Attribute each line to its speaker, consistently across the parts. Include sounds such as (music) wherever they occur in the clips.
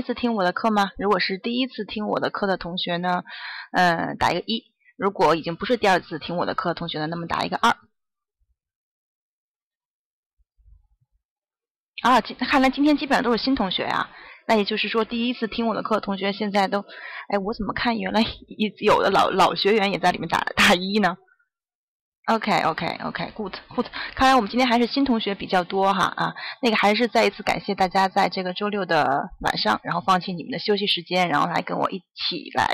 Speaker 1: 第一次听我的课吗？如果是第一次听我的课的同学呢，嗯，打一个一；如果已经不是第二次听我的课的同学呢，那么打一个二。啊，今看来今天基本上都是新同学呀。那也就是说，第一次听我的课同学现在都，哎，我怎么看原来有的老老学员也在里面打打一呢？OK，OK，OK，Good，Good。看来我们今天还是新同学比较多哈啊。那个还是再一次感谢大家在这个周六的晚上，然后放弃你们的休息时间，然后来跟我一起来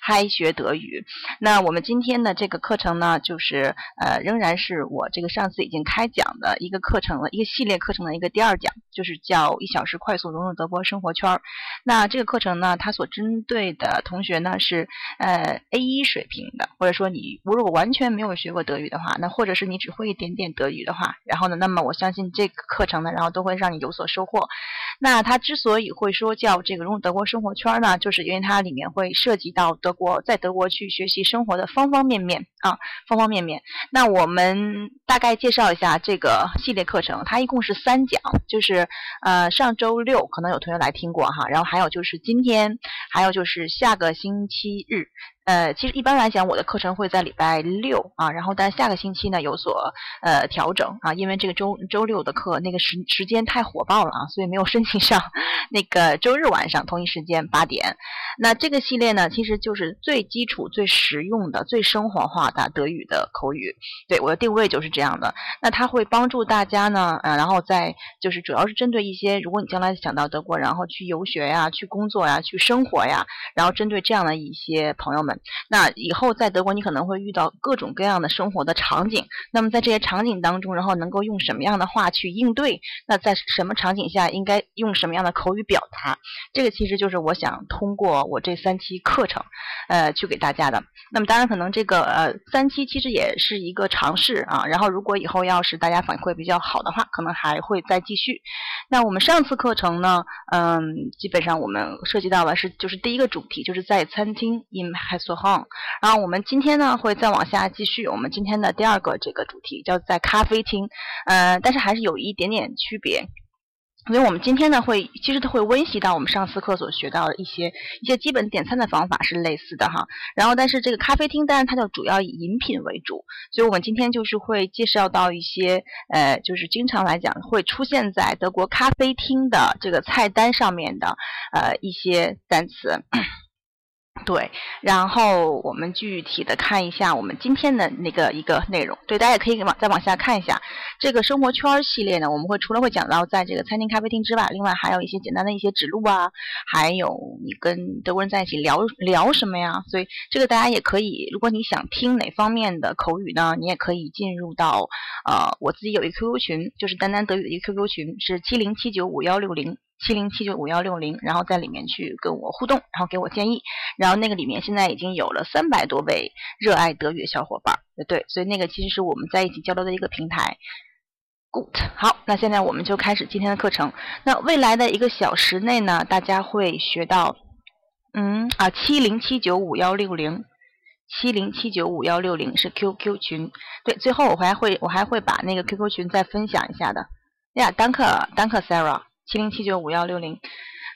Speaker 1: 嗨学德语。那我们今天的这个课程呢，就是呃，仍然是我这个上次已经开讲的一个课程了，一个系列课程的一个第二讲，就是叫一小时快速融入德国生活圈儿。那这个课程呢，它所针对的同学呢是呃 A 一水平的，或者说你如果完全没有学过德语的。话那或者是你只会一点点德语的话，然后呢，那么我相信这个课程呢，然后都会让你有所收获。那它之所以会说叫这个融入德国生活圈呢，就是因为它里面会涉及到德国在德国去学习生活的方方面面啊，方方面面。那我们大概介绍一下这个系列课程，它一共是三讲，就是呃上周六可能有同学来听过哈，然后还有就是今天，还有就是下个星期日。呃，其实一般来讲，我的课程会在礼拜六啊，然后但下个星期呢有所呃调整啊，因为这个周周六的课那个时时间太火爆了啊，所以没有申请 (laughs) 上那个周日晚上同一时间八点。那这个系列呢，其实就是最基础、最实用的、最生活化的德语的口语。对我的定位就是这样的。那它会帮助大家呢，呃，然后在就是主要是针对一些，如果你将来想到德国，然后去游学呀、去工作呀、去生活呀，然后针对这样的一些朋友们。那以后在德国，你可能会遇到各种各样的生活的场景。那么在这些场景当中，然后能够用什么样的话去应对？那在什么场景下应该用什么样的口语表达？这个其实就是我想通过我这三期课程，呃，去给大家的。那么当然，可能这个呃三期其实也是一个尝试啊。然后如果以后要是大家反馈比较好的话，可能还会再继续。那我们上次课程呢，嗯，基本上我们涉及到了是就是第一个主题，就是在餐厅 in h a s o h o n 然后我们今天呢会再往下继续，我们今天的第二个这个主题叫在咖啡厅，呃，但是还是有一点点区别。所以我们今天呢，会其实都会温习到我们上次课所学到的一些一些基本点餐的方法是类似的哈。然后，但是这个咖啡厅当然它就主要以饮品为主，所以我们今天就是会介绍到一些呃，就是经常来讲会出现在德国咖啡厅的这个菜单上面的呃一些单词。对，然后我们具体的看一下我们今天的那个一个内容。对，大家也可以往再往下看一下这个生活圈系列呢。我们会除了会讲到在这个餐厅、咖啡厅之外，另外还有一些简单的一些指路啊，还有你跟德国人在一起聊聊什么呀。所以这个大家也可以，如果你想听哪方面的口语呢，你也可以进入到呃我自己有一个 QQ 群，就是丹丹德语的一个 QQ 群，是七零七九五幺六零。七零七九五幺六零，然后在里面去跟我互动，然后给我建议，然后那个里面现在已经有了三百多位热爱德语的小伙伴，对，所以那个其实是我们在一起交流的一个平台。Good，好，那现在我们就开始今天的课程。那未来的一个小时内呢，大家会学到，嗯啊，七零七九五幺六零，七零七九五幺六零是 QQ 群，对，最后我还会我还会把那个 QQ 群再分享一下的。呀，单克单克 Sarah。七零七九五幺六零，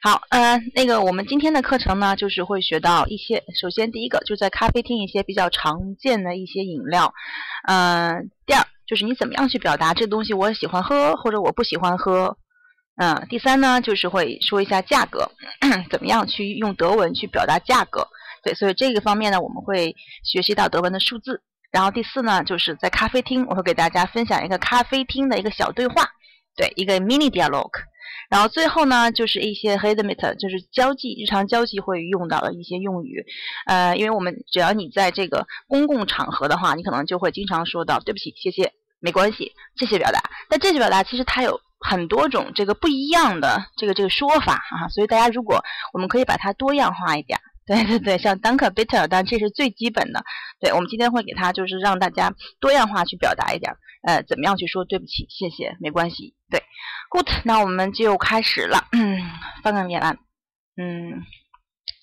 Speaker 1: 好，呃，那个我们今天的课程呢，就是会学到一些。首先，第一个就在咖啡厅一些比较常见的一些饮料，嗯，第二就是你怎么样去表达这东西我喜欢喝或者我不喜欢喝，嗯，第三呢就是会说一下价格，(coughs) 怎么样去用德文去表达价格，对，所以这个方面呢我们会学习到德文的数字。然后第四呢就是在咖啡厅，我会给大家分享一个咖啡厅的一个小对话，对，一个 mini dialogue。然后最后呢，就是一些 h e d m e t 就是交际日常交际会用到的一些用语，呃，因为我们只要你在这个公共场合的话，你可能就会经常说到对不起、谢谢、没关系这些表达。但这些表达其实它有很多种这个不一样的这个这个说法啊，所以大家如果我们可以把它多样化一点。(laughs) 对对对，像 Danke bitte，但这是最基本的。对我们今天会给他就是让大家多样化去表达一点，呃，怎么样去说对不起、谢谢、没关系。对，Good，那我们就开始了。嗯，翻个面来。嗯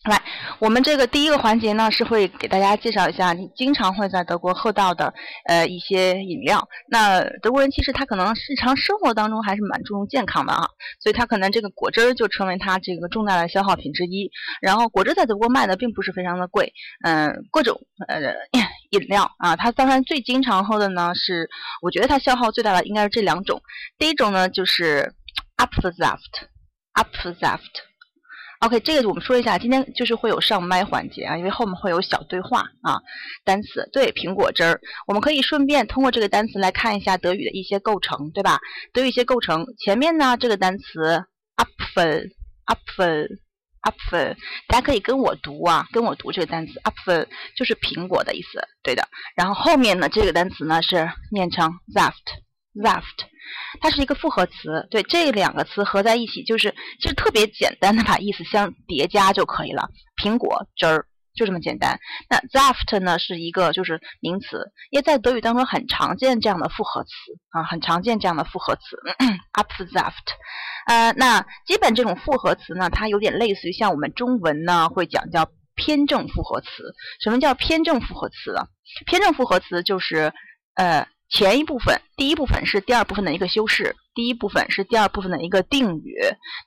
Speaker 1: 来，我们这个第一个环节呢，是会给大家介绍一下你经常会在德国喝到的呃一些饮料。那德国人其实他可能日常生活当中还是蛮注重健康的啊，所以他可能这个果汁就成为他这个重大的消耗品之一。然后果汁在德国卖的并不是非常的贵，嗯，各种呃饮料啊，他当然最经常喝的呢是，我觉得他消耗最大的应该是这两种。第一种呢就是 a p f e s a f t a p f e s a f t。OK，这个我们说一下，今天就是会有上麦环节啊，因为后面会有小对话啊，单词对苹果汁儿，我们可以顺便通过这个单词来看一下德语的一些构成，对吧？德语一些构成，前面呢这个单词 Apple，大家可以跟我读啊，跟我读这个单词 Apfel 就是苹果的意思，对的。然后后面呢这个单词呢是念成 Zaft，Zaft。它是一个复合词，对这两个词合在一起，就是其实特别简单的把意思相叠加就可以了。苹果汁儿就这么简单。那 zaft 呢是一个就是名词，因为在德语当中很常见这样的复合词啊，很常见这样的复合词。a p f z a f t 呃，那基本这种复合词呢，它有点类似于像我们中文呢会讲叫偏正复合词。什么叫偏正复合词啊？偏正复合词就是呃。前一部分，第一部分是第二部分的一个修饰，第一部分是第二部分的一个定语。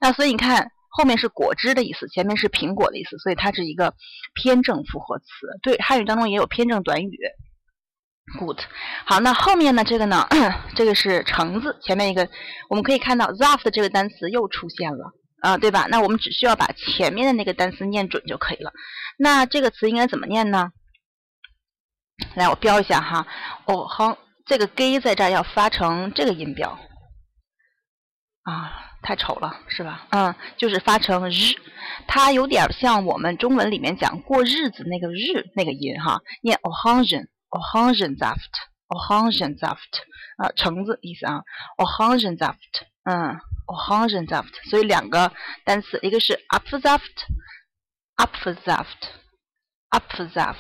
Speaker 1: 那所以你看，后面是果汁的意思，前面是苹果的意思，所以它是一个偏正复合词。对，汉语当中也有偏正短语。Good，好，那后面呢？这个呢？(clears throat) 这个是橙子，前面一个我们可以看到 z a f t 这个单词又出现了啊，对吧？那我们只需要把前面的那个单词念准就可以了。那这个词应该怎么念呢？来，我标一下哈。哦，好。这个 “g” 在这儿要发成这个音标啊，太丑了，是吧？嗯，就是发成日，它有点像我们中文里面讲过日子那个日那个音哈，念 “orange”，“orange”，“zaft”，“orange”，“zaft”，啊，橙子意思啊，“orange”，“zaft”，嗯，“orange”，“zaft”，所以两个单词，一个是 “apfelsaft”，“apfelsaft”，“apfelsaft”，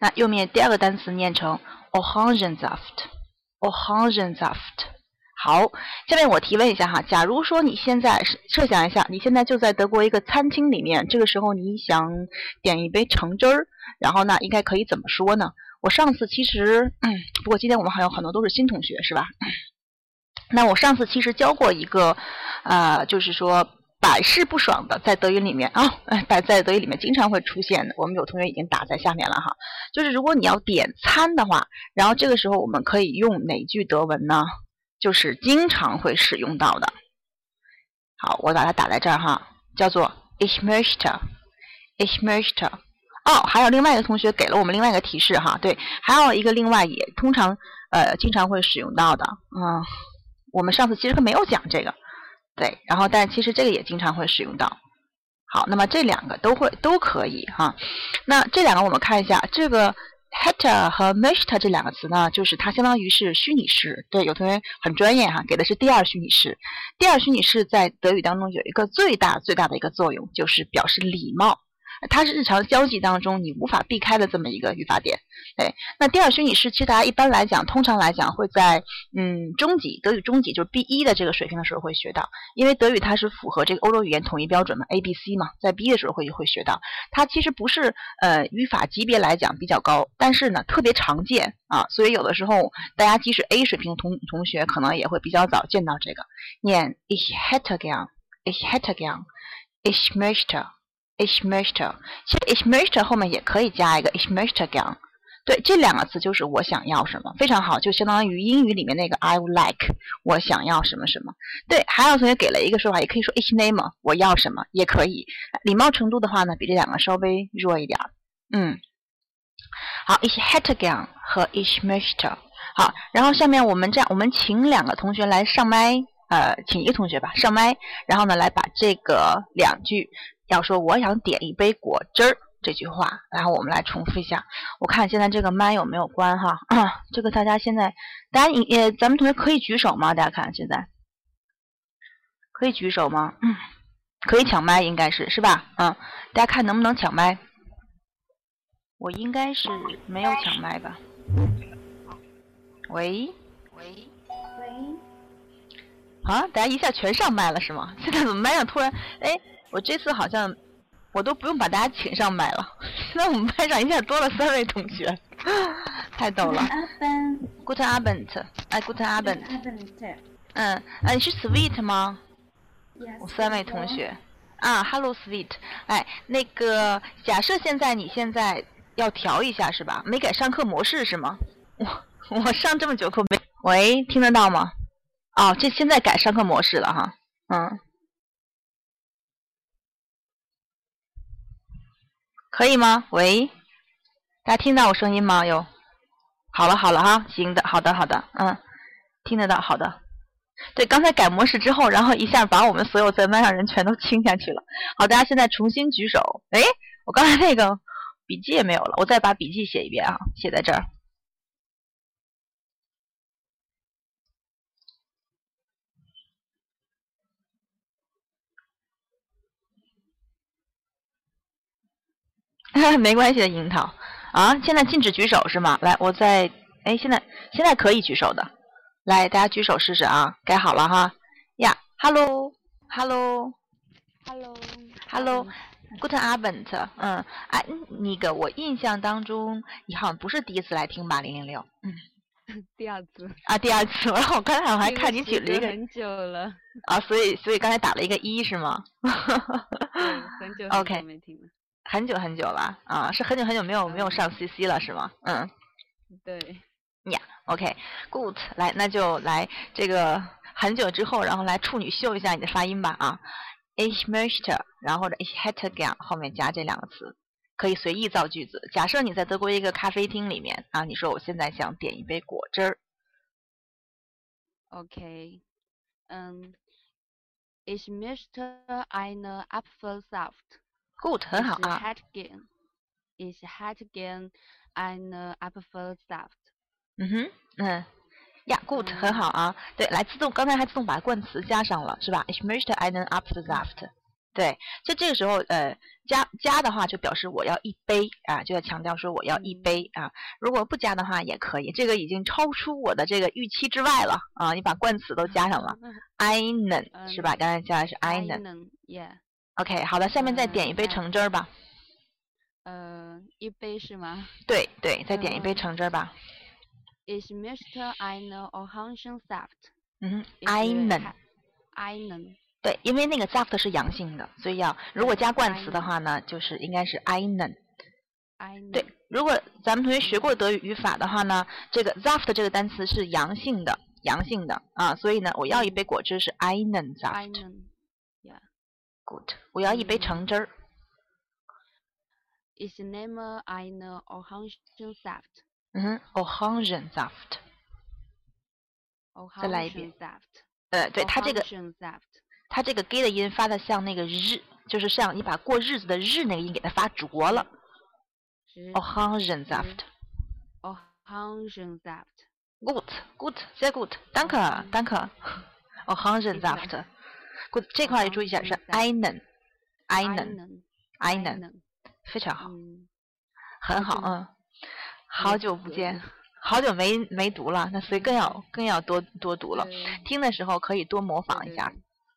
Speaker 1: 那右面第二个单词念成。Orangensaft，Orangensaft。好，下面我提问一下哈，假如说你现在设想一下，你现在就在德国一个餐厅里面，这个时候你想点一杯橙汁儿，然后呢，应该可以怎么说呢？我上次其实，嗯，不过今天我们还有很多都是新同学，是吧？(coughs) 那我上次其实教过一个，呃，就是说。百试不爽的，在德语里面啊，哎，在在德语里面经常会出现的。我们有同学已经打在下面了哈，就是如果你要点餐的话，然后这个时候我们可以用哪句德文呢？就是经常会使用到的。好，我把它打在这儿哈，叫做 Ich möchte，Ich möchte。哦，还有另外一个同学给了我们另外一个提示哈，对，还有一个另外也通常呃经常会使用到的，嗯，我们上次其实没有讲这个。对，然后但其实这个也经常会使用到。好，那么这两个都会都可以哈。那这两个我们看一下，这个 Häter 和 m e s h t e r 这两个词呢，就是它相当于是虚拟式。对，有同学很专业哈，给的是第二虚拟式。第二虚拟式在德语当中有一个最大最大的一个作用，就是表示礼貌。它是日常交际当中你无法避开的这么一个语法点，对。那第二虚拟式其实大家一般来讲，通常来讲会在嗯中级德语中级就是 B 一的这个水平的时候会学到，因为德语它是符合这个欧洲语言统一标准嘛，A B C 嘛，在 B 的时候会会学到。它其实不是呃语法级别来讲比较高，但是呢特别常见啊，所以有的时候大家即使 A 水平同同学可能也会比较早见到这个念 Ich hätte gern，Ich hätte gern，Ich möchte。Ich möchte，其实 ich möchte 后面也可以加一个 ich möchte gern。对，这两个词就是我想要什么，非常好，就相当于英语里面那个 I would like，我想要什么什么。对，还有同学给了一个说法，也可以说 ich nehme，我要什么也可以。礼貌程度的话呢，比这两个稍微弱一点。嗯，好，ich hätte gern 和 ich möchte。好，然后下面我们这样，我们请两个同学来上麦，呃，请一个同学吧上麦，然后呢来把这个两句。要说我想点一杯果汁儿这句话，然后我们来重复一下。我看现在这个麦有没有关哈？(clears throat) 这个大家现在，大家也咱们同学可以举手吗？大家看现在可以举手吗？嗯，可以抢麦应该是是吧？嗯，大家看能不能抢麦？我应该是没有抢麦吧？喂喂喂！啊，大家一下全上麦了是吗？现在怎么麦上突然哎？我这次好像我都不用把大家请上麦了。(laughs) 现在我们班上一下多了三位同学，(laughs) 太逗了。Good Abend，哎，Good Abend。嗯，啊，你是 Sweet 吗？我三位同学。啊，Hello Sweet。哎，那个，假设现在你现在要调一下是吧？没改上课模式是吗？我我上这么久课没。喂，听得到吗？哦，这现在改上课模式了哈。嗯。可以吗？喂，大家听到我声音吗？有，好了好了哈，行的，好的好的，嗯，听得到，好的。对，刚才改模式之后，然后一下把我们所有在麦上人全都清下去了。好，大家现在重新举手。哎，我刚才那个笔记也没有了，我再把笔记写一遍啊，写在这儿。(laughs) 没关系的，樱桃。啊，现在禁止举手是吗？来，我再哎，现在现在可以举手的，来，大家举手试试啊，改好了哈。呀，Hello，Hello，Hello，Hello，Good Abend，嗯，哎，那个我印象当中你好像不是第一次来听吧？零零六，嗯，
Speaker 2: 第二次。
Speaker 1: 啊，第二次，然 (laughs) 后我刚才我还看你举了一个
Speaker 2: 很久了。
Speaker 1: 啊，所以所以刚才打了一个一是吗？
Speaker 2: 很久，(laughs) OK，没听了。
Speaker 1: 很久很久了啊，是很久很久没有没有上 CC 了是吗？嗯，
Speaker 2: 对，
Speaker 1: 呀，OK，Good，来，那就来这个很久之后，然后来处女秀一下你的发音吧啊，Ich möchte，然后或者 Ich hätte gern 后面加这两个词，可以随意造句子。假设你在德国一个咖啡厅里面啊，你说我现在想点一杯果汁儿
Speaker 2: ，OK，嗯，Ich möchte eine Apfelsaft。
Speaker 1: Good，很好啊。
Speaker 2: Is hat again an apple soft？
Speaker 1: 嗯哼，嗯，呀，Good，很好啊。对，来自动，刚才还自动把冠词加上了，是吧？Ich möchte einen apple soft。对，就这个时候，呃，加加的话就表示我要一杯啊，就要强调说我要一杯啊。如果不加的话也可以，这个已经超出我的这个预期之外了啊。你把冠词都加上了，(laughs) einen 是吧？刚才加的是
Speaker 2: einen，Yeah。
Speaker 1: OK，好的，下面再点一杯橙汁儿吧。
Speaker 2: 呃，一杯是吗？
Speaker 1: 对对，再点一杯橙汁儿吧。
Speaker 2: Is Mr. Einen Orangensaft？
Speaker 1: 嗯，Einen。
Speaker 2: Einen。
Speaker 1: 对，因为那个 saft 是阳性的，所以要如果加冠词的话呢，就是应该是 Einen。
Speaker 2: Einen。
Speaker 1: 对，如果咱们同学学过德语语法的话呢，这个 saft 这个单词是阳性的，阳性的啊，所以呢，我要一杯果汁是 Einen saft。Good，我要一杯橙汁儿。
Speaker 2: Is name eine Orangensaft？
Speaker 1: 嗯哼，Orangensaft。再来一遍。呃，对，它这个，它这个 g 的音发的像那个日，就是像你把过日子的日那个音给它发浊了。Orangensaft。
Speaker 2: Orangensaft。
Speaker 1: Good，good，sehr gut，danke，danke。Orangensaft。这块儿注意一下是 einen，einen，einen，非常好，很好，嗯，好久不见，好久没没读了，那所以更要更要多多读了。听的时候可以多模仿一下，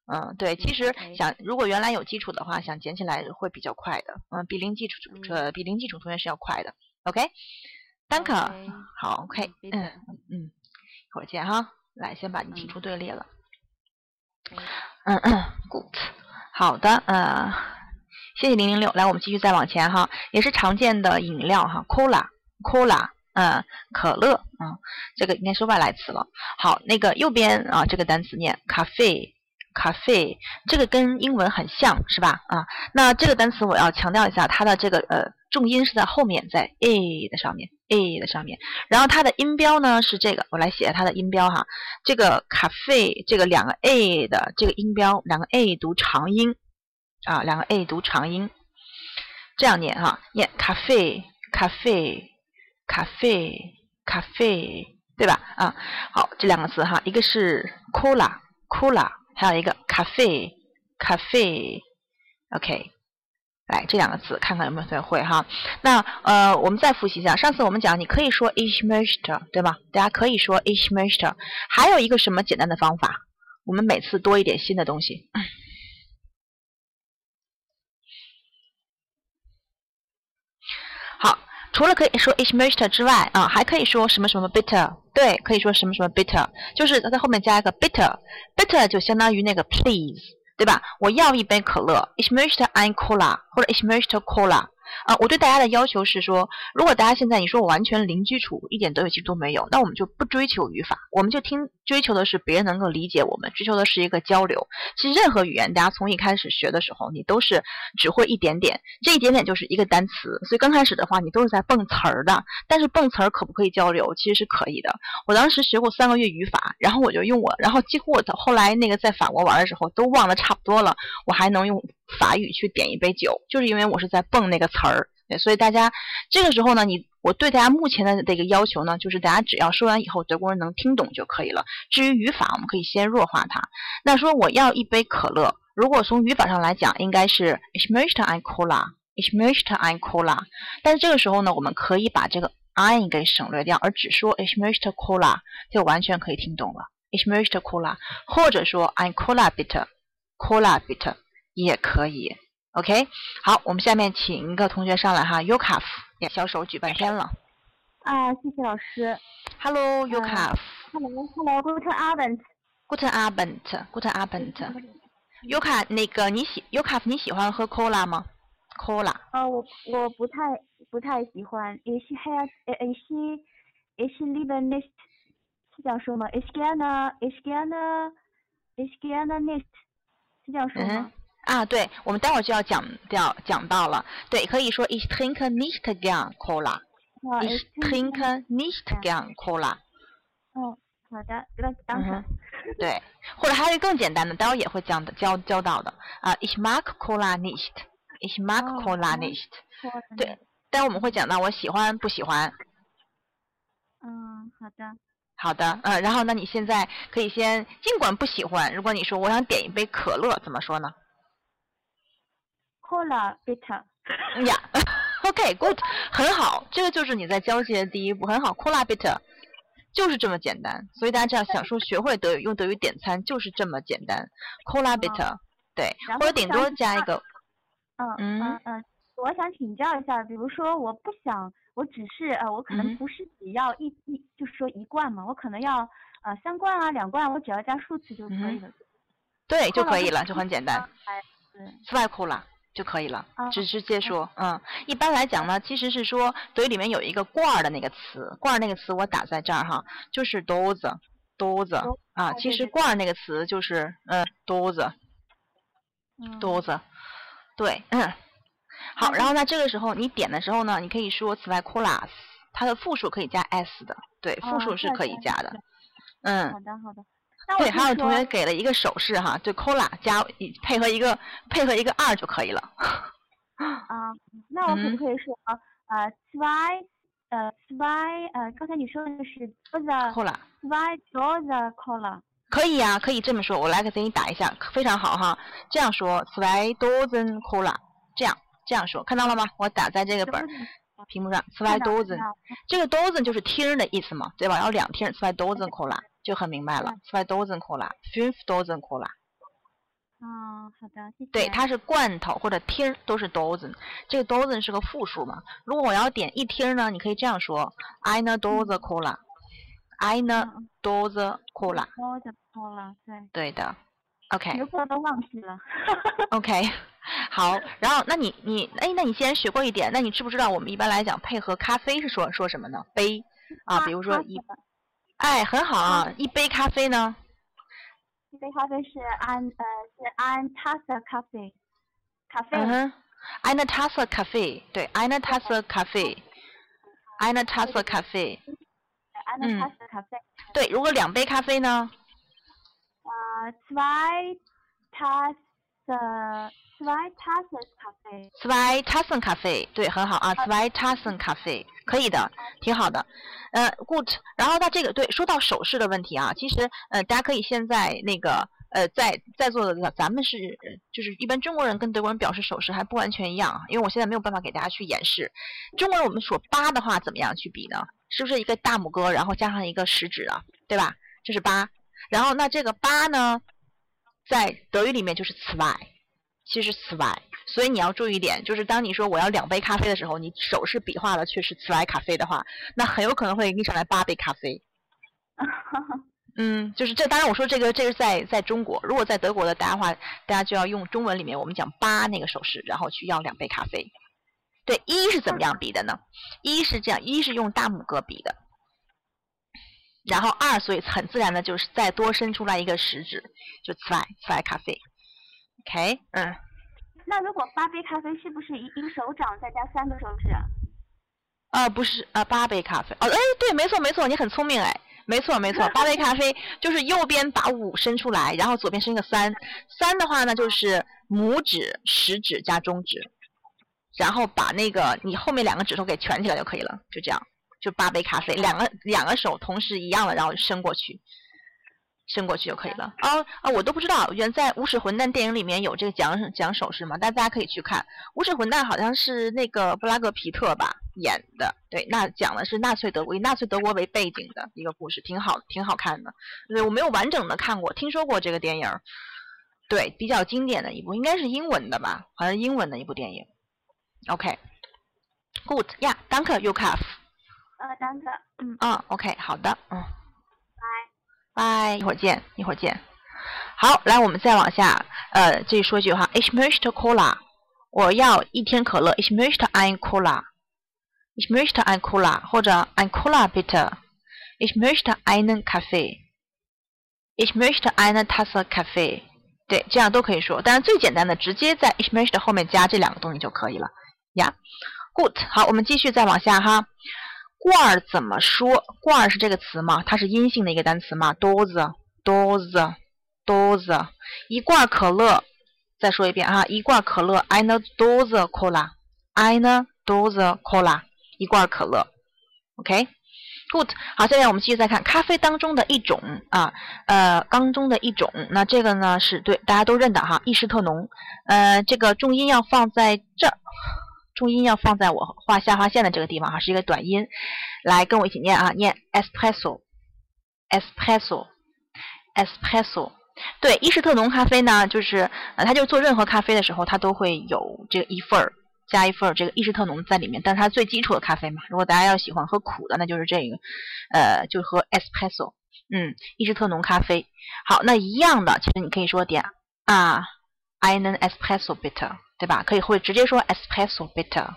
Speaker 1: 嗯，对，其实想如果原来有基础的话，想捡起来会比较快的，嗯，比零基础呃比零基础同学是要快的，OK，Danke，好，OK，嗯嗯，一会儿见哈，来先把你提出队列了。嗯嗯，good，好的，呃，谢谢零零六，来，我们继续再往前哈，也是常见的饮料哈，cola，cola，嗯，可乐，嗯，这个应该是外来词了。好，那个右边啊，这个单词念 cafe，cafe，这个跟英文很像是吧？啊，那这个单词我要强调一下，它的这个呃重音是在后面，在 a 的上面。a 的上面，然后它的音标呢是这个，我来写它的音标哈。这个 cafe 这个两个 a 的这个音标，两个 a 读长音啊，两个 a 读长音，这样念哈，念 cafe cafe cafe cafe，对吧？啊，好，这两个字哈，一个是 cola cola，还有一个 cafe cafe，OK。来，这两个字看看有没有同学会哈？那呃，我们再复习一下，上次我们讲你可以说 each master，对吧？大家可以说 each master，还有一个什么简单的方法？我们每次多一点新的东西。好，除了可以说 each master 之外啊，还可以说什么什么 better？对，可以说什么什么 better？就是它在后面加一个 better，better 就相当于那个 please。对吧？我要一杯可乐，ich möchte ein Cola，或者 ich möchte Cola。啊，我对大家的要求是说，如果大家现在你说我完全零基础，一点德语基础都没有，那我们就不追求语法，我们就听追求的是别人能够理解我们，追求的是一个交流。其实任何语言，大家从一开始学的时候，你都是只会一点点，这一点点就是一个单词，所以刚开始的话，你都是在蹦词儿的。但是蹦词儿可不可以交流？其实是可以的。我当时学过三个月语法，然后我就用我，然后几乎我后来那个在法国玩的时候都忘得差不多了，我还能用法语去点一杯酒，就是因为我是在蹦那个词儿。所以大家这个时候呢，你我对大家目前的这个要求呢，就是大家只要说完以后德国人能听懂就可以了。至于语法，我们可以先弱化它。那说我要一杯可乐，如果从语法上来讲，应该是 Ich möchte ein Cola，Ich möchte ein Cola。但是这个时候呢，我们可以把这个 ein 给省略掉，而只说 Ich möchte Cola，就完全可以听懂了。Ich möchte Cola，或者说 ein Cola bitte，Cola bitte 也可以。OK，好，我们下面请一个同学上来哈，Yukaf，小手举半天了。
Speaker 3: 啊，谢谢老师。
Speaker 1: Hello，Yukaf。
Speaker 3: Hello，Hello，Guten Abend。
Speaker 1: Guten Abend，Guten Abend。Yukaf，那个你喜 Yukaf，你喜欢喝 Cola 吗？Cola。
Speaker 3: 呃，我我不太不太喜欢。Ich has ich ich liebe nicht，是这样说吗？Ich gerne ich gerne ich gerne nicht，是这样说吗？
Speaker 1: 啊，对，我们待会儿就要讲掉讲到了。对，可以说 ich trinke nicht gern Cola。ich trinke nicht gern Cola。
Speaker 3: 嗯，好的，那当成。
Speaker 1: 对，或者还有一个更简单的，待会儿也会讲的教教到的啊，ich mag Cola nicht。ich mag Cola nicht。对，待会儿我们会讲到我喜欢不喜欢。
Speaker 3: 嗯，好的。
Speaker 1: 好的，嗯，然后那你现在可以先，尽管不喜欢，如果你说我想点一杯可乐，怎么说呢
Speaker 3: ？Cola bitter，
Speaker 1: 呀，(laughs) OK，good，很好，这个就是你在交际的第一步，很好，Cola bitter，就是这么简单。所以大家这样想说学会德语，用德语点餐就是这么简单，Cola bitter，对，或者顶多加一个，
Speaker 3: 嗯嗯嗯，我想请教一下，比如说我不想，我只是呃，我可能不是只要一一，就是说一罐嘛，我可能要呃三罐啊两罐，我只要加数词就可以了。
Speaker 1: 对，就可以了，就很简单。
Speaker 3: 哎，对。
Speaker 1: 斯外库拉。就可以了，直直接说，嗯，一般来讲呢，其实是说德语里面有一个罐儿的那个词，罐儿那个词我打在这儿哈，就是 Dose，Dose 啊，其实罐儿那个词就是嗯 Dose，Dose，对，嗯，好，然后。呢，这个时候你点的时候呢，你可以说此外 Colas，它的复数可以加 s 的，对，复数是可以加的，
Speaker 3: 嗯，好的好的。
Speaker 1: 对，还有同学给了一个手势哈，就 cola 加配合一个配合一个二就可以了。(laughs)
Speaker 3: 啊，那我可不可以说呃，zwei 呃，zwei 呃，刚才你说的是
Speaker 1: cola，zwei
Speaker 3: dose cola。
Speaker 1: 可以呀，可以这么说，我来给你打一下，非常好哈。这样说，zwei dozen cola，这样这样说，看到了吗？我打在这个本屏幕上，zwei dozen，这个 dozen 就是听的意思嘛，对吧？然后两听，zwei dozen cola。就很明白了，five dozen cola，five dozen cola。
Speaker 3: 哦，好的，谢谢。
Speaker 1: 对，它是罐头或者听都是 dozen，这个 dozen 是个复数嘛？如果我要点一听呢，你可以这样说：eine dozen cola，eine dozen cola。
Speaker 3: dozen cola，对。
Speaker 1: 对的，OK。
Speaker 3: 有可都忘记了。
Speaker 1: OK，(laughs) 好，然后那你你哎，那你既然学过一点，那你知不知道我们一般来讲配合咖啡是说说什么呢？杯啊，比如说一。哎，很好啊！一杯咖啡呢？
Speaker 3: 一杯咖啡是安呃是安塔斯咖啡，咖啡。
Speaker 1: 嗯哼，安娜塔斯咖啡，对，安娜塔斯咖
Speaker 3: 啡，安娜塔斯咖啡。安娜塔斯咖啡。
Speaker 1: 对，如果两杯咖啡呢？
Speaker 3: 啊、呃，zwei Tasse。Tassen
Speaker 1: Kaffee。zwei Tassen Kaffee，对，很好啊 Tassen Kaffee，可以的，挺好的。呃，good。然后它这个对，说到手势的问题啊，其实呃，大家可以现在那个呃，在在座的咱们是就是一般中国人跟德国人表示手势还不完全一样啊，因为我现在没有办法给大家去演示。中国人我们说八的话怎么样去比呢？是不是一个大拇哥，然后加上一个食指啊，对吧？这是八。然后那这个八呢，在德语里面就是 zwei，其实 zwei 所以你要注意一点，就是当你说我要两杯咖啡的时候，你手势比划了却是茨莱咖啡的话，那很有可能会给你上来八杯咖啡。(laughs) 嗯，就是这，当然我说这个这是在在中国，如果在德国的大家话，大家就要用中文里面我们讲八那个手势，然后去要两杯咖啡。对，一是怎么样比的呢？一是这样，一是用大拇哥比的，然后二，所以很自然的就是再多伸出来一个食指，就 zwei zwei 咖啡。OK，嗯，
Speaker 4: 那如果八杯咖啡是不是一一个手掌再加三个手指啊？
Speaker 1: 呃，不是，呃，八杯咖啡。哦，哎，对，没错，没错，你很聪明，哎，没错，没错，八杯咖啡就是右边把五伸出来，然后左边伸个三，三的话呢就是拇指、食指加中指，然后把那个你后面两个指头给蜷起来就可以了，就这样，就八杯咖啡，两个两个手同时一样的，然后伸过去，伸过去就可以了。哦啊，我都不知道，原在《无耻混蛋》电影里面有这个讲讲手势嘛，大家可以去看《无耻混蛋》，好像是那个布拉格皮特吧演的，对，那讲的是纳粹德国以纳粹德国为背景的一个故事，挺好，挺好看的。对，我没有完整的看过，听说过这个电影，对，比较经典的一部，应该是英文的吧，好像英文的一部电影。OK，Good，呀，Danke, you have。
Speaker 4: 呃，当个，嗯，
Speaker 1: 嗯，OK，好的，嗯，
Speaker 4: 拜。
Speaker 1: 拜，一会儿见，一会儿见。好，来，我们再往下，呃，这里说一句话，Ich möchte Cola，我要一天可乐，Ich möchte ein Cola，Ich möchte ein Cola，或者 ein Cola bitte，Ich möchte einen Kaffee，Ich möchte eine Tasse Kaffee，对，这样都可以说，当然最简单的，直接在 Ich möchte 后面加这两个东西就可以了呀。Good，好，我们继续再往下哈。罐儿怎么说？罐儿是这个词吗？它是阴性的一个单词吗？Dose，dose，dose，一罐可乐。再说一遍啊，一罐可乐，eine Dose Cola，eine Dose Cola，一罐可乐。OK，good。好，下面我们继续再看咖啡当中的一种啊，呃，当中的一种。那这个呢是对大家都认的哈，意式特浓。呃，这个重音要放在这儿。重音要放在我画下划线的这个地方哈，是一个短音，来跟我一起念啊，念 espresso，espresso，espresso。对，伊式特浓咖啡呢，就是呃，它就做任何咖啡的时候，它都会有这个一份儿加一份这个意式特浓在里面，但是它最基础的咖啡嘛。如果大家要喜欢喝苦的，那就是这个，呃，就喝 espresso，嗯，意式特浓咖啡。好，那一样的，其实你可以说点啊，einen espresso bitter。对吧？可以会直接说 espresso bitter。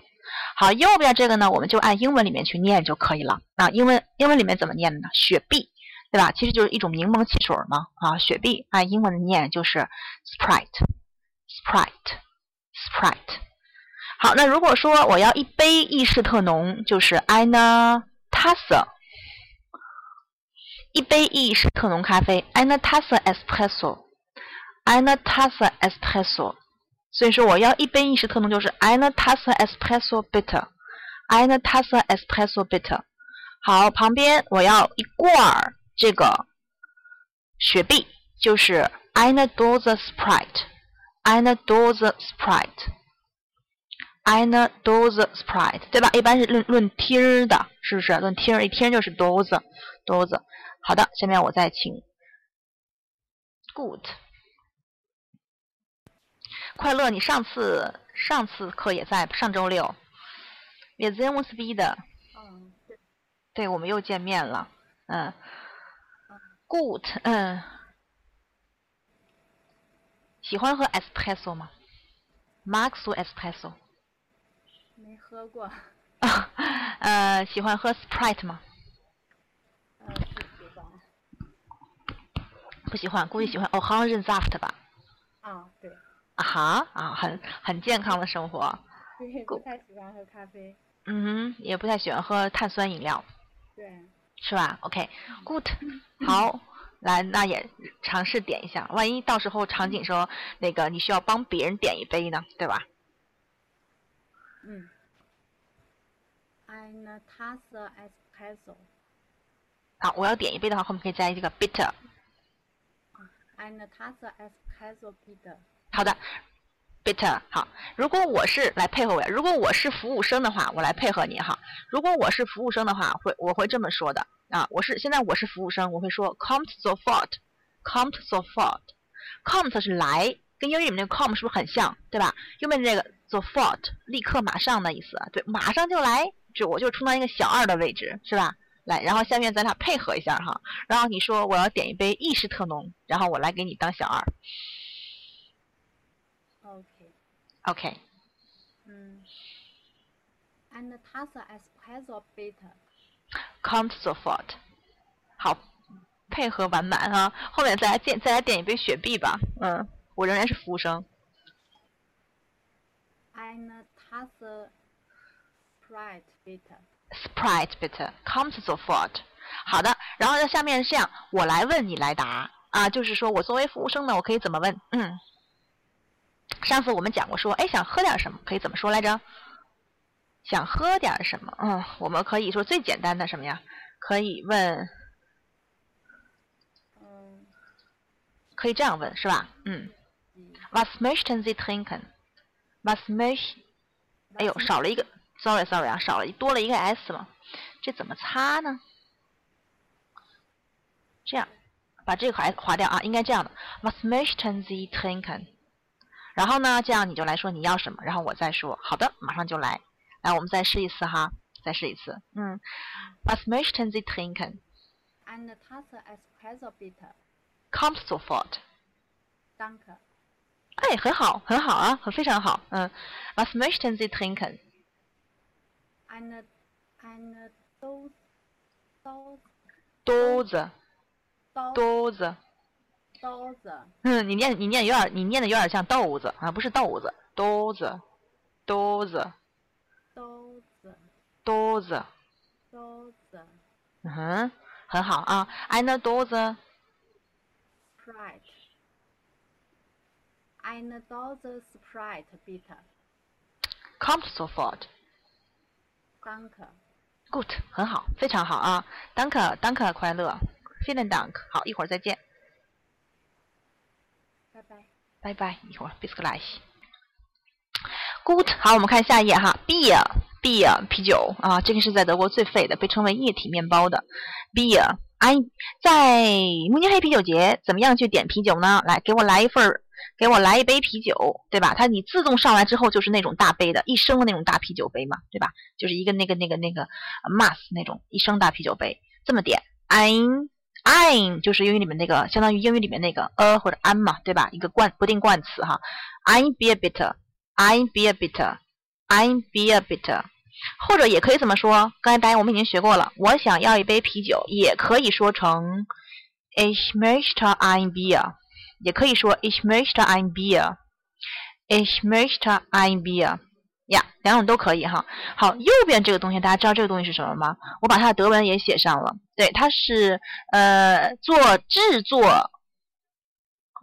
Speaker 1: 好，右边这个呢，我们就按英文里面去念就可以了。啊，英文英文里面怎么念的呢？雪碧，对吧？其实就是一种柠檬汽水嘛。啊，雪碧按英文的念就是 sprite，sprite，sprite。好，那如果说我要一杯意式特浓，就是 eine Tasse，一杯意式特浓咖啡，eine Tasse espresso，eine Tasse espresso。所以说我要一杯意式特浓就是 eine Tasse Espresso bitte，eine Tasse Espresso bitter。好，旁边我要一罐儿这个雪碧，就是 eine Dose Sprite，eine Dose Sprite。I n dose Sprite，对吧？一般是论论听儿的，是不是？论听儿，一听就是 Dose，Dose。好的，下面我再请 Good。快乐，你上次上次课也在上周六，也 z e m u s b 的，
Speaker 4: 嗯，对，
Speaker 1: 对，我们又见面了，嗯，Good，嗯，喜欢喝 Espresso 吗？Maxo Espresso，
Speaker 2: 没喝过。(laughs)
Speaker 1: 呃，喜欢喝 Sprite 吗？
Speaker 2: 呃，不喜欢。
Speaker 1: 不喜欢，估计喜欢 Orangensaft 吧。
Speaker 2: 啊，对。
Speaker 1: 啊哈啊，很很健康的生活。
Speaker 2: 对，不太喜欢喝咖啡。
Speaker 1: 嗯哼，也不太喜欢喝碳酸饮料。
Speaker 2: 对。
Speaker 1: 是吧？OK，Good，好，来，那也尝试点一下。万一到时候场景说那个你需要帮别人点一杯呢，对吧？
Speaker 2: 嗯。Eine Tasse Espresso。
Speaker 1: 好，我要点一杯的话，后面可以加一个 bitter。
Speaker 2: Eine Tasse Espresso bitte。
Speaker 1: 好的，bitter 好。如果我是来配合我，如果我是服务生的话，我来配合你哈。如果我是服务生的话，会我会这么说的啊。我是现在我是服务生，我会说 come sofort，come sofort。come 是来跟英语里面那个 come 是不是很像，对吧？右面这个 “the fort，立刻马上的意思，对，马上就来，就我就充当一个小二的位置，是吧？来，然后下面咱俩配合一下哈，然后你说我要点一杯意式特浓，然后我来给你当小二
Speaker 2: ，OK。嗯，eine Tasse Espresso bitte。
Speaker 1: Come sofort，好，配合完满啊！后面再来点再来点一杯雪碧吧。嗯，我仍然是服务生。
Speaker 2: Eine Tasse Sprite bitte。
Speaker 1: Sprite bitte, come sofort。好的，然后在下面是这样，我来问你来答啊，就是说我作为服务生呢，我可以怎么问？嗯， 上次我们讲过说，哎，想喝点什么，可以怎么说来着？想喝点什么？嗯，我们可以说最简单的什么呀？可以问，
Speaker 2: 嗯，
Speaker 1: 可以这样问是吧？嗯
Speaker 2: 几
Speaker 1: ，Was möchten Sie trinken？Was möcht 哎呦少了一个，sorry sorry 啊，少了多了一个 s 嘛，这怎么擦呢？这样，把这个划划掉啊，应该这样的，Was möchten Sie trinken？然后呢，这样你就来说你要什么，然后我再说，好的，马上就来。来，我们再试一次哈，再试一次，嗯，Was möchten Sie
Speaker 2: trinken？Eine Tasse Espresso bitte。
Speaker 1: Kommt sofort。
Speaker 2: Danke。
Speaker 1: 哎，很好，很好啊，很非常好，嗯，Was möchten Sie trinken？Eine
Speaker 2: eine Dose Dose
Speaker 1: Dose
Speaker 2: Dose。
Speaker 1: Dose 嗯，你念你念有点，你念的有点像豆子啊，不是豆子，兜子，兜子兜子
Speaker 2: ，Dose
Speaker 1: 嗯哼，很好啊。Eine Dose
Speaker 2: Sprite。Eine Dose Sprite bitte。
Speaker 1: kommt sofort。
Speaker 2: Danke。
Speaker 1: Good，很好，非常好啊。Danke，Danke，快乐，Vielen Dank。好，一会儿再见，
Speaker 2: 拜拜。
Speaker 1: 拜拜，一会儿 bis gleich。Good，好，我们看下一页哈，Beer，Beer，啤酒啊，这个是在德国最废的，被称为液体面包的 Beer。哎，在慕尼黑啤酒节怎么样去点啤酒呢？来，给我来一份儿，给我来一杯啤酒，对吧？它你自动上来之后就是那种大杯的，一升的那种大啤酒杯嘛，对吧？就是一个那个那个那个 mass 那种一升大啤酒杯，这么点，ein I'm 就是英语里面那个相当于英语里面那个 a 或者 an 嘛，对吧？一个冠不定冠词哈 I'm Bier bitter，I'm Bier bitter，I'm Bier bitte。或者也可以这么说，刚才答案我们已经学过了。我想要一杯啤酒，也可以说成 Ich möchte ein Bier，也可以说 Ich möchte ein Bier，Ich möchte ein Bier，呀，两种都可以哈。好，右边这个东西大家知道这个东西是什么吗？我把它的德文也写上了。对，它是呃做制作。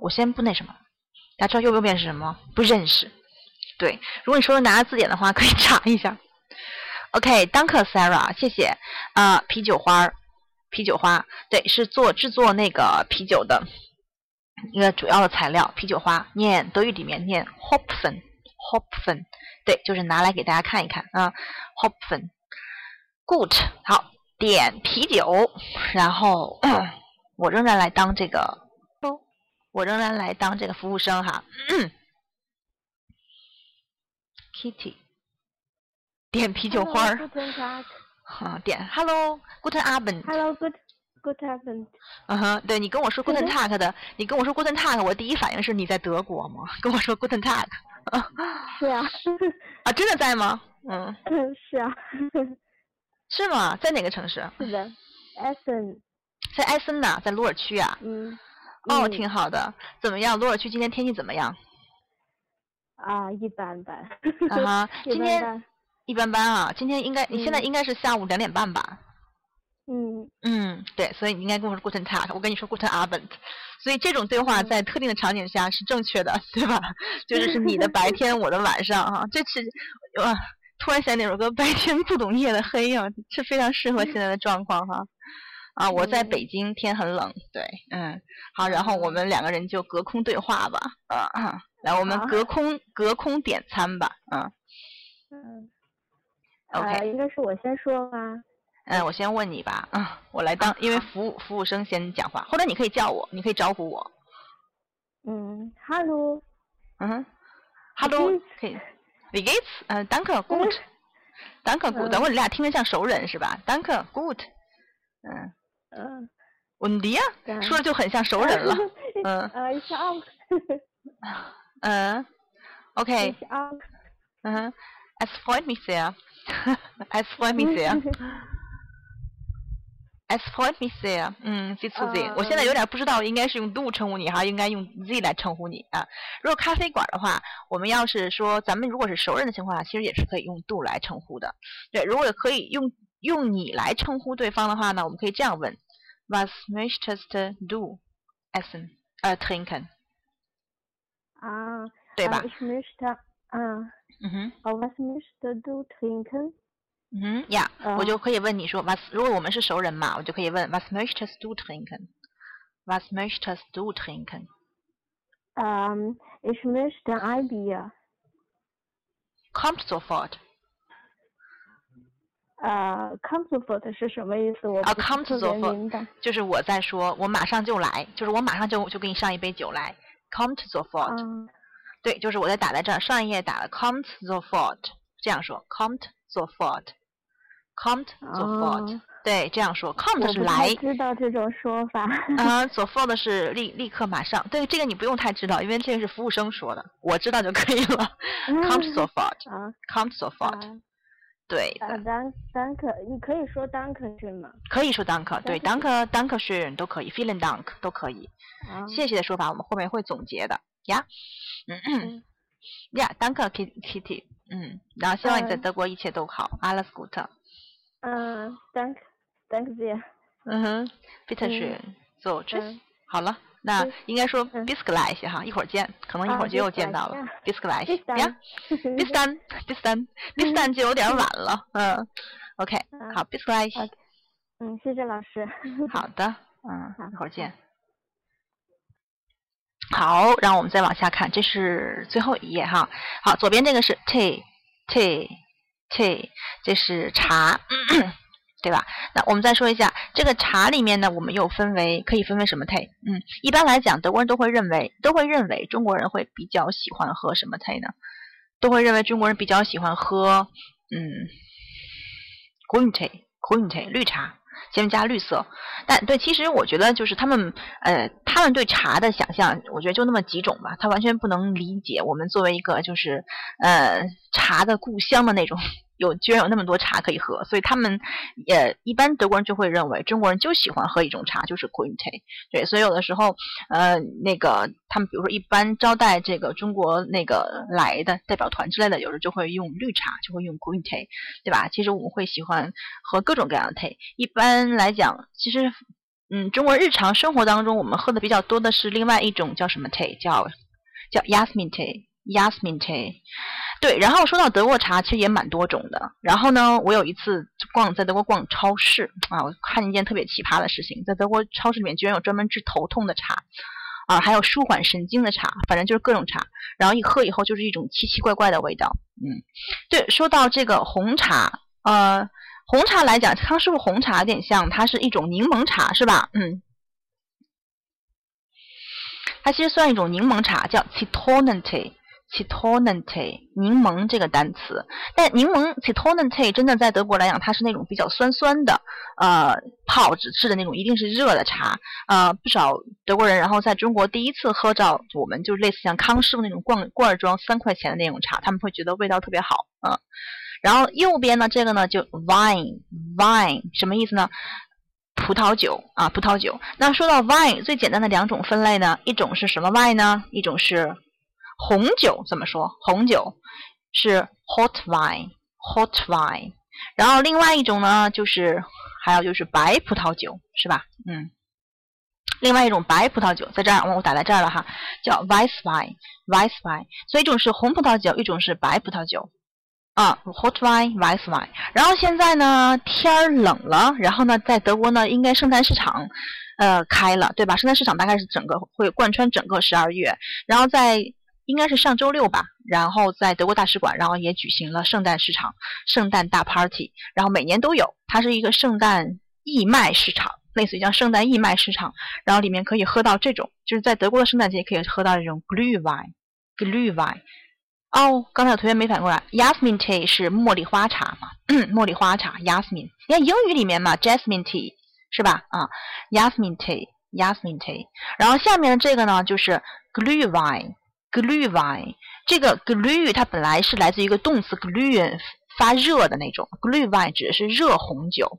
Speaker 1: 我先不那什么，大家知道右右边是什么？不认识。对，如果你手里拿着字典的话，可以 (laughs) 查一下。OK，Danke、Sarah，谢谢。啊、啤酒花儿，啤酒花，对，是做制作那个啤酒的一个主要的材料。啤酒花，念德语里面念 Hopfen Hopfen，Hopfen，对，就是拿来给大家看一看啊，Hopfen。Good，好，点啤酒，然后我仍然来当这个，我仍然来当这个服务生哈。Kitty，点啤酒花儿。啊，点 Hello，Guten Abend。
Speaker 4: Hello, good, good Abend。
Speaker 1: 嗯哼，对你跟我说 Guten Tag 的，你跟我说 Guten Tag，我第一反应是你在德国吗？跟我说 Guten Tag。(laughs)
Speaker 4: 是啊，
Speaker 1: 啊，真的在吗？嗯，(laughs)
Speaker 4: 是啊，(laughs)
Speaker 1: 是吗？在哪个城市？
Speaker 4: 是的，Essen，
Speaker 1: 在埃森呐，在鲁尔区啊。
Speaker 4: 嗯。
Speaker 1: 哦，
Speaker 4: 嗯
Speaker 1: 挺好的。怎么样？鲁尔区今天天气怎么样？
Speaker 4: 啊，一般般。
Speaker 1: 啊哈，今天。一般般啊。今天应该，你现在
Speaker 4: 嗯
Speaker 1: 应该是下午两点半吧？
Speaker 4: 嗯。
Speaker 1: 嗯，对，所以你应该跟我说 Guten Tag，我跟你说 Guten Abend，所以这种对话
Speaker 4: 嗯。
Speaker 1: 在特定的场景下是正确的，对吧？就是是你的白 (laughs) 天，我的晚上啊，这是哇，突然想起那首歌《白天不懂夜的黑》啊，是非常适合现在的状况哈。啊，我在
Speaker 4: 嗯。
Speaker 1: 北京，天很冷，对，嗯，好，然后我们两个人就隔空对话吧，啊啊，来，我们隔空隔空点餐吧，嗯
Speaker 4: 嗯。
Speaker 1: OK
Speaker 4: 呃应该是我先说吗？
Speaker 1: 嗯，我先问你吧，啊，我来当，因为服务服务生先讲话，或者你可以叫我，你可以招呼我。
Speaker 4: 嗯，Hello
Speaker 1: 嗯哼
Speaker 4: ，Hello，geht's？
Speaker 1: 可以 geht's？嗯，Danke gut，Danke gut。
Speaker 4: 嗯
Speaker 1: 等会儿你俩听着像熟人是吧？Danke gut，嗯
Speaker 4: 嗯
Speaker 1: ，，Und dir？说的就很像熟人了。嗯
Speaker 4: 呃，ich auch。
Speaker 1: 嗯
Speaker 4: ，OK，Ich auch。
Speaker 1: 嗯哼，Es freut mich sehr，Es freut mich sehr。Es freut mich sehr，嗯，Sie zu sehen。我现在有点不知道应该是用 do 称呼你哈，应该用 Z 来称呼你啊。如果咖啡馆的话，我们要是说咱们如果是熟人的情况下，其实也是可以用 do 来称呼的。对，如果可以用用你来称呼对方的话呢，我们可以这样问：Was möchtest du essen？呃，trinken，
Speaker 4: 啊，
Speaker 1: 对吧
Speaker 4: 啊？？Ich möchte，啊，
Speaker 1: 嗯哼。
Speaker 4: 哦，was möchtest du trinken？
Speaker 1: 嗯呀
Speaker 4: 啊
Speaker 1: 我就可以问你说，was？如果我们是熟人嘛，我就可以问，was möchtest du trinken？Was möchtest du trinken？
Speaker 4: 嗯，ich möchte ein Bier。
Speaker 1: Kommt sofort。
Speaker 4: 呃，come sofort 是什么意思？我
Speaker 1: 啊
Speaker 4: 不是
Speaker 1: come
Speaker 4: 特别
Speaker 1: sofort
Speaker 4: 明白。
Speaker 1: 就是我在说，我马上就来，就是我马上就就给你上一杯酒来。Kommt sofort。
Speaker 4: 啊，
Speaker 1: 对，就是我在打在这儿，上一页打了 kommt sofort，这样说，kommt sofort。 Kommt sofort，、
Speaker 4: 哦
Speaker 1: 对，这样说，kommt 是来，
Speaker 4: 知道这种说法。
Speaker 1: 啊、s o f o r t 是立立刻马上，对，这个你不用太知道，因为这个是服务生说的，我知道就可以了。Sofort,
Speaker 4: 啊
Speaker 1: come
Speaker 4: 啊
Speaker 1: sofort，对
Speaker 4: 啊
Speaker 1: 的
Speaker 4: ，，dank dank，你可以说 dank 是吗？
Speaker 1: 可以说 dank，对
Speaker 4: Danke
Speaker 1: dank dank schön 都可以，feeling dank 都可以。
Speaker 4: 啊，
Speaker 1: 谢谢的说法我们后面会总结的呀。嗯嗯
Speaker 4: 嗯
Speaker 1: 呀，danke Kitty，嗯，然后希望你在
Speaker 4: 嗯
Speaker 1: 德国一切都好，alles gut。
Speaker 4: 嗯 dank sehr。
Speaker 1: 嗯哼，bitte
Speaker 4: 嗯
Speaker 1: schön，so tschüss。
Speaker 4: 嗯
Speaker 1: 好了，那
Speaker 4: 嗯
Speaker 1: 应该说
Speaker 4: 嗯
Speaker 1: bis gleich 哈，一会儿见，可能一会儿
Speaker 4: 啊
Speaker 1: 就又见到了，bis gleich
Speaker 4: bis
Speaker 1: 呀 bis dann bis dann bis dann 就有点晚了，嗯，OK，
Speaker 4: 嗯
Speaker 1: 好，bis gleich，
Speaker 4: 嗯，谢谢老师。
Speaker 1: 好的，嗯，一会儿见。好，然后我们再往下看，这是最后一页哈。好，左边这个是 tea tea，这是茶，(clears throat) 对吧？那我们再说一下，这个茶里面呢，我们又分为可以分为什么 tea？嗯，一般来讲，德国人都会认为都会认为中国人会比较喜欢喝什么 tea 呢？都会认为中国人比较喜欢喝嗯 green tea green tea 绿茶。前面加绿色，但对，其实我觉得就是他们，呃，他们对茶的想象，我觉得就那么几种吧，他完全不能理解我们作为一个就是，呃，茶的故乡的那种，有居然有那么多茶可以喝，所以他们也一般德国人就会认为中国人就喜欢喝一种茶，就是 green tea，对，所以有的时候，呃，那个他们比如说一般招待这个中国那个来的代表团之类的，有时候就会用绿茶，就会用 green tea，对吧？其实我们会喜欢喝各种各样的 tea。一般来讲，其实，嗯，中国日常生活当中我们喝的比较多的是另外一种叫什么 tea，叫叫 yasmin tea，yasmin tea。对，然后说到德国茶，其实也蛮多种的。然后呢，我有一次逛在德国逛超市啊，我看见一件特别奇葩的事情，在德国超市里面居然有专门治头痛的茶。啊，还有舒缓神经的茶，反正就是各种茶。然后一喝以后就是一种奇奇怪怪的味道。嗯，对，说到这个红茶，呃，红茶来讲，康师傅红茶有点像，它是一种柠檬茶，是吧？嗯，它其实算一种柠檬茶，叫 c i t o n a t e Citronate，柠檬这个单词，但柠檬 Citronate 真的在德国来讲，它是那种比较酸酸的，呃，泡着吃的那种，一定是热的茶。呃，不少德国人，然后在中国第一次喝到我们就类似像康师傅那种罐罐装三块钱的那种茶，他们会觉得味道特别好，嗯。然后右边呢，这个呢就 wine wine 什么意思呢？葡萄酒啊，葡萄酒。那说到 wine，最简单的两种分类呢，一种是什么 wine 呢？一种是红酒，怎么说？红酒是 hot wine，hot wine。然后另外一种呢，就是还有就是白葡萄酒，是吧？嗯。另外一种白葡萄酒在这儿，我打在这儿了哈，叫 w i s e wine，w i s e wine。所以一种是红葡萄酒，一种是白葡萄酒。啊，hot wine，w i s e wine。然后现在呢，天儿冷了，然后呢，在德国呢，应该圣诞市场，呃，开了，对吧？圣诞市场大概是整个会贯穿整个十二月，然后在应该是上周六吧，然后在德国大使馆，然后也举行了圣诞市场、圣诞大 party，然后每年都有，它是一个圣诞义卖市场，类似于像圣诞义卖市场，然后里面可以喝到这种，就是在德国的圣诞节可以喝到这种 glühwein。Glühwein。哦，刚才有同学没反应过来，Jasmine tea 是茉莉花茶嘛？(clears throat) 茉莉花茶，Jasmine。你看英语里面嘛，Jasmine tea 是吧？啊，Jasmine tea，Jasmine tea。然后下面的这个呢，就是 blue wine Glue wine，。这个 glue 它本来是来自于一个动词 glue，发热的那种。glue wine 指的是热红酒。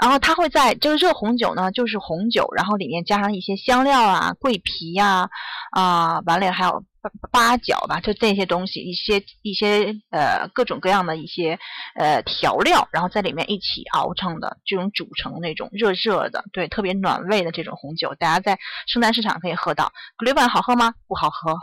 Speaker 1: 然后它会在这个热红酒呢，就是红酒，然后里面加上一些香料啊、桂皮呀，啊，完了还有八角吧，就这些东西，一些一些呃各种各样的一些呃调料，然后在里面一起熬成的这种煮成那种热热的，对，特别暖胃的这种红酒，大家在圣诞市场可以喝到。Glühwein 好喝吗？不好喝，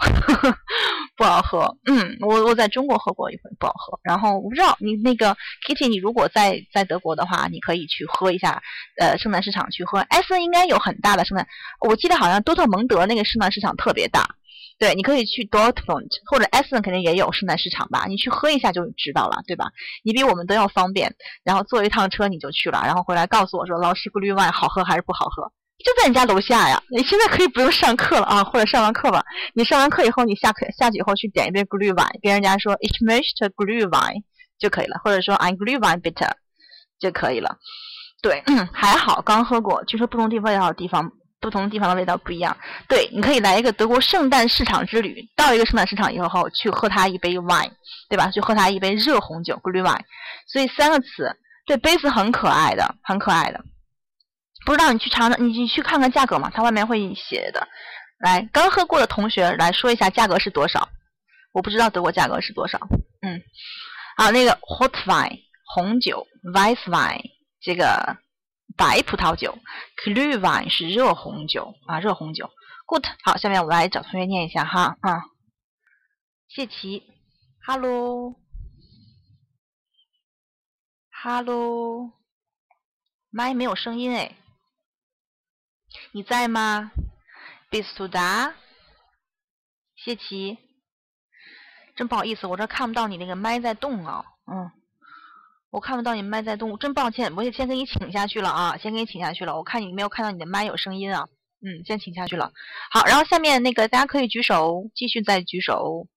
Speaker 1: (laughs) 不好喝。嗯，我我在中国喝过一回，不好喝。然后我不知道你那个 Kitty，你如果在在德国的话，你可以去喝一下，呃，圣诞市场去喝。艾森应该有很大的圣诞，我记得好像多特蒙德那个圣诞市场特别大。对，你可以去 Dortmund 或者 Essen 肯定也有圣诞市场吧？你去喝一下就知道了，对吧？你比我们都要方便，然后坐一趟车你就去了，然后回来告诉我说老师 Glühwein 好喝还是不好喝？就在你家楼下呀！你现在可以不用上课了啊，或者上完课吧。你上完课以后，你下课下去以后去点一杯 Glühwein，跟人家说 Ich möchte Glühwein 就可以了，或者说 Ein Glühwein bitter 就可以了。对，嗯，还好刚喝过，据说不同地方有地方。不同地方的味道不一样，对，你可以来一个德国圣诞市场之旅。到一个圣诞市场以后，去喝它一杯 wine，对吧？去喝它一杯热红酒 glühwein。所以三个词，这杯子很可爱的，很可爱的。不知道你去尝尝，你你去看看价格嘛？它外面会写的。来，刚喝过的同学来说一下价格是多少？我不知道德国价格是多少。嗯，好，那个 hot wine 红酒，weiss wine 这个。白葡萄酒，Glühwein 是热红酒啊，热红酒。Good，好，下面我来找同学念一下哈啊。谢奇，Hello，Hello，麦没有声音哎，你在吗？Bist du da？谢奇，真不好意思，我这看不到你那个麦在动啊，嗯。我看不到你麦在动，真抱歉，我也先给你请下去了啊，先给你请下去了。我看你没有看到你的麦有声音啊，嗯，先请下去了。好，然后下面那个大家可以举手，继续再举手。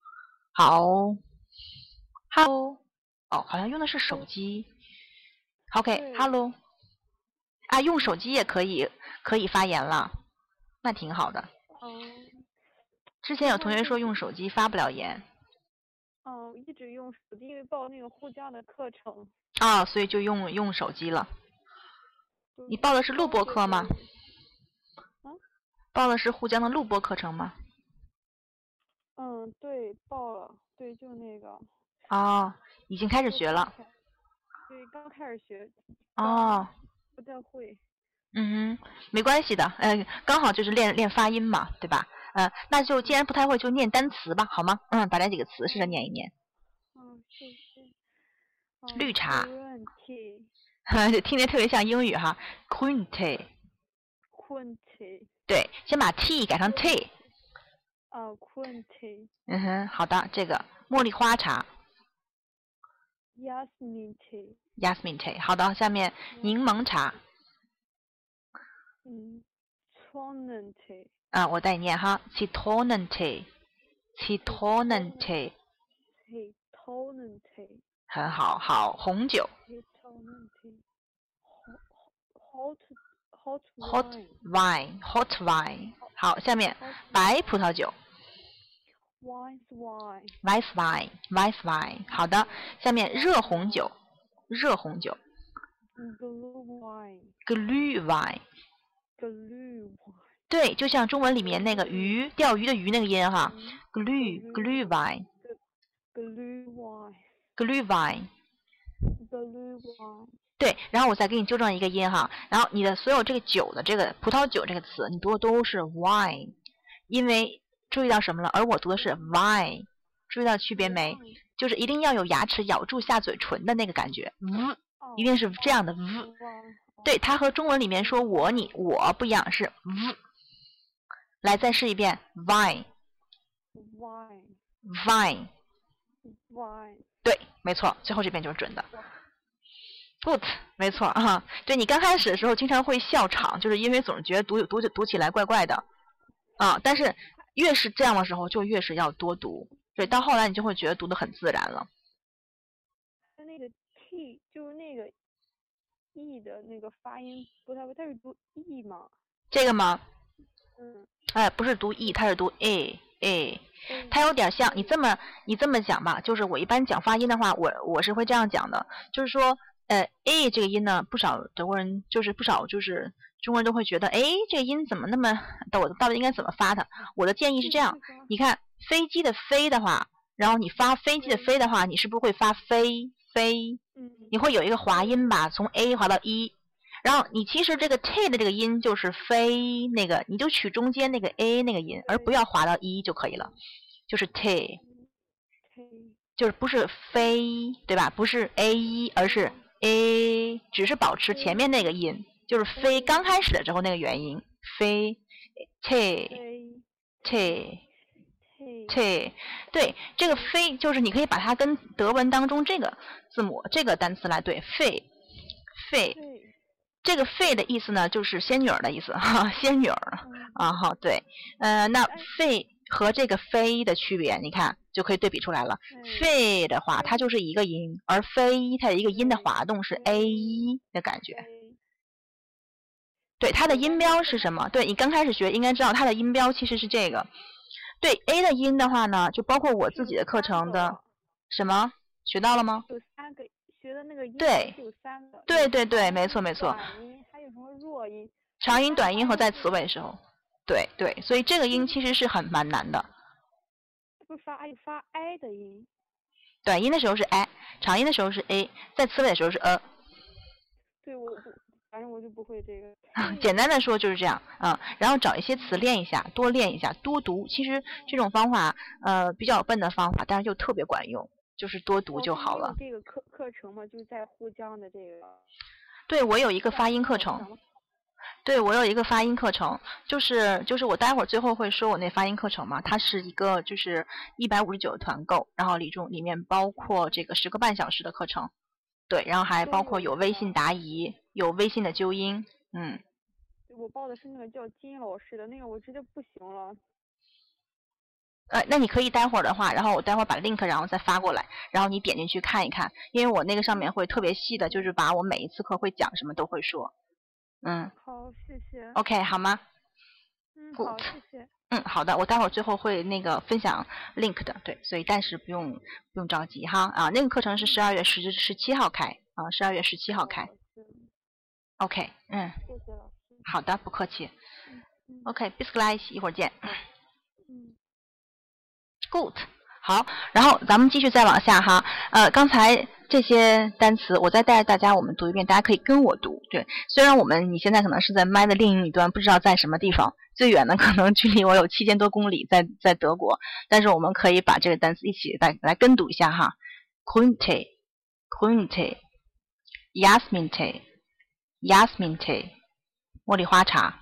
Speaker 1: 好，Hello，哦，好像用的是手机。OK，Hello，啊，用手机也可以，可以发言了，那挺好的。
Speaker 5: 哦。
Speaker 1: 之前有同学说用手机发不了言。
Speaker 5: 哦，一直用手机，因为报那个护教的课程。
Speaker 1: 啊，所以就用用手机了。你报的是录播课吗？
Speaker 5: 啊？
Speaker 1: 报的是沪江的录播课程吗？
Speaker 5: 嗯，对，报了，对，就那个。
Speaker 1: 哦，已经开始学了。
Speaker 5: 对，刚开始学。
Speaker 1: 哦。
Speaker 5: 不太会。
Speaker 1: 嗯哼，没关系的，嗯，刚好就是练练发音嘛，对吧？嗯，那就既然不太会，就念单词吧，好吗？嗯，把这几个词试着念一念。
Speaker 5: 嗯，谢谢。
Speaker 1: 绿茶，
Speaker 5: 哈，(laughs)
Speaker 1: 听着特别像英语哈，quinte，quinte，对，先把 t 改成 t。
Speaker 5: 哦，quinte。
Speaker 1: 嗯哼，好的，这个茉莉花茶。
Speaker 5: Yasmin tea。
Speaker 1: Yasmin tea，好的，下面柠檬茶。
Speaker 5: 嗯，Citron tea。
Speaker 1: 啊，我带你念哈，Citron tea，Citron tea。
Speaker 5: Citron tea。
Speaker 1: 很好，好红酒。Hot wine，hot wine。好，下面白葡萄酒。
Speaker 5: White
Speaker 1: wine，white wine，white wine。好的，下面热红酒，热红酒。
Speaker 5: Glue
Speaker 1: wine，glue
Speaker 5: wine，glue wine。
Speaker 1: 对，就像中文里面那个鱼，钓鱼的鱼那个音哈，glue，glue
Speaker 5: wine，glue wine。
Speaker 1: Glühwein，对，然后我再给你纠正一个音哈，然后你的所有这个酒的这个葡萄酒这个词，你读的都是 wine，因为注意到什么了？而我读的是 wine，注意到区别没？就是一定要有牙齿咬住下嘴唇的那个感觉，呜，一定是这样的呜。对，它和中文里面说我、你、我不一样，是呜。来，再试一遍，wine，wine，wine，wine。对，没错，最后这边就是准的。Good，没错啊。对你刚开始的时候经常会笑场，就是因为总是觉得读读读起来怪怪的啊。但是越是这样的时候，就越是要多读。对，到后来你就会觉得读的很自然了。
Speaker 5: 它那个 t 就是那个 e 的那个发音不太，它是读 e 吗？
Speaker 1: 这个吗？
Speaker 5: 嗯，
Speaker 1: 哎，不是读 e，它是读 a a。
Speaker 5: 嗯
Speaker 1: 它有点像你这么你这么讲吧，就是我一般讲发音的话，我我是会这样讲的，就是说，呃，a 这个音呢，不少德国人就是不少就是中国人都会觉得，哎，这个音怎么那么，我到底应该怎么发它？我的建议是这样，你看飞机的飞的话，然后你发飞机的飞的话，你是不是会发飞飞？
Speaker 5: 嗯，
Speaker 1: 你会有一个滑音吧，从 a 滑到 e，然后你其实这个 t 的这个音就是飞那个，你就取中间那个 a 那个音，而不要滑到 e 就可以了，就是
Speaker 5: t，t
Speaker 1: 就是不是飞，对吧？不是 a 一，而是 a，只是保持前面那个音，就是飞刚开始的时候那个元音，飞 t
Speaker 5: t
Speaker 1: t
Speaker 5: t
Speaker 1: t，对，这个飞就是你可以把它跟德文当中这个字母这个单词来对，飞飞。这个“费”的意思呢，就是仙女儿的意思哈，仙女儿
Speaker 5: 嗯
Speaker 1: 啊哈，对，呃，那
Speaker 5: 哎“
Speaker 1: 费”和这个“飞”的区别，你看就可以对比出来了。
Speaker 5: 哎
Speaker 1: 费的话，它就是一个音，而飞它的一个音的滑动是 a 一的感觉。对，它的音标是什么？对你刚开始学应该知道，它的音标其实是这个。对 a 的音的话呢，就包括我自己的课程的什么学到了吗？
Speaker 5: 有三个学的那个音
Speaker 1: 对
Speaker 5: 是有三个，
Speaker 1: 对对对没错没错
Speaker 5: 短音还有什么弱音？
Speaker 1: 长音、短音和在词尾的时候。对对，所以这个音其实是很蛮难的。
Speaker 5: 不发 i 发 i 的音，
Speaker 1: 短音的时候是 i，长音的时候是 a，在词尾的时候是 a。
Speaker 5: 对我不，反正我就不会这个。(laughs)
Speaker 1: 简单的说就是这样，嗯，然后找一些词练一下，多练一下，多读。其实这种方法，呃，比较笨的方法，但是又特别管用，就是多读
Speaker 5: 哦
Speaker 1: 就好了。
Speaker 5: 这个课课程嘛，就是在沪江的这个。
Speaker 1: 对我有一个发音课程，对我有一个发音课程，就是就是我待会儿最后会说我那发音课程嘛，它是一个就是一百五十九的团购，然后里中里面包括这个十个半小时的课程，对，然后还包括有微信答疑，有微信的纠音，嗯。
Speaker 5: 我报的是那个叫金老师的那个，我直接不行了。
Speaker 1: 呃，那你可以待会儿的话，然后我待会儿把 link 然后再发过来，然后你点进去看一看，因为我那个上面会特别细的，就是把我每一次课会讲什么都会说。嗯
Speaker 5: 好，谢谢。
Speaker 1: ，OK 好吗？
Speaker 5: 嗯，好谢谢。
Speaker 1: 嗯，好的，我待会儿最后会那个分享 link 的，对，所以暂时不用不用着急哈啊，那个课程是十二月十十七号开啊，十二月十七号开，OK，嗯，
Speaker 5: 谢谢老师。
Speaker 1: 好的，不客气
Speaker 5: 嗯
Speaker 1: ，OK，bis gleich，一会儿见。
Speaker 5: 嗯。
Speaker 1: Good，好，然后咱们继续再往下哈。呃，刚才这些单词，我再带着大家我们读一遍，大家可以跟我读。对，虽然我们你现在可能是在麦的另一端，不知道在什么地方，最远的可能距离我有七千多公里，在在德国，但是我们可以把这个单词一起来来跟读一下哈。q u i n t e q u i n t e y a s m i n t e y a s m i n t e 茉莉花茶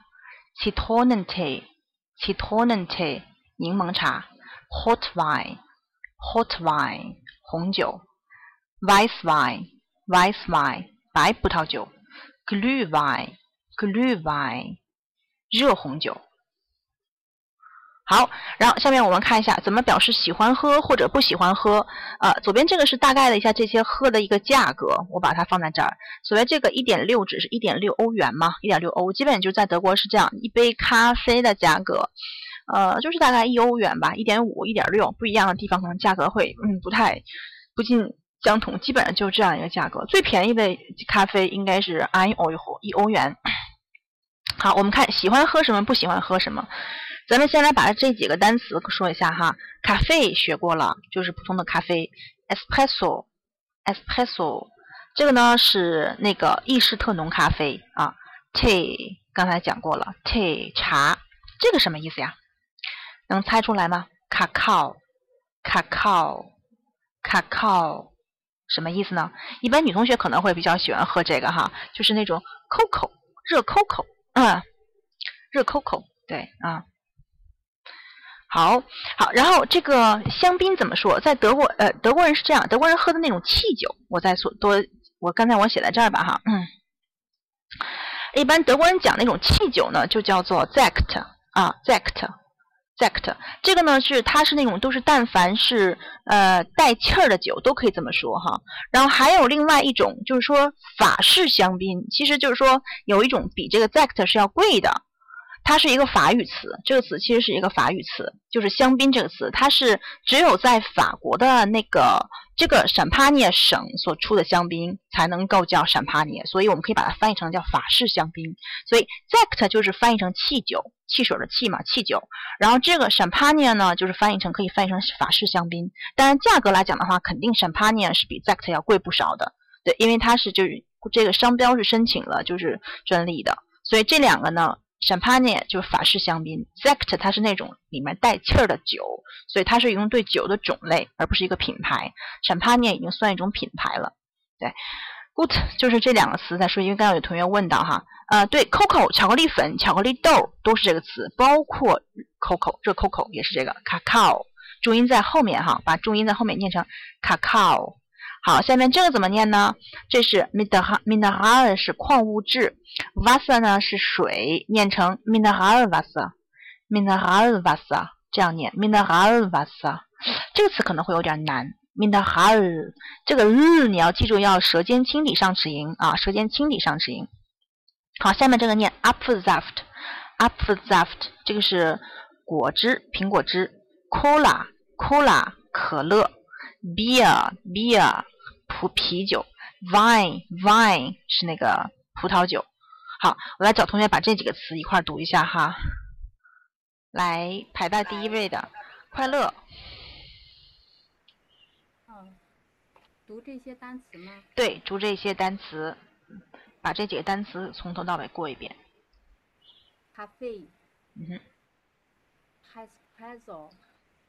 Speaker 1: ，Zitronentee，Zitronentee，柠檬茶。Hot wine, hot wine 红酒，Weißwein, Weißwein 白葡萄酒，Glühwein, Glühwein 热红酒。好，然后下面我们看一下怎么表示喜欢喝或者不喜欢喝。呃，左边这个是大概的一下这些喝的一个价格，我把它放在这儿。所谓这个一点六只是一点六欧元嘛，一点六欧，基本就在德国是这样，一杯咖啡的价格。呃，就是大概一欧元吧，一点五、一点六，不一样的地方可能价格会嗯不太不尽相同，基本上就这样一个价格。最便宜的咖啡应该是 i o 欧一欧元。好，我们看喜欢喝什么，不喜欢喝什么。咱们先来把这几个单词说一下哈。咖啡学过了，就是普通的咖啡，espresso，espresso，这个呢是那个意式特浓咖啡啊。tea 刚才讲过了，tea 茶，这个什么意思呀？能猜出来吗？cacao，cacao，cacao，什么意思呢？一般女同学可能会比较喜欢喝这个哈，就是那种 coco 热 coco，嗯，热 coco，对啊。好好，然后这个香槟怎么说？在德国，呃，德国人是这样，德国人喝的那种汽酒，我再说多，我刚才我写在这儿吧哈，嗯，一般德国人讲那种汽酒呢，就叫做 Sekt 啊，Sekt。，zect 这个呢是它是那种都是但凡是呃带气儿的酒都可以这么说哈。然后还有另外一种就是说法式香槟，其实就是说有一种比这个 zect 是要贵的。它是一个法语词，这个词其实是一个法语词，就是香槟这个词，它是只有在法国的那个这个闪帕涅省所出的香槟才能够叫闪帕涅，所以我们可以把它翻译成叫法式香槟。所以 zect 就是翻译成汽酒，汽水的汽嘛，汽酒。然后这个闪帕涅呢，就是翻译成可以翻译成法式香槟。当然价格来讲的话，肯定闪帕涅是比 zect 要贵不少的，对，因为它是就是这个商标是申请了就是专利的，所以这两个呢。Champagne 就是法式香槟，Zect 它是那种里面带气儿的酒，所以它是用对酒的种类，而不是一个品牌。Champagne 已经算一种品牌了。对，Good 就是这两个词再说，因为刚刚有同学问到哈，呃，对，Coco 巧克力粉、巧克力豆都是这个词，包括 Coco 这 Coco 也是这个 Cacao，重音在后面哈，把重音在后面念成 Cacao。好，下面这个怎么念呢？这是 mineral，mineral 是矿物质，water 呢是水，念成 mineral water，mineral water 这样念 mineral water。这个词可能会有点难，mineral 这个日你要记住要舌尖轻抵上齿龈啊，舌尖轻抵上齿龈。好，下面这个念 apfelsaft，apfelsaft 这个是果汁，苹果汁，cola，cola 可乐，beer，beer。葡啤酒，wine wine 是那个葡萄酒。好，我来找同学把这几个词一块读一下哈。来，排在第一位的，快乐。
Speaker 2: 嗯，读这些单词吗？
Speaker 1: 对，读这些单词，把这几个单词从头到尾过一遍。
Speaker 2: 咖啡。
Speaker 1: 嗯哼。
Speaker 2: espresso。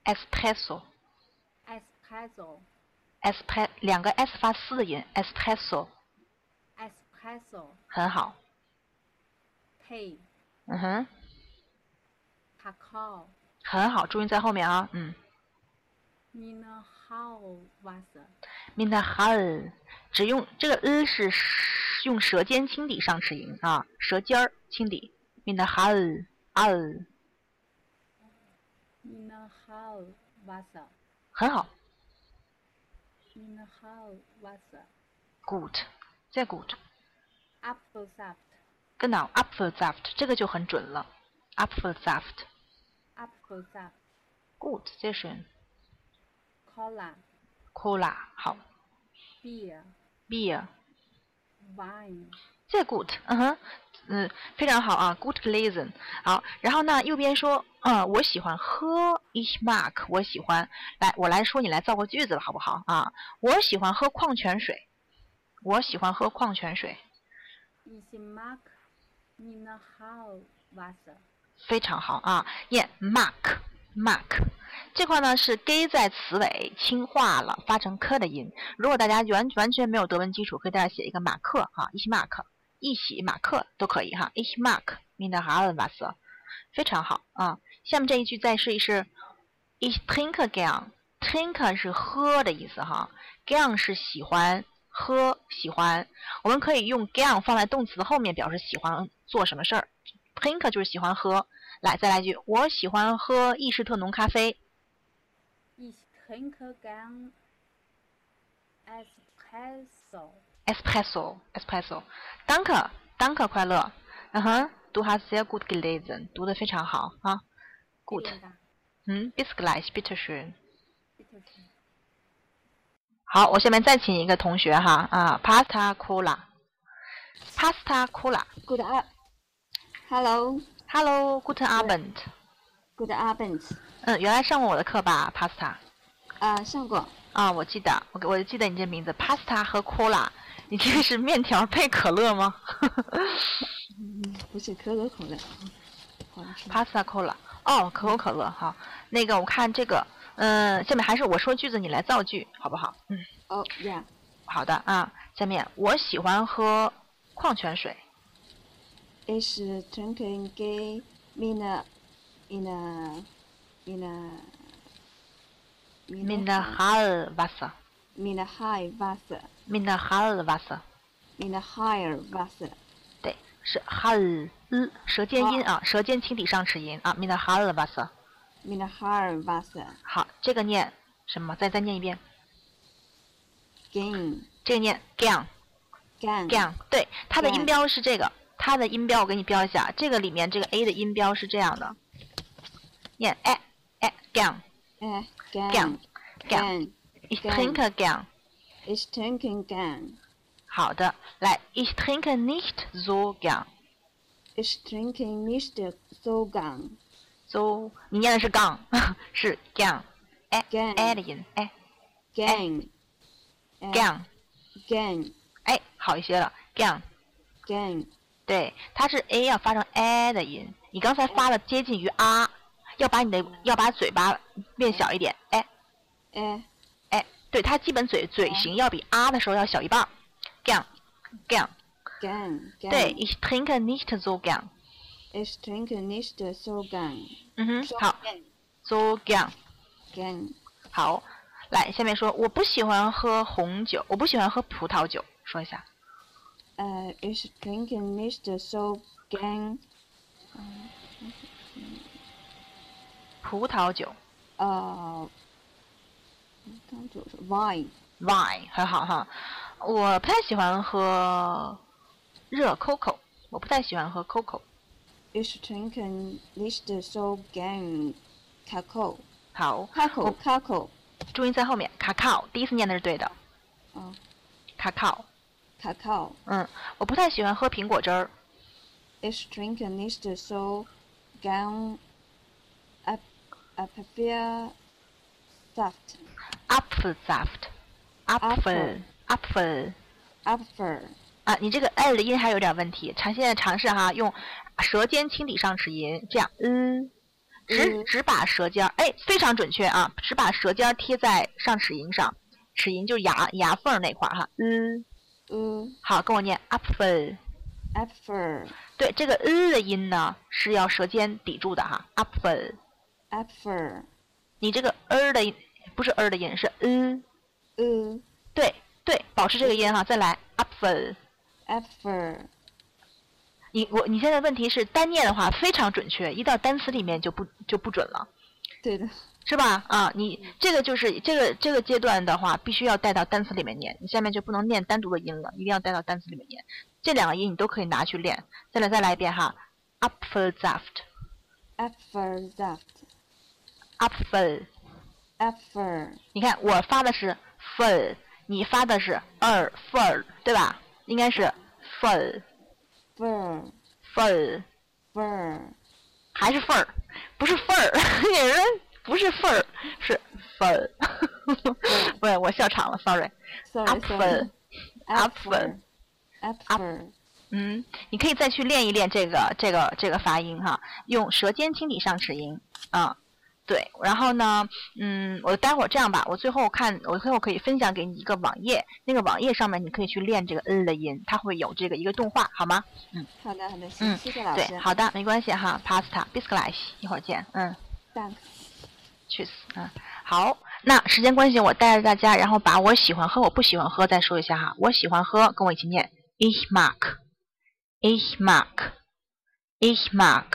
Speaker 1: espresso。
Speaker 2: espresso。
Speaker 1: S p 两个 s 发四的音
Speaker 2: ，espresso，espresso，
Speaker 1: 很好。
Speaker 2: tea，
Speaker 1: 嗯哼。
Speaker 2: cacao，
Speaker 1: 很好，注意在后面啊，嗯。
Speaker 2: mineral，water，mineral，
Speaker 1: 只用这个 e 是用舌尖轻抵上齿龈啊，舌尖儿轻抵
Speaker 2: ，mineral，al，mineral，water，
Speaker 1: 很好。good。
Speaker 2: Apfelsaft.
Speaker 1: 跟到 Apfelsaft，这个就很准了。Apfelsaft。
Speaker 2: Apfelsaft.
Speaker 1: Good，再选。
Speaker 2: Cola.
Speaker 1: Cola，好。
Speaker 2: Beer.
Speaker 1: Beer。
Speaker 2: Wine.
Speaker 1: 再 good，嗯哼。嗯，非常好啊，good listen。好，然后呢，右边说，嗯，我喜欢喝，ich mag，我喜欢。来，我来说，你来造个句子了，好不好？啊？我喜欢喝矿泉水，我喜欢喝矿泉水。
Speaker 2: ich mag mineral water。
Speaker 1: 非常好啊，念 mark，mark。这块呢是 g 在词尾轻化了，发成 k 的音。如果大家完完全没有德文基础，可以在这写一个马克哈，ich mark。一起马克都可以哈，ich mag mineral Wasser，非常好啊。下面这一句再试一试，ich trinke gern，trinke 是喝的意思哈，gern 是喜欢喝喜欢，我们可以用 gern 放在动词后面表示喜欢做什么事儿，trinke 就是喜欢喝。来，再来一句，我喜欢喝意式特浓咖啡。
Speaker 2: ich trinke gern espresso。
Speaker 1: espresso，espresso，danke，danke，快乐，嗯哼，du hast sehr gut gelesen，读的非常好啊，good，嗯，bis gleich，bitte schön。好，我下面再请一个同学哈啊，pasta cola，pasta cola。
Speaker 6: Good up，hello，hello，guten
Speaker 1: Abend，good
Speaker 6: Abend。
Speaker 1: 嗯，原来上过我的课吧，pasta。
Speaker 6: 啊，上过。
Speaker 1: 啊，我记得，我我记得你这名字，pasta 和 cola。你这个是面条配可乐吗？
Speaker 6: 嗯，不是可口可乐。
Speaker 1: Pasta Cola，哦，可口可乐好。那个我看这个，嗯，下面还是我说句子，你来造句，好不好？嗯。
Speaker 6: 哦，Yeah。
Speaker 1: 好的啊，下面我喜欢喝矿泉水。
Speaker 6: Ich trinke Mineral Mineral
Speaker 1: Mineral Wasser。
Speaker 6: Mineral Wasser。
Speaker 1: Mineralwasser。
Speaker 6: Mineralwasser。
Speaker 1: 对，是 hal，舌尖音啊，舌尖轻抵上齿龈啊。Mineralwasser。
Speaker 6: Mina Haar Wasser.
Speaker 1: 好，这个念什么？再再念一遍。
Speaker 6: Gang.
Speaker 1: 这个念 gang
Speaker 6: Gang.
Speaker 1: gang，对，它的音标是这个，它的音标我给你标一下，这个里面这个 a 的音标是这样的，念哎哎 gang
Speaker 6: Eh,
Speaker 1: gang
Speaker 6: gang.
Speaker 1: gang ich
Speaker 6: gang
Speaker 1: trinke gang。
Speaker 6: Ich trinke gern.
Speaker 1: 好的，来，ich trinke nicht so gern。
Speaker 6: Ich trinke nicht so gern.
Speaker 1: so 你念的是杠，是 gang，哎
Speaker 6: Gang
Speaker 1: 哎的音，哎
Speaker 6: Gang. Eh, gang，Gang.
Speaker 1: 哎好一些了，gang。
Speaker 6: Gang.
Speaker 1: 对，它是 a 要发成 a 的音，你刚才发的接近于 r，要把你的要把嘴巴变小一点，哎
Speaker 6: Eh,
Speaker 1: 哎，对，它基本嘴嘴型要比 r 的时候要小一半儿，gang gang。
Speaker 6: gern.
Speaker 1: 对 Gern.，ich trinke nicht so gern。
Speaker 6: Ich trinke nicht so gern.
Speaker 1: 嗯哼好 So，gern.，so gern。
Speaker 6: Gern.
Speaker 1: 好，来，下面说我不喜欢喝红酒，我不喜欢喝葡萄酒，说一下。
Speaker 6: Äh, ich trinke nicht so gern
Speaker 1: 葡萄酒
Speaker 6: äh, 当就是 wine.
Speaker 1: wine 很好哈。我不太喜欢喝热 coco，我不太喜欢喝 coco。
Speaker 6: Ich trinke nicht so gern Kakao.
Speaker 1: 好，
Speaker 6: Kakao, Kakao.
Speaker 1: 注音在后面，cacao，第一次念的是对的
Speaker 6: 哦，
Speaker 1: cacao。
Speaker 6: Kakao.
Speaker 1: 嗯，我不太喜欢喝苹果汁儿。
Speaker 6: Ich trinke nicht so gern Ap Apfelsaft.
Speaker 1: Apfel. 啊，你这个 l 的音还有点问题，尝现在尝试哈，用舌尖轻抵上齿龈，这样，嗯，只
Speaker 6: 嗯。
Speaker 1: 只把舌尖儿，哎，非常准确啊，只把舌尖儿贴在上齿龈上，齿龈就是牙牙缝儿那块儿哈，嗯
Speaker 6: ，Uh,
Speaker 1: 好，跟我念
Speaker 6: apfel，Apfel.
Speaker 1: 对，这个 e 的音呢是要舌尖抵住的哈
Speaker 6: ，apfel，Apfel.
Speaker 1: 你这个 er 的音不是 er 的音，是
Speaker 6: e，Uh,
Speaker 1: 对对，保持这个音哈，再来 apfel。
Speaker 6: Apfel.
Speaker 1: 你我你现在问题是单念的话非常准确，一到单词里面就不就不准了，
Speaker 6: 对的。
Speaker 1: 是吧？啊，你这个就是这个这个阶段的话，必须要带到单词里面念，你下面就不能念单独的音了，一定要带到单词里面念。这两个音你都可以拿去练。再来再来一遍哈，Apfelsaft，Apfel，
Speaker 6: Apfelsaft.
Speaker 1: 你看我发的是 fel，你发的是 er fel，对吧？应该是 fel
Speaker 6: Fur. fel，Fur.
Speaker 1: 还是份儿，不是份儿，(laughs) 有人不是份儿，是份儿。(laughs) 不是，我笑场了，sorry。Apfel. 嗯，你可以再去练一练这个这个这个发音哈，用舌尖轻抵上齿龈啊。对，然后呢，嗯，我待会儿这样吧，我最后看，我最后可以分享给你一个网页，那个网页上面你可以去练这个 n 的音，它会有这个一个动画，好吗？
Speaker 6: 嗯好的，好的，行，
Speaker 1: 嗯
Speaker 6: 谢谢老师。
Speaker 1: 对，好的，没关系哈，pasta b i s c a s h 一会儿见，嗯。
Speaker 6: Thanks.
Speaker 1: 去死！嗯，好，那时间关系，我带着大家，然后把我喜欢喝、我不喜欢喝再说一下哈。我喜欢喝，跟我一起念：ich mag，ich mag，ich mag。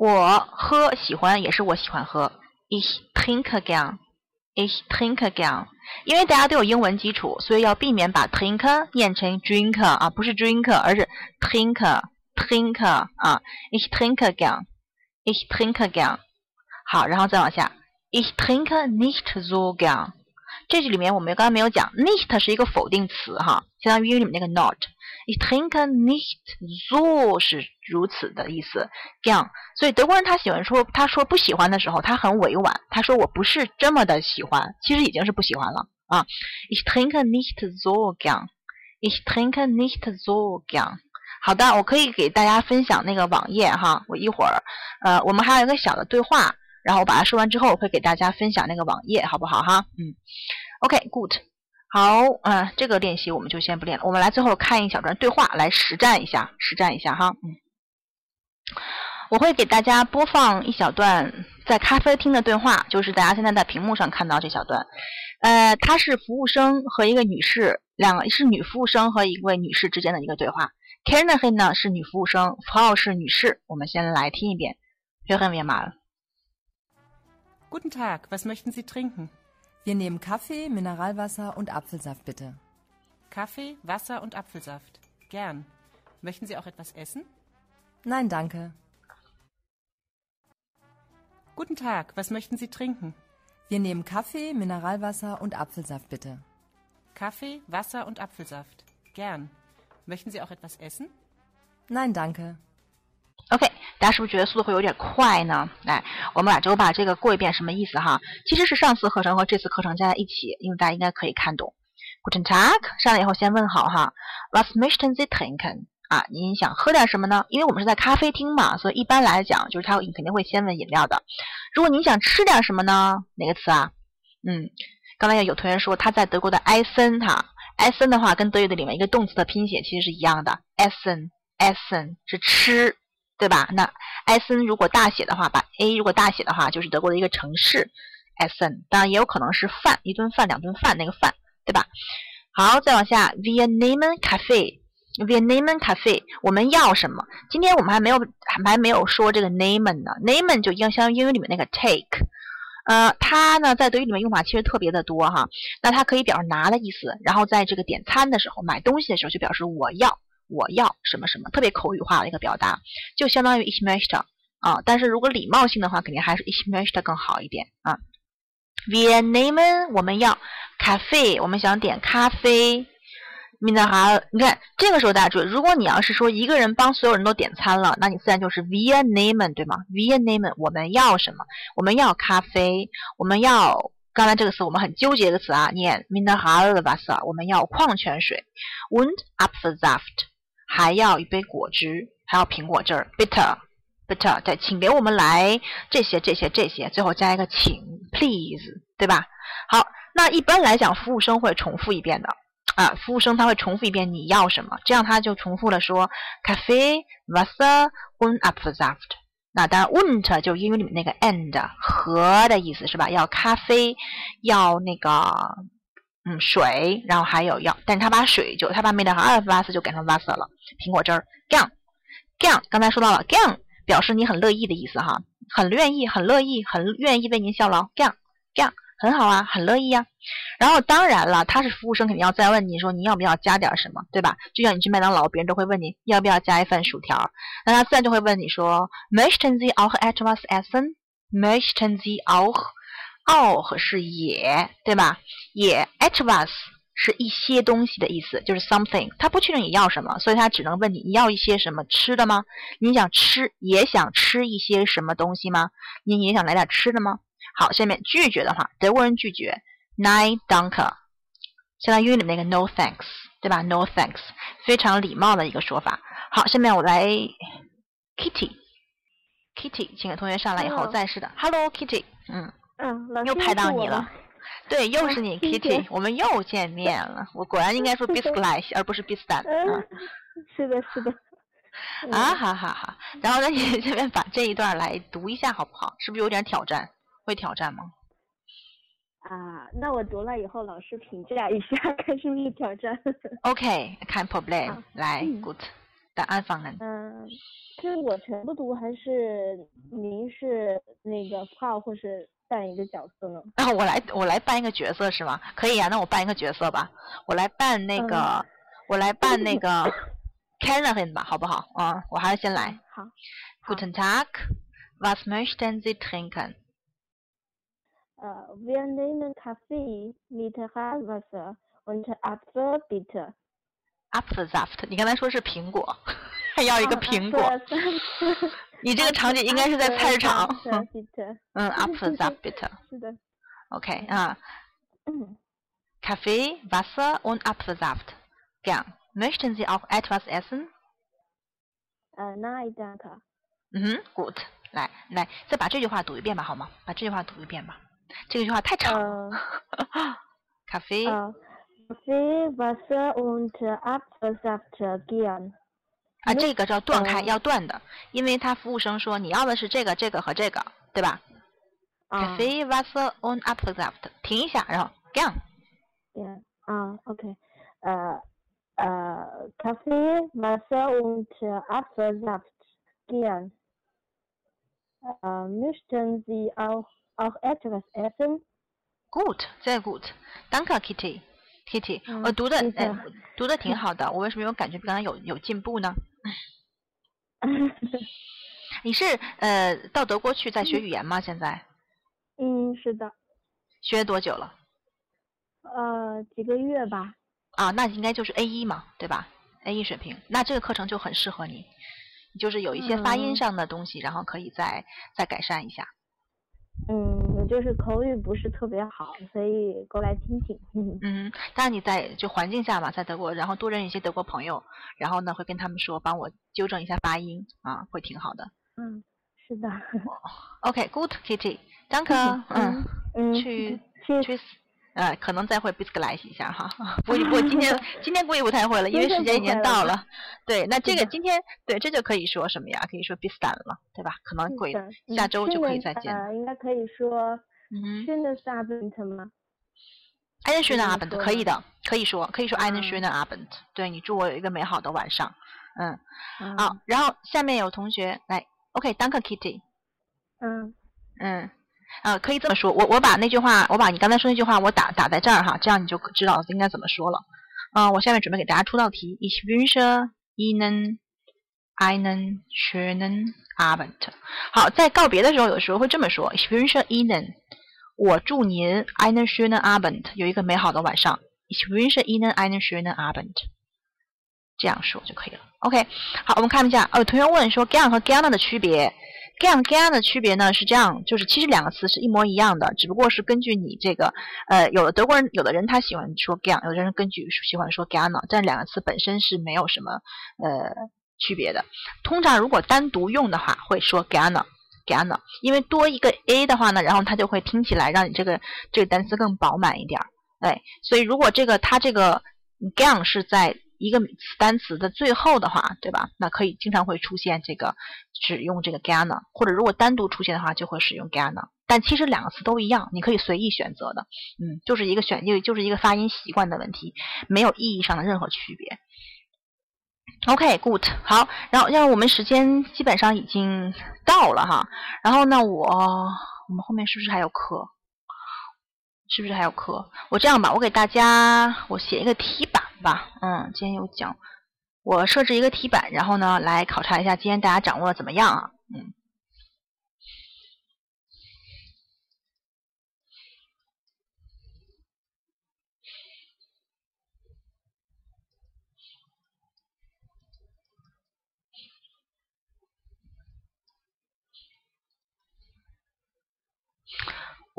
Speaker 1: 我喝喜欢也是我喜欢喝，ich trinke gern，ich trinke gern。因为大家都有英文基础，所以要避免把 trinke 念成 drink 啊，不是 drink，而是 trinke trinke 啊，ich trinke gern，ich trinke gern。好，然后再往下，ich trinke nicht so gern。这句里面我们刚才没有讲，nicht 是一个否定词哈，相当于英语里面那个 not。Ich trinke nicht so 是如此的意思，gern。所以德国人他喜欢说，他说不喜欢的时候，他很委婉，他说我不是这么的喜欢，其实已经是不喜欢了啊。ich trinke nicht so gern。ich trinke nicht so gern。好的，我可以给大家分享那个网页哈，我一会儿，呃，我们还有一个小的对话。然后我把它说完之后，我会给大家分享那个网页，好不好哈？嗯，OK，good，、好，嗯、这个练习我们就先不练了，我们来最后看一小段对话，来实战一下，实战一下哈，嗯，我会给大家播放一小段在咖啡厅的对话，就是大家现在在屏幕上看到这小段，呃，他是服务生和一个女士，两个是女服务生和一位女士之间的一个对话 k a r e n 呢是女服务生，Frau 是女士，我们先来听一遍，hören wir mal。
Speaker 7: Guten Tag, was möchten Sie trinken?
Speaker 8: Wir nehmen Kaffee, Mineralwasser und Apfelsaft bitte.
Speaker 7: Kaffee, Wasser und Apfelsaft. Gern. Möchten Sie auch etwas essen?
Speaker 8: Nein, danke.
Speaker 7: Guten Tag, was möchten Sie trinken?
Speaker 8: Wir nehmen Kaffee, Mineralwasser und Apfelsaft bitte.
Speaker 7: Kaffee, Wasser und Apfelsaft. Gern. Möchten Sie auch etwas essen?
Speaker 8: Nein, danke.
Speaker 1: OK，大家是不是觉得速度会有点快呢？来，我们把这我把这个过一遍，什么意思哈？其实是上次课程和这次课程加在一起，因为大家应该可以看懂。Guten Tag，上来以后先问好哈。Was möchten Sie trinken？啊，您想喝点什么呢？因为我们是在咖啡厅嘛，所以一般来讲就是他肯定会先问饮料的。如果您想吃点什么呢？哪个词啊？嗯，刚才有同学说他在德国的埃森哈，埃森的话跟德语的里面一个动词的拼写其实是一样的，essen，essen 是吃。对吧？那埃森如果大写的话，把 A 如果大写的话，就是德国的一个城市，埃森。当然也有可能是饭，一顿饭、两顿饭那个饭，对吧？好，再往下，Wir nehmen Kaffee，Wir nehmen Kaffee，我们要什么？今天我们还没有还没有说这个 Namen 呢，Namen 就应相当于英语里面那个 take，呃，它呢在德语里面用法其实特别的多哈。那它可以表示拿的意思，然后在这个点餐的时候、买东西的时候就表示我要。我要什么什么，特别口语化的一个表达，就相当于 ich möchte 啊。但是如果礼貌性的话，肯定还是 ich möchte 更好一点啊。Wir nehmen 我们要咖啡我们想点咖啡。Mineral，你看这个时候大家注意，如果你要是说一个人帮所有人都点餐了，那你自然就是 Wir nehmen 对吗？Wir nehmen 我们要什么？我们要咖啡，我们要刚才这个词我们很纠结的词啊，念 Mineralwasser，我们要矿泉水，und Apfelsaft。还要一杯果汁，还要苹果汁儿，bitter，bitter，对，请给我们来这些这些这些，最后加一个请，please，对吧？好，那一般来讲，服务生会重复一遍的啊，服务生他会重复一遍你要什么，这样他就重复了说，cafe Wasser und Apfelsaft，。那当然，und 就是英语里面那个 and 和的意思是吧？要咖啡，要那个。嗯，水，然后还有药，但是他把水就他把 m i n e r a l w a s 就改成 v a s 了，苹果汁儿，Gern，Gern，刚才说到了 Gern 表示你很乐意的意思哈，很愿意，很乐意，很愿意为您效劳，Gern，Gern，很好啊，很乐意呀。然后当然了，他是服务生，肯定要再问你说你要不要加点什么，对吧？就像你去麦当劳，别人都会问你要不要加一份薯条，那他自然就会问你说，Möchten Sie auch etwas essen？Möchten Sie auch？auch 是也，对吧？也 etwas 是一些东西的意思，就是 something。他不确定你要什么，所以他只能问你：你要一些什么吃的吗？你想吃，也想吃一些什么东西吗？你也想来点吃的吗？好，下面拒绝的话，德国人拒绝，nein danke，相当于你那个 no thanks，对吧？no thanks，非常礼貌的一个说法。好，下面我来 Kitty，Kitty，请同学上来以后再试的，Hello Kitty，嗯。
Speaker 5: 嗯，老师
Speaker 1: 又拍到你了，(laughs) 对，又是你，Kitty，我们又见面了。我果然应该说 b i s g l i c e 而不是 b i s t a n
Speaker 5: 嗯，是的，是的。(laughs)
Speaker 1: 啊，好好好。然后呢，你这边把这一段来读一下好不好？是不是有点挑战？会挑战吗？
Speaker 5: 啊，那我读了以后，老师评价一下，(laughs) 看是不是挑战。
Speaker 1: OK，kein Problem。来，Good。答案方案。
Speaker 5: 嗯，是我全部读，还是您是那个号，或是？扮一个角色呢？
Speaker 1: 啊，我来，我来扮一个角色是吗？可以啊，那我扮一个角色吧。我来扮那个，我来扮那个 k e n n 吧，好不好？啊，我还是先来。
Speaker 5: 好。
Speaker 1: Guten Tag，was möchten Sie trinken？
Speaker 5: 呃，Wir nehmen Kaffee mit Wasser und Apfelbitter。
Speaker 1: Apfelsaft，你刚才说是苹果，还要一个苹果。你这个场景应该是在菜市场。嗯，Apfelsaft。
Speaker 5: 是的。
Speaker 1: OK 啊。Kaffee, Wasser und Apfelsaft. Gern. Möchten Sie auch etwas essen?
Speaker 5: 呃，Nein, danke.
Speaker 1: 嗯哼，Good。来来，再把这句话读一遍吧，好吗？把这句话读一遍吧。这句话太长了。Kaffee.
Speaker 5: Kaffee, Wasser und Apfelsaft gern.
Speaker 1: 啊，这个叫断开，要断的，因为他服务生说你要的是这个、这个和这个，对吧？Kaffee, Wasser und Apfelsaft。停一下，然后 gern。
Speaker 5: Yeah，啊，OK，呃呃，Kaffee, Wasser und Apfelsaft gern。呃，möchten Sie auch
Speaker 4: auch etwas essen?
Speaker 1: Good, sehr gut. Danke, Kitty. Kitty，、
Speaker 4: 嗯
Speaker 1: 我读的哎，读的挺好的。我为什么有感觉比刚才有有进步呢？(laughs) 你是呃到德国去在学语言吗？现在
Speaker 4: 嗯，是的，
Speaker 1: 学多久了？
Speaker 4: 呃，几个月吧。
Speaker 1: 啊，那应该就是 A 一嘛，对吧？A 一水平，那这个课程就很适合你，就是有一些发音
Speaker 4: 嗯
Speaker 1: 上的东西，然后可以再再改善一下。
Speaker 4: 嗯，我就是口语不是特别好，所以过来听听。(laughs)
Speaker 1: 嗯，当然你在就环境下嘛，在德国，然后多认识一些德国朋友，然后呢会跟他们说，帮我纠正一下发音啊，会挺好的。
Speaker 4: 嗯，是的。
Speaker 1: OK，Good、(laughs) Kitty，Danke，嗯，
Speaker 4: 嗯，
Speaker 1: 去
Speaker 4: 去
Speaker 1: 呃，可能再会 b i s c l i z e 一下哈。(laughs) 不不过今天 (laughs) 今天估计不太会了，因为时间已经到了。对，那这个今天对这就可以说什么呀？可以说 b i s t a n 了，对吧？可能会下周就可以再见了。
Speaker 4: 呃，应该可以说
Speaker 1: 嗯
Speaker 4: schönes Abend 吗么
Speaker 1: Abend 可以的，可以说可以说 schönen Abend。对你祝我有一个美好的晚上。嗯，好
Speaker 4: 啊，，
Speaker 1: 然后下面有同学来，OK，Danke Kitty。
Speaker 4: 嗯
Speaker 1: 嗯，呃，可以这么说，我我把那句话，我把你刚才说那句话，我打打在这儿哈，这样你就知道应该怎么说了。嗯、我下面准备给大家出道题。Ich wünsche Ihnen einen schönen Abend。好，在告别的时候，有时候会这么说：Ich wünsche Ihnen，我祝您 einen schönen Abend，有一个美好的晚上。Ich wünsche Ihnen einen schönen Abend。这样说就可以了。OK，好，我们看一下，哦，同学问说 gern 和 gerne 的区别。Gern gern 的区别呢是这样，就是其实两个词是一模一样的，只不过是根据你这个，呃，有的德国人，有的人他喜欢说 gern，有的人根据喜欢说 gerne，但两个词本身是没有什么呃区别的。通常如果单独用的话，会说 gerne gerne，因为多一个 a 的话呢，然后它就会听起来让你这个这个单词更饱满一点儿。哎，所以如果这个它这个 Gang 是在一个单词的最后的话，对吧？那可以经常会出现这个使用这个 GANNA，或者如果单独出现的话，就会使用 GANNA。但其实两个词都一样，你可以随意选择的。嗯，就是一个选，就就是一个发音习惯的问题，没有意义上的任何区别。OK，good，、好，然后因为我们时间基本上已经到了哈，然后呢，我我们后面是不是还有课？是不是还有课？我这样吧，我给大家我写一个题板吧。嗯，今天有讲，我设置一个题板，然后呢来考察一下今天大家掌握的怎么样啊？嗯。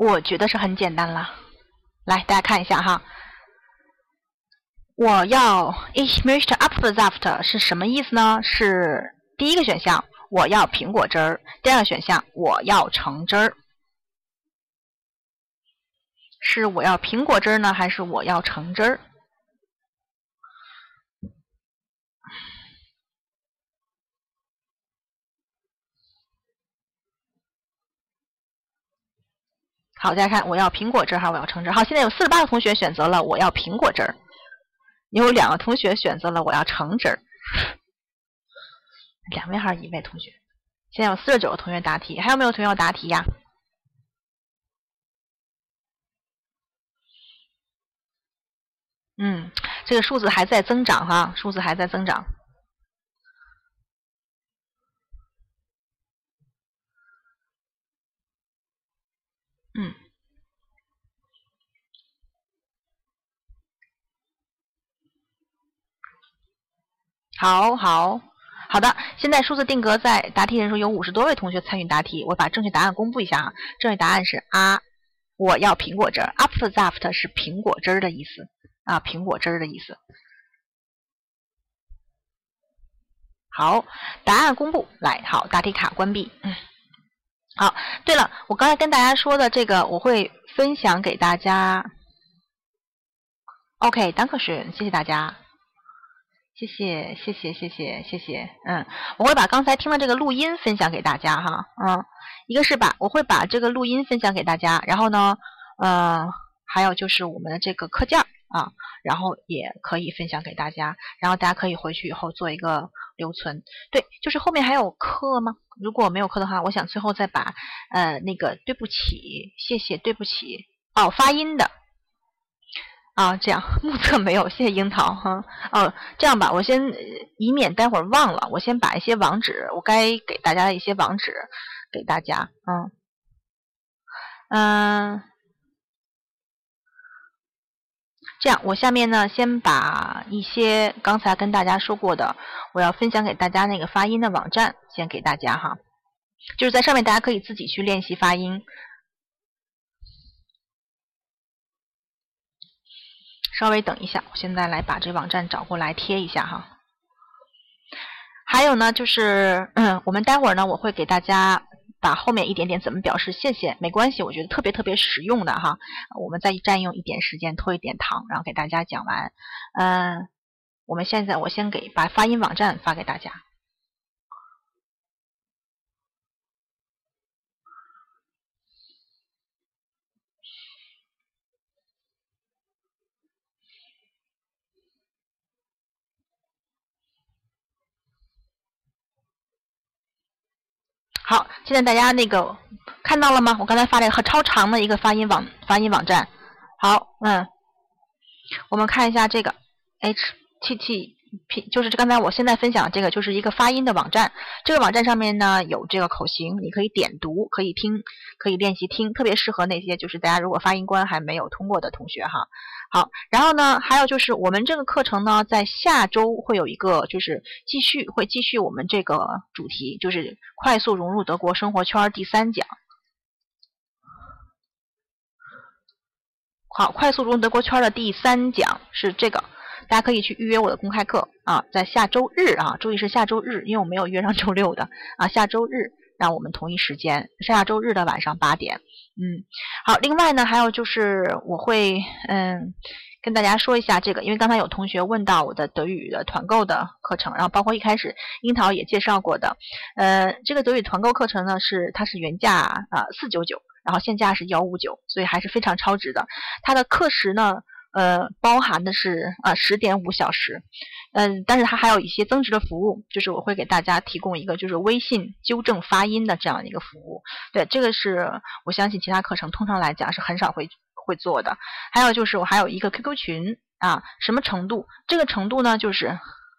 Speaker 1: 我觉得是很简单了。来，大家看一下哈。我要 Ich möchte Apfelsaft 是什么意思呢？是第一个选项，我要苹果汁儿；第二个选项，我要橙汁儿。是我要苹果汁儿呢，还是我要橙汁儿？好，大家看，我要苹果汁儿还是我要橙汁儿？好，现在有四十八个同学选择了我要苹果汁儿，有两个同学选择了我要橙汁儿。两位还是一位同学？现在有四十九个同学答题，还有没有同学要答题呀？嗯，这个数字还在增长哈，数字还在增长。好好好的，现在数字定格在答题人数有五十多位同学参与答题，我把正确答案公布一下啊。正确答案是啊，我要苹果汁儿，Apfelsaft 是苹果汁儿的意思啊，苹果汁儿的意思。好，答案公布，来，好，答题卡关闭。好，对了，我刚才跟大家说的这个，我会分享给大家。OK，Danke schön，谢谢大家，谢谢，谢谢，谢谢，谢谢。嗯，我会把刚才听的这个录音分享给大家哈。嗯，一个是把我会把这个录音分享给大家，然后呢，嗯、还有就是我们的这个课件啊，然后也可以分享给大家，然后大家可以回去以后做一个留存。对，就是后面还有课吗？如果没有课的话，我想最后再把呃那个对不起、谢谢、对不起哦发音的啊这样 (laughs) 目测没有，谢谢樱桃哈哦这样吧，我先以免待会儿忘了，我先把一些网址我该给大家的一些网址给大家，嗯嗯。这样，我下面呢，先把一些刚才跟大家说过的，我要分享给大家那个发音的网站，先给大家哈，就是在上面大家可以自己去练习发音。稍微等一下，我现在来把这网站找过来贴一下哈。还有呢，就是嗯，我们待会儿呢，我会给大家。把后面一点点怎么表示谢谢没关系，我觉得特别特别实用的哈。我们再占用一点时间拖一点堂，然后给大家讲完。嗯，我们现在我先给把发音网站发给大家。好，现在大家那个看到了吗？我刚才发了一个超长的一个发音网发音网站。好，嗯，我们看一下这个 H T T P，就是刚才我现在分享这个，就是一个发音的网站。这个网站上面呢有这个口型，你可以点读，可以听，可以练习听，特别适合那些就是大家如果发音关还没有通过的同学哈。好，然后呢，还有就是我们这个课程呢，在下周会有一个，就是继续会继续我们这个主题，就是快速融入德国生活圈第三讲。好，快速融入德国圈的第三讲是这个，大家可以去预约我的公开课啊，在下周日啊，注意是下周日，因为我没有约上周六的啊，下周日让我们同一时间，下周日的晚上八点。嗯，好，另外呢，还有就是我会嗯跟大家说一下这个，因为刚才有同学问到我的德语的团购的课程，然后包括一开始樱桃也介绍过的，呃，这个德语团购课程呢是它是原价啊四九九，然后现价是幺五九，所以还是非常超值的。它的课时呢，呃，包含的是啊十点五小时。嗯，但是它还有一些增值的服务，就是我会给大家提供一个就是微信纠正发音的这样一个服务。对，这个是我相信其他课程通常来讲是很少会会做的。还有就是我还有一个 QQ 群啊，什么程度？这个程度呢就是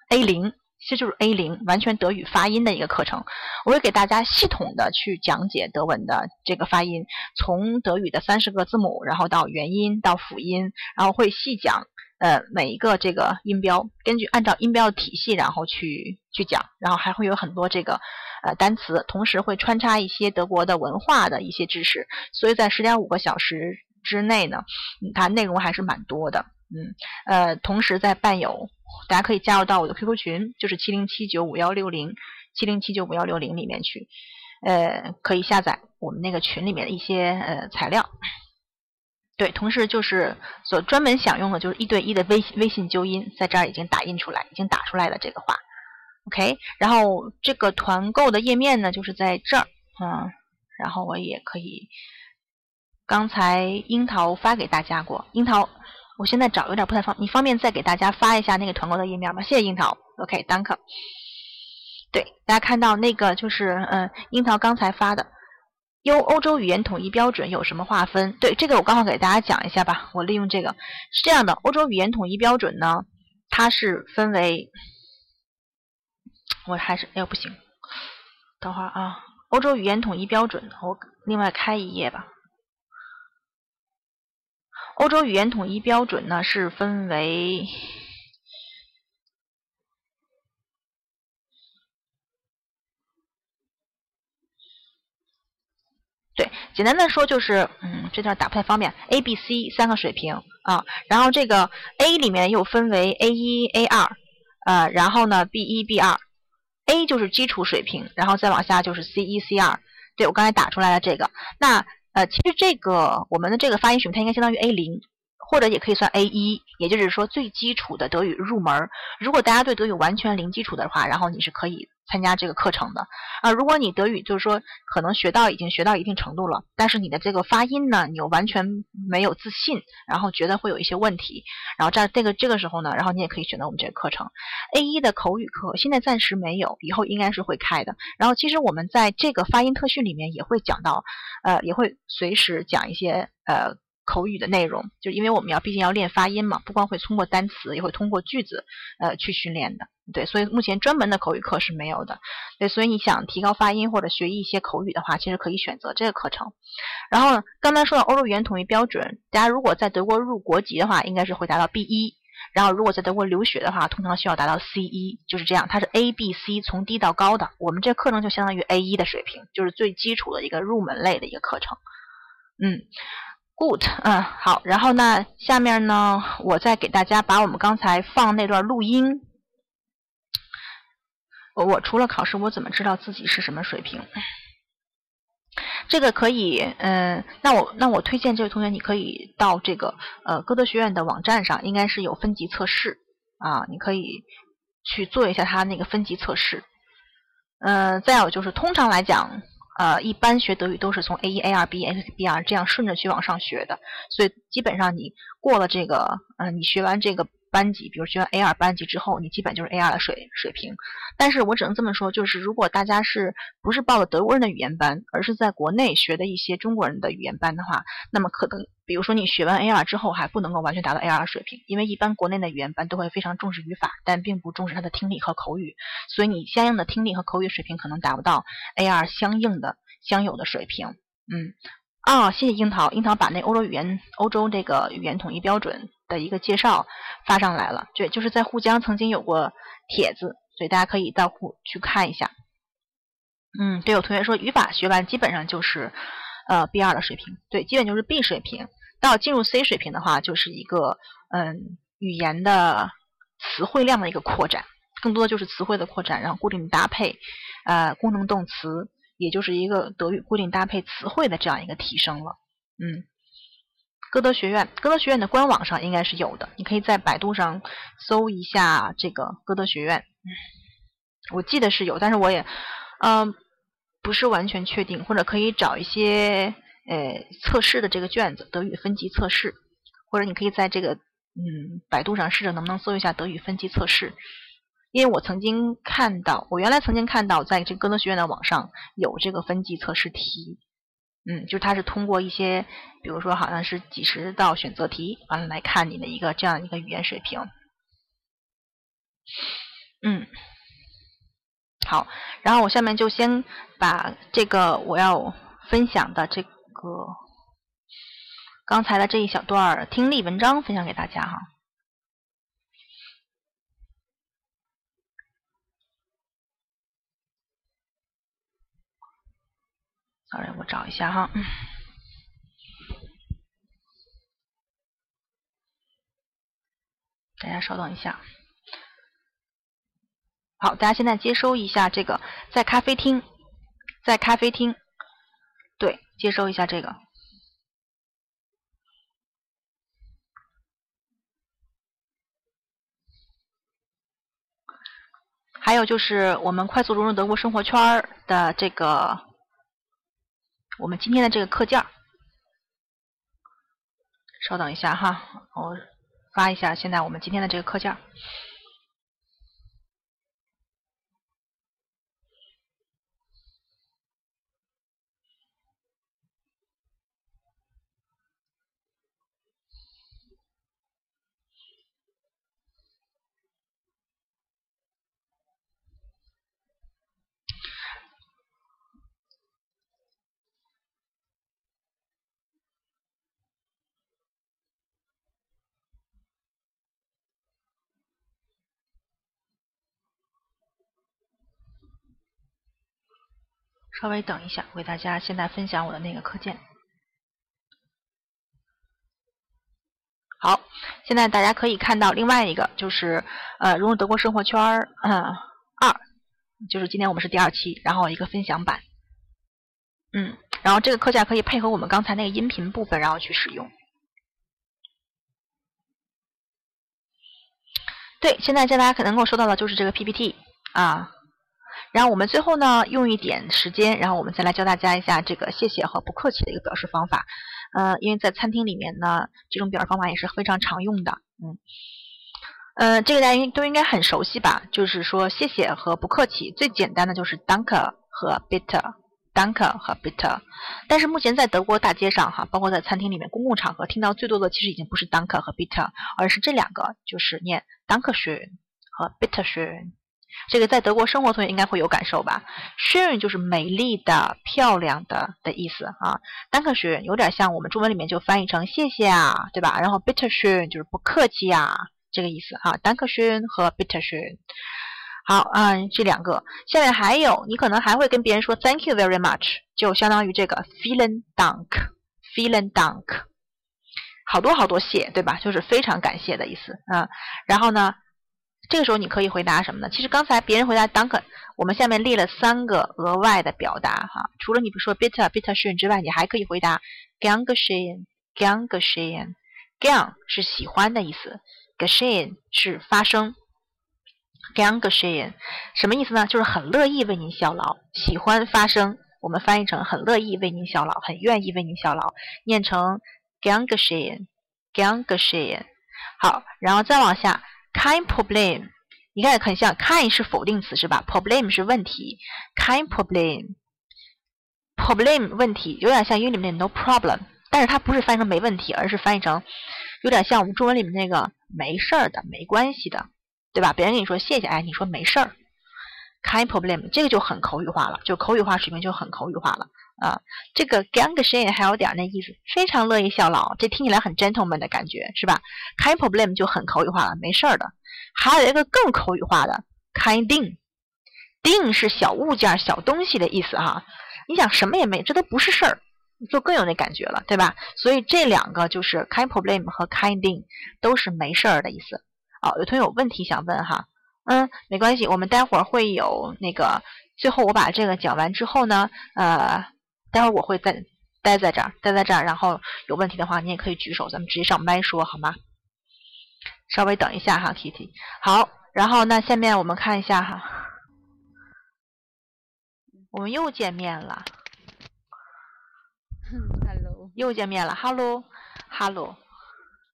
Speaker 1: A 零，这就是 A 零，完全德语发音的一个课程。我会给大家系统的去讲解德文的这个发音，从德语的三十个字母，然后到元音到辅音，然后会细讲。呃，每一个这个音标，根据按照音标的体系，然后去去讲，然后还会有很多这个呃单词，同时会穿插一些德国的文化的一些知识，所以在十点五个小时之内呢，它内容还是蛮多的，嗯，呃，同时在伴有，大家可以加入到我的 QQ 群，就是七零七九五幺六零七零七九五幺六零里面去，呃，可以下载我们那个群里面的一些呃材料。对，同时就是所专门享用的，就是一对一的微微信纠音，在这儿已经打印出来，已经打出来了这个话，OK。然后这个团购的页面呢，就是在这儿，嗯，然后我也可以，刚才樱桃发给大家过，樱桃，我现在找有点不太方，你方便再给大家发一下那个团购的页面吗？谢谢樱桃 OK，Thank you。对，大家看到那个就是嗯，樱桃刚才发的。优欧洲语言统一标准有什么划分？对这个，我刚好给大家讲一下吧。我利用这个是这样的，欧洲语言统一标准呢，它是分为，我还是哎呦不行，等会儿啊，欧洲语言统一标准，我另外开一页吧。欧洲语言统一标准呢是分为。对，简单的说就是，嗯，这段打不太方便。A、B、C 三个水平啊，然后这个 A 里面又分为 A 一、A 二，呃，然后呢 B 一、B 二，A 就是基础水平，然后再往下就是 C 一、C 二。对我刚才打出来了这个，那呃，其实这个我们的这个发音水平它应该相当于 A 零，或者也可以算 A 一，也就是说最基础的德语入门。如果大家对德语完全零基础的话，然后你是可以参加这个课程的啊。如果你德语就是说可能学到已经学到一定程度了，但是你的这个发音呢，你又完全没有自信，然后觉得会有一些问题，然后这这个这个时候呢，然后你也可以选择我们这个课程 A 一的口语课，现在暂时没有，以后应该是会开的。然后其实我们在这个发音特训里面也会讲到，呃，也会随时讲一些呃。口语的内容，就因为我们要毕竟要练发音嘛，不光会通过单词，也会通过句子，呃，去训练的。对，所以目前专门的口语课是没有的。对，所以你想提高发音或者学一些口语的话，其实可以选择这个课程。然后刚才说到欧洲语言统一标准，大家如果在德国入国籍的话，应该是会达到 B 一。然后如果在德国留学的话，通常需要达到 C 一，就是这样。它是 A、B、C 从低到高的。我们这课程就相当于 A 一的水平，就是最基础的一个入门类的一个课程。嗯。Good，嗯，好，然后呢，下面呢，我再给大家把我们刚才放那段录音。我我除了考试，我怎么知道自己是什么水平？这个可以，嗯，那我那我推荐这位同学，你可以到这个呃歌德学院的网站上，应该是有分级测试啊，你可以去做一下他那个分级测试。嗯，再有就是通常来讲。呃，一般学德语都是从 A 一、A 二、B 一、B 二这样顺着去往上学的，所以基本上你过了这个，嗯，你学完这个班级，比如学完 A 二班级之后，你基本就是 A 二的水水平。但是我只能这么说，就是如果大家是不是报了德国人的语言班，而是在国内学的一些中国人的语言班的话，那么可能，比如说你学完 A R 之后还不能够完全达到 A R 水平，因为一般国内的语言班都会非常重视语法，但并不重视他的听力和口语，所以你相应的听力和口语水平可能达不到 A R 相应的。相有的水平，嗯，啊，谢谢樱桃，樱桃把那欧洲语言、欧洲这个语言统一标准的一个介绍发上来了，对，就是在沪江曾经有过帖子，所以大家可以到沪去看一下。嗯，对，有同学说语法学完基本上就是呃 B 二的水平，对，基本就是 B 水平，到进入 C 水平的话，就是一个嗯语言的词汇量的一个扩展，更多的就是词汇的扩展，然后固定搭配，呃，功能动词。也就是一个德语固定搭配词汇的这样一个提升了，嗯，歌德学院，歌德学院的官网上应该是有的，你可以在百度上搜一下这个歌德学院，我记得是有，但是我也，嗯，不是完全确定，或者可以找一些呃测试的这个卷子，德语分级测试，或者你可以在这个嗯百度上试着能不能搜一下德语分级测试。因为我曾经看到，我原来曾经看到，在这歌德学院的网上有这个分级测试题，嗯，就是它是通过一些，比如说好像是几十道选择题，完了来看你的一个这样一个语言水平，嗯，好，然后我下面就先把这个我要分享的这个刚才的这一小段儿听力文章分享给大家哈。sorry，我找一下哈，大家稍等一下。好，大家现在接收一下这个，在咖啡厅，在咖啡厅，对，接收一下这个。还有就是我们快速融入德国生活圈的这个。我们今天的这个课件，稍等一下哈，我发一下现在我们今天的这个课件儿。稍微等一下，我给大家现在分享我的那个课件。好，现在大家可以看到另外一个，就是呃融入德国生活圈儿，嗯，二，就是今天我们是第二期，然后一个分享版，嗯，然后这个课件可以配合我们刚才那个音频部分，然后去使用。对，现在大家可能够收到的就是这个 PPT 啊。然后我们最后呢，用一点时间，然后我们再来教大家一下这个谢谢和不客气的一个表示方法。呃，因为在餐厅里面呢，这种表示方法也是非常常用的。嗯，呃，这个大家应都应该很熟悉吧？就是说谢谢和不客气，最简单的就是 danke 和 bitte，danke 和 bitte。但是目前在德国大街上哈，包括在餐厅里面、公共场合，听到最多的其实已经不是 danke 和 bitte，而是这两个，就是念 danke schön 和 bitte schön。这个在德国生活同学应该会有感受吧？schön 就是美丽的、漂亮的的意思啊。danke schön 有点像我们中文里面就翻译成谢谢啊，对吧？然后 Bitter schön 就是不客气呀，这个意思哈。danke schön 和 Bitter schön。好，嗯，这两个，下面还有，你可能还会跟别人说 thank you very much，就相当于这个 vielen Dank，vielen Dank，好多好多谢，对吧？就是非常感谢的意思啊。然后呢，这个时候你可以回答什么呢？其实刚才别人回答 Dank，我们下面列了三个额外的表达哈。除了你比如说 “bitter” “bitter” schön 之外，你还可以回答 gern geschehen，gern geschehen，gern 是喜欢的意思 g a s h e n 是发生。gern geschehen 什么意思呢？就是很乐意为您效劳，喜欢发生。我们翻译成很乐意为您效劳，很愿意为您效劳，念成 gern geschehen，gern geschehen。好，然后再往下 Kind Problem，你看很像，kind 是否定词是吧？Problem 是问题，kind Problem，problem 问题有点像英语里面的 no problem，但是它不是翻译成没问题，而是翻译成有点像我们中文里面那个没事儿的、没关系的。对吧？别人跟你说谢谢，哎，你说没事儿，kind Problem，这个就很口语化了，就口语化水平就很口语化了啊。这个 gungshen 还有点那意思，非常乐意效劳，这听起来很 gentleman 的感觉，是吧？kein Problem 就很口语化了，没事儿的。还有一个更口语化的，kinding，ding 是小物件、小东西的意思哈。你想什么也没，这都不是事儿，就更有那感觉了，对吧？所以这两个就是 kein Problem 和 kinding 都是没事儿的意思。哦，有同学有问题想问哈，嗯，没关系，我们待会儿会有那个，最后我把这个讲完之后呢，呃，待会儿我会在待在这儿，待在这儿，然后有问题的话你也可以举手，咱们直接上麦说好吗？稍微等一下哈，Kitty。好，然后那下面我们看一下哈，我们又见面了，(laughs)
Speaker 2: Hello，
Speaker 1: 又见面了，Hello，Hello。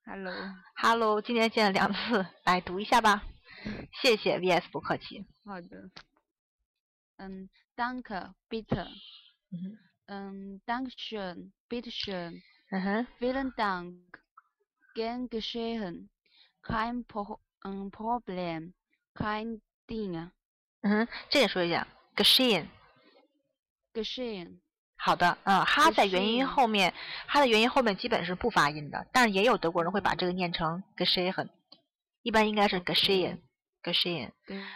Speaker 1: Hello，Hello，今天见了两次，来读一下吧。谢谢，VS 不客气。
Speaker 2: 好的。嗯，Danke, bitte。
Speaker 1: 嗯
Speaker 2: 嗯，Dankeschön, bitteschön,
Speaker 1: 嗯哼
Speaker 2: ，vielen Dank, gern geschehen, kein Pro 嗯 Problem, kein Ding,
Speaker 1: 嗯哼，这也说一下 g e s h e n
Speaker 2: geschehen。
Speaker 1: 好的，嗯，哈在元音后面，哈的元音后面基本是不发音的，但是也有德国人会把这个念成 g e s h e n 一般应该是 g e s h e n g e s h e n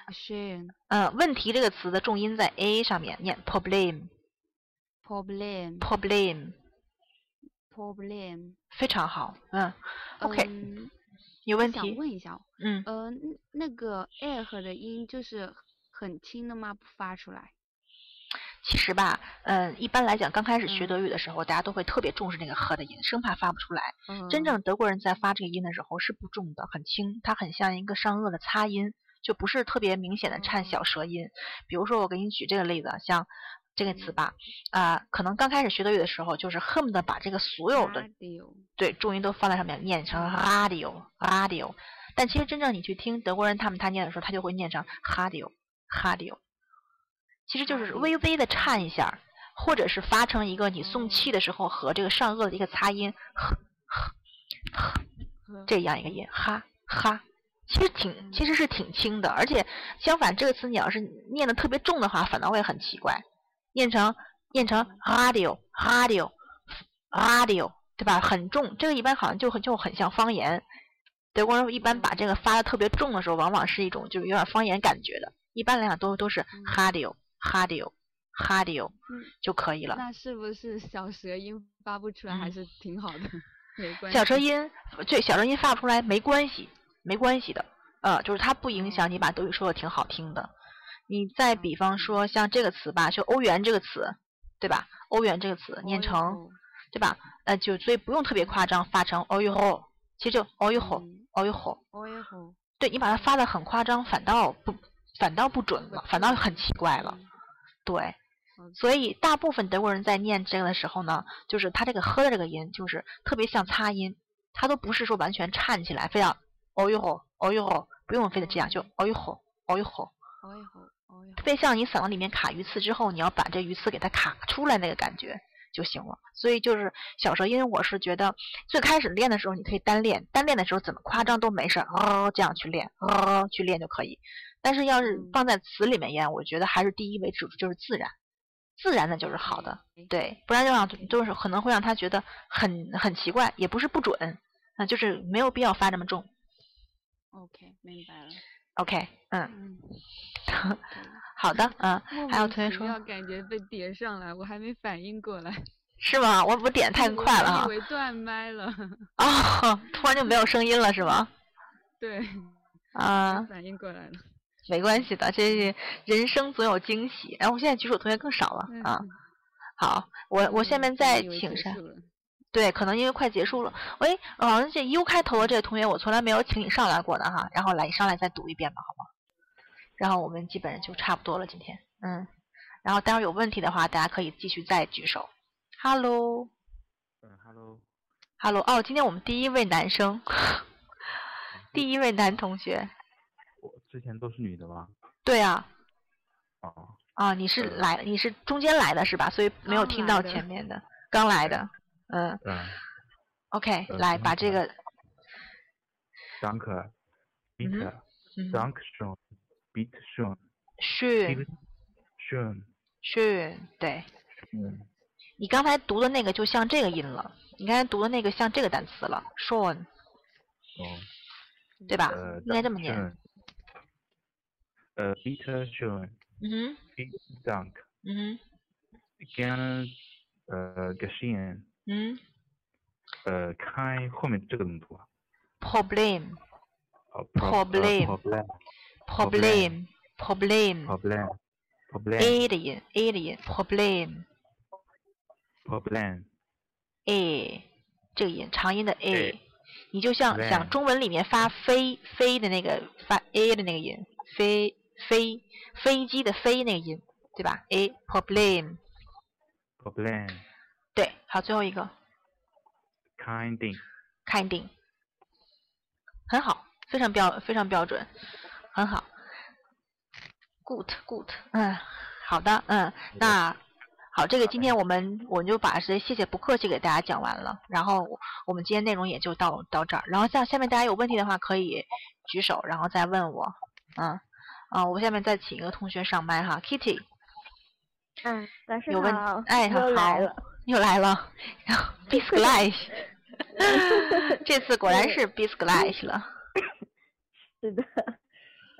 Speaker 2: geschehen,
Speaker 1: 嗯，问题这个词的重音在 a 上面，念 problem
Speaker 2: Problem, problem，Problem。
Speaker 1: 非常好，嗯，OK，
Speaker 2: 嗯
Speaker 1: 有问题？
Speaker 2: 问一下，
Speaker 1: 嗯，
Speaker 2: 呃，那那个 air 的音就是很轻的吗？不发出来？
Speaker 1: 其实吧，嗯，一般来讲，刚开始学
Speaker 2: 嗯
Speaker 1: 德语的时候，大家都会特别重视那个呵的音，生怕发不出来。
Speaker 2: 嗯，
Speaker 1: 真正德国人在发这个音的时候是不重的，很轻，它很像一个上颚的擦音，就不是特别明显的颤小舌音。比如说，我给你举这个例子，像这个词吧，啊、可能刚开始学德语的时候，就是恨不得把这个所有的对重音都放在上面，念成 radio radio。但其实真正你去听德国人他们他念的时候，他就会念成 radio radio，其实就是微微的颤一下，或者是发成一个你送气的时候和这个上颚的一个擦音，呵呵呵这样一个音，哈哈。其实挺，其实是挺轻的，而且相反，这个词你要是念的特别重的话，反倒会很奇怪，念成念成 radio radio radio，对吧？很重，这个一般好像就很就很像方言。德国人一般把这个发的特别重的时候，往往是一种就是有点方言感觉的。一般来讲都都是 radio radio radio
Speaker 2: 嗯
Speaker 1: 就可以了。
Speaker 2: 那是不是小舌音发不出来还
Speaker 1: 嗯
Speaker 2: 是挺好的？没关系。
Speaker 1: 小舌音，对小舌音发不出来没关系，没关系的，呃，就是它不影响你把德语说的挺好听的。你再比方说像这个词吧，就欧元这个词，对吧？欧元这个词念成，
Speaker 2: 哦
Speaker 1: 对吧？呃，就所以不用特别夸张，发成 o y o 其实就 o y o
Speaker 2: 嗯
Speaker 1: o y o
Speaker 2: 哦哟吼，
Speaker 1: 对你把它发的很夸张，反倒不反倒不准了，反倒很奇怪了。对，所以大部分德国人在念这个的时候呢，就是他这个呵的这个音，就是特别像擦音，他都不是说完全颤起来，非要哦哟吼哦哟吼，不用非得这样，就哦哟吼哦哟吼，
Speaker 2: 哦哟吼
Speaker 1: 特别像你嗓子里面卡鱼刺之后，你要把这鱼刺给它卡出来那个感觉就行了。所以就是小舌音，我是觉得最开始练的时候你可以单练，单练的时候怎么夸张都没事儿，哦这样去练，哦去练就可以。但是要是放在词里面演，我觉得还是第一为主，就是自然，自然的就是好的，对，不然就让就是可能会让他觉得很很奇怪，也不是不准，那就是没有必要发这么重。
Speaker 2: OK，明白了。
Speaker 1: OK，嗯，
Speaker 2: 嗯，(laughs)
Speaker 1: 好的，嗯，还有同学说
Speaker 2: 不要感觉被叠上来，我还没反应过来，
Speaker 1: 是吗？我我点太快了哈
Speaker 2: 以，为断麦了。(laughs)
Speaker 1: 哦，突然就没有声音了是吗？(laughs)
Speaker 2: 对，
Speaker 1: 啊，
Speaker 2: 反应过来了。
Speaker 1: 没关系的，这是人生总有惊喜。然后我现在举手同学更少了啊。
Speaker 2: 嗯
Speaker 1: 好，我我下面再请上。对，可能因为快结束了。喂，好像这 U 开头的这个同学，我从来没有请你上来过的哈。然后来，你上来再读一遍吧，好吗？然后我们基本就差不多了，今天，嗯。然后待会儿有问题的话，大家可以继续再举手。Hello，Hello，
Speaker 9: 嗯，Hello，
Speaker 1: 哦，今天我们第一位男生，第一位男同学。
Speaker 9: 我之前都是女的吗？
Speaker 1: 对啊，
Speaker 9: 哦，
Speaker 1: 啊，你是来，你是中间来的是吧？所以没有听到前面的，刚来的，嗯
Speaker 9: 嗯
Speaker 1: ，OK，
Speaker 9: 呃
Speaker 1: 来把这个
Speaker 9: ，，Danke，
Speaker 1: 嗯
Speaker 9: bitte，
Speaker 1: 嗯
Speaker 9: Dank schön, bitte schön,
Speaker 1: 是
Speaker 9: bitte schön，
Speaker 1: 是，对
Speaker 9: 嗯，
Speaker 1: 你刚才读的那个就像这个音了，你刚才读的那个像这个单词了
Speaker 9: 哦，
Speaker 1: 对吧？
Speaker 9: 呃，
Speaker 1: 应该这么念
Speaker 9: 呃，bitte schön,
Speaker 1: 嗯哼
Speaker 9: ，vielen Dank,
Speaker 1: 嗯哼
Speaker 9: ，gerne, 呃，geschehen，
Speaker 1: 嗯
Speaker 9: 呃，开后面这个怎么读啊
Speaker 1: ？，problem，
Speaker 9: 哦
Speaker 1: Problem
Speaker 9: problem,
Speaker 1: problem problem
Speaker 9: problem, problem,
Speaker 1: a 的音，a 的音，problem
Speaker 9: problem,
Speaker 1: a 这个音长音的
Speaker 9: a，A
Speaker 1: 你就像想中文里面发飞飞的那个发 a 的那个音，飞飞飞机的飞那个音，对吧？a
Speaker 9: problem，problem,
Speaker 1: 对，好，最后一个。
Speaker 9: Kinding,
Speaker 1: kinding，很好，非常标非常标准，很好，good good，嗯，好的，嗯，那好，这个今天我们我就把这谢谢不客气给大家讲完了，然后我们今天内容也就到到这儿，然后像下面大家有问题的话可以举手，然后再问我，嗯，啊，我下面再请一个同学上麦哈，Kitty。
Speaker 4: 嗯，老师
Speaker 1: 有问
Speaker 4: 好，
Speaker 1: 哎
Speaker 4: 他来
Speaker 1: 好
Speaker 4: 了。
Speaker 1: 又来了 b i s g l i c e 这次果然是 b i s g l i c e 了，(laughs)
Speaker 4: 是的，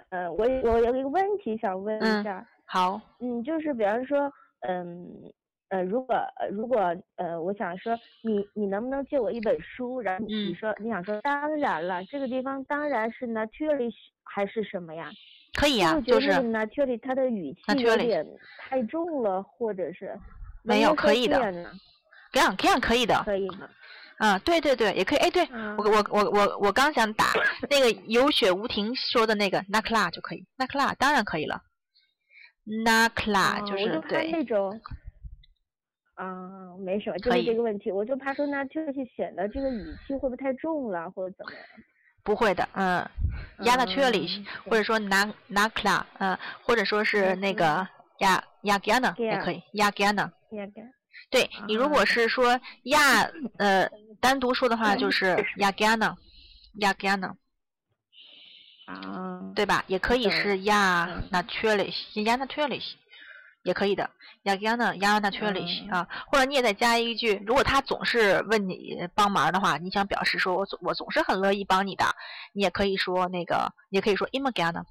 Speaker 4: 呃，我我有一个问题想问
Speaker 1: 嗯
Speaker 4: 一下，
Speaker 1: 好，
Speaker 4: 嗯，就是比方说，嗯，呃，如果呃如果呃，我想说，你你能不能借我一本书？然后你
Speaker 1: 嗯
Speaker 4: 说、你想说，当然了，这个地方当然是 natürlich 还是什么呀？
Speaker 1: 可以
Speaker 4: 啊、
Speaker 1: 就是
Speaker 4: naturally 它的语气有点太重了，或者是
Speaker 1: 没有可以的这样这样可以的，
Speaker 4: 可以吗？
Speaker 1: 啊，对对对，也可以，哎，对
Speaker 4: 嗯
Speaker 1: 我我我我我刚想打 (laughs) 那个有雪无停说的那个 n a k l a 就可以 n a k l a 当然可以了 n a k l a 就
Speaker 4: 哦我就
Speaker 1: 对，
Speaker 4: 那种，啊，没什么，就是这个问题，我就怕说那就是显得这个语气会不会太重了，或者怎么样？
Speaker 1: 不会的，嗯 l i c
Speaker 4: 嗯
Speaker 1: 或者说拿拿克拉嗯，或者说是那个 g a n a 也可以 g a n a 对你如果是说亚呃单独说的话，就是 ya g a n a ya g a n a
Speaker 4: 啊，
Speaker 1: 对吧？也可以是 ya
Speaker 4: 嗯
Speaker 1: natürlich，ya natürlich，也可以的，ya gana ya natürlich
Speaker 4: 嗯
Speaker 1: 啊，或者你也再加一句，如果他总是问你帮忙的话，你想表示说我总我总是很乐意帮你的，你也可以说那个，也可以说 gerne。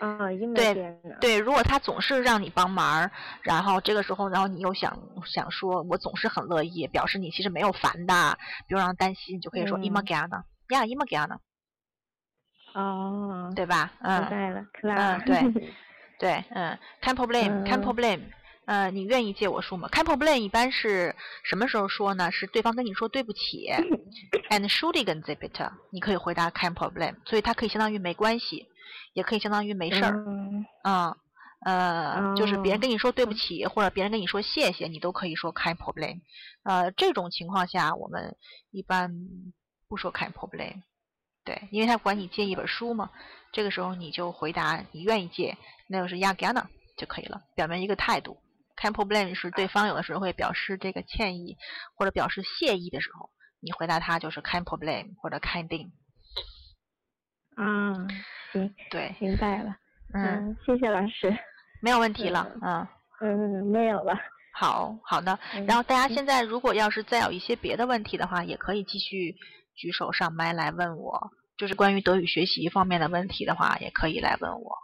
Speaker 4: 啊，因为
Speaker 1: 对对，如果他总是让你帮忙，然后这个时候，然后你又想想说，我总是很乐意，表示你其实没有烦的，不用让他担心，你就可以说
Speaker 4: 嗯
Speaker 1: immer gerne，呀 immer gerne，
Speaker 4: 哦，
Speaker 1: 对吧？嗯。
Speaker 4: 明白了
Speaker 1: 嗯对 (laughs) 对，嗯 Problem，kein
Speaker 4: 嗯
Speaker 1: Problem，呃，你愿意借我书吗？Can problem 一般是什么时候说呢？是对方跟你说对不起，(laughs) and Entschuldigen Sie bitte，你可以回答 can problem，所以它可以相当于没关系，也可以相当于没事儿。
Speaker 4: 嗯
Speaker 1: 啊，呃，就是别人
Speaker 4: 哦
Speaker 1: 跟你说对不起，或者别人跟你说谢谢，你都可以说 kein Problem。呃，这种情况下，我们一般不说 kein Problem。对，因为他管你借一本书嘛，这个时候你就回答你愿意借，那就是 ja gerne 就可以了，表明一个态度。kein Problem 是对方有的时候会表示这个歉意或者表示谢意的时候，你回答他就是 kein Problem 或者 kein Ding。
Speaker 4: 啊，行，
Speaker 1: 对，
Speaker 4: 明白了。
Speaker 1: 嗯，
Speaker 4: 嗯，谢谢老师。
Speaker 1: 没有问题了，嗯。
Speaker 4: 嗯，没有了。
Speaker 1: 好好的，
Speaker 4: 嗯
Speaker 1: 然后大家
Speaker 4: 嗯
Speaker 1: 现在如果要是再有一些别的问题的话，也可以继续举手上麦来问我，就是关于德语学习方面的问题的话，也可以来问我。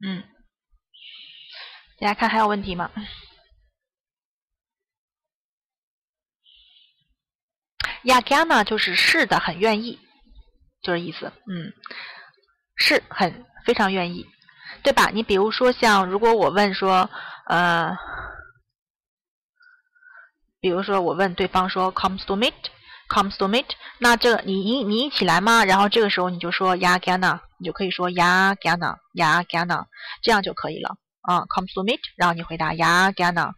Speaker 1: 嗯，大家看还有问题吗？亚加呢，就是是的，很愿意，就是意思，嗯，是很非常愿意，对吧？你比如说像，如果我问说，呃，比如说我问对方说，comes to meet，comes to meet，那这你你你一起来吗？然后这个时候你就说亚加呢，你就可以说亚加呢，亚加呢，这样就可以了啊，comes to meet，然后你回答亚加呢。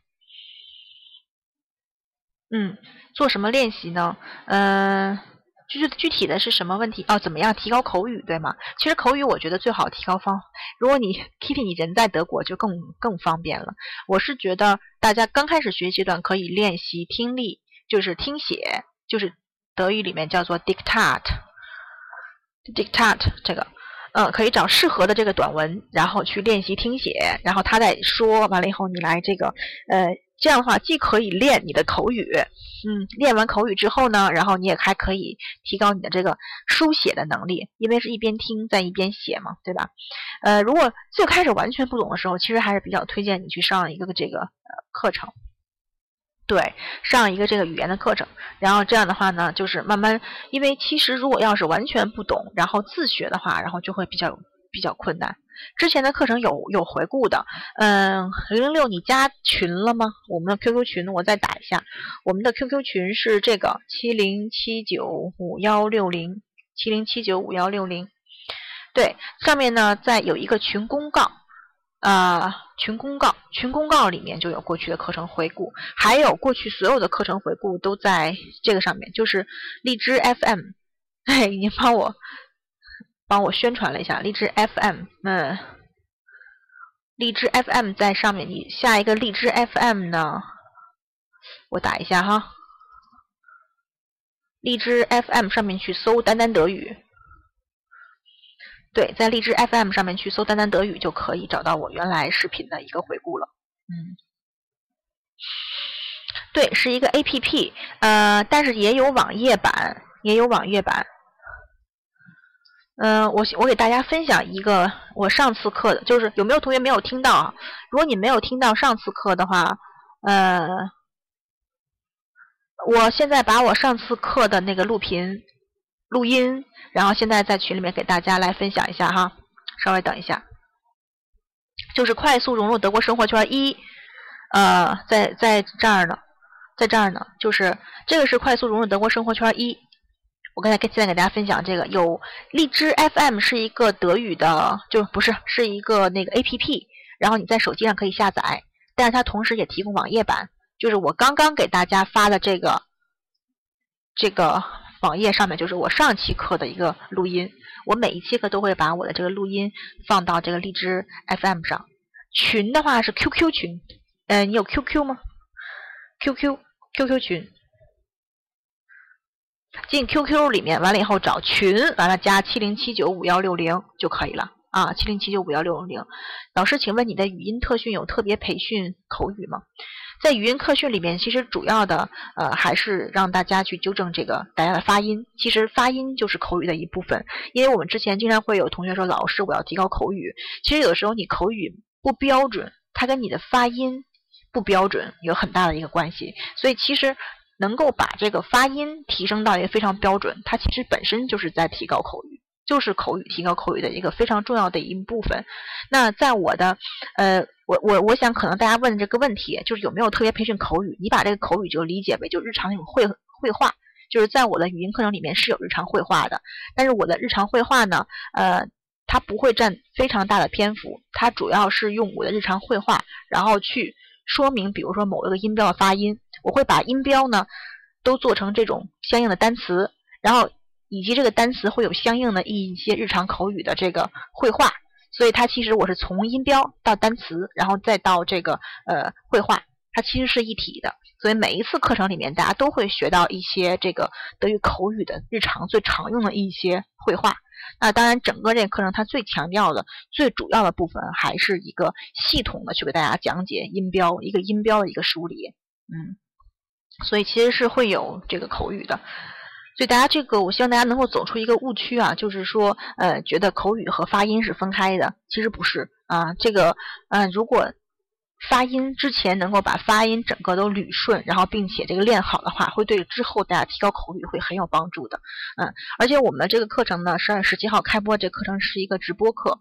Speaker 1: 嗯，做什么练习呢？嗯、就是具体的是什么问题？哦，怎么样提高口语，对吗？其实口语我觉得最好提高方，如果你 (laughs) Kitty 你人在德国就更更方便了。我是觉得大家刚开始学习阶段可以练习听力，就是听写，就是德语里面叫做 dictate，dictate 这个。嗯，可以找适合的这个短文，然后去练习听写，然后他再说完了以后，你来这个，呃，这样的话既可以练你的口语，嗯，练完口语之后呢，然后你也还可以提高你的这个书写的能力，因为是一边听在一边写嘛，对吧？呃，如果最开始完全不懂的时候，其实还是比较推荐你去上一个这个呃课程。对，上一个这个语言的课程，然后这样的话呢，就是慢慢，因为其实如果要是完全不懂，然后自学的话，然后就会比较比较困难。之前的课程有有回顾的，嗯，零零六你加群了吗？我们的 QQ 群我再打一下，我们的 QQ 群是这个七零七九五幺六零七零七九五幺六零，对，上面呢再有一个群公告。呃，群公告，群公告里面就有过去的课程回顾，还有过去所有的课程回顾都在这个上面，就是荔枝 FM，哎，你帮我帮我宣传了一下荔枝 FM，嗯，荔枝 FM 在上面，你下一个荔枝 FM 呢，我打一下哈，荔枝 FM 上面去搜丹丹德语。对，在荔枝 FM 上面去搜“丹丹德语”就可以找到我原来视频的一个回顾了。嗯，对，是一个 APP，呃，但是也有网页版，也有网页版。嗯、我我给大家分享一个我上次课的，就是有没有同学没有听到啊？如果你没有听到上次课的话，呃，我现在把我上次课的那个录屏录音。然后现在在群里面给大家来分享一下哈，稍微等一下，就是快速融入德国生活圈一，呃，在在这儿呢，在这儿呢，就是这个是快速融入德国生活圈一。我刚才跟现在给大家分享这个，有荔枝 FM 是一个德语的，就不是是一个那个 APP，然后你在手机上可以下载，但是它同时也提供网页版，就是我刚刚给大家发的这个这个。网页上面就是我上期课的一个录音，我每一期课都会把我的这个录音放到这个荔枝 FM 上。群的话是 QQ 群，呃，你有 QQ 吗？QQ QQ 群，进 QQ 里面，完了以后找群，完了加七零七九五幺六零就可以了啊，七零七九五幺六零。老师，请问你的语音特训有特别培训口语吗？在语音课训里面，其实主要的呃还是让大家去纠正这个大家的发音。其实发音就是口语的一部分，因为我们之前经常会有同学说，老师我要提高口语。其实有的时候你口语不标准，它跟你的发音不标准有很大的一个关系。所以其实能够把这个发音提升到一个非常标准，它其实本身就是在提高口语，就是口语提高口语的一个非常重要的一部分。那在我的呃，我我我想可能大家问的这个问题，就是有没有特别培训口语？你把这个口语就理解为就日常那种绘绘画，就是在我的语音课程里面是有日常绘画的，但是我的日常绘画呢，呃。它不会占非常大的篇幅，它主要是用我的日常绘画，然后去说明，比如说某一个音标的发音，我会把音标呢都做成这种相应的单词，然后以及这个单词会有相应的一些日常口语的这个绘画，所以它其实我是从音标到单词，然后再到这个呃绘画，它其实是一体的，所以每一次课程里面大家都会学到一些这个德语口语的日常最常用的一些绘画。那当然，整个这个课程它最强调的、最主要的部分，还是一个系统的去给大家讲解音标，一个音标的一个梳理。嗯，所以其实是会有这个口语的。所以大家这个，我希望大家能够走出一个误区啊，就是说，呃，觉得口语和发音是分开的，其实不是啊。这个，嗯，如果。发音之前能够把发音整个都捋顺，然后并且这个练好的话，会对之后大家提高口语会很有帮助的。嗯，而且我们这个课程呢，十二月十七号开播，这课程是一个直播课，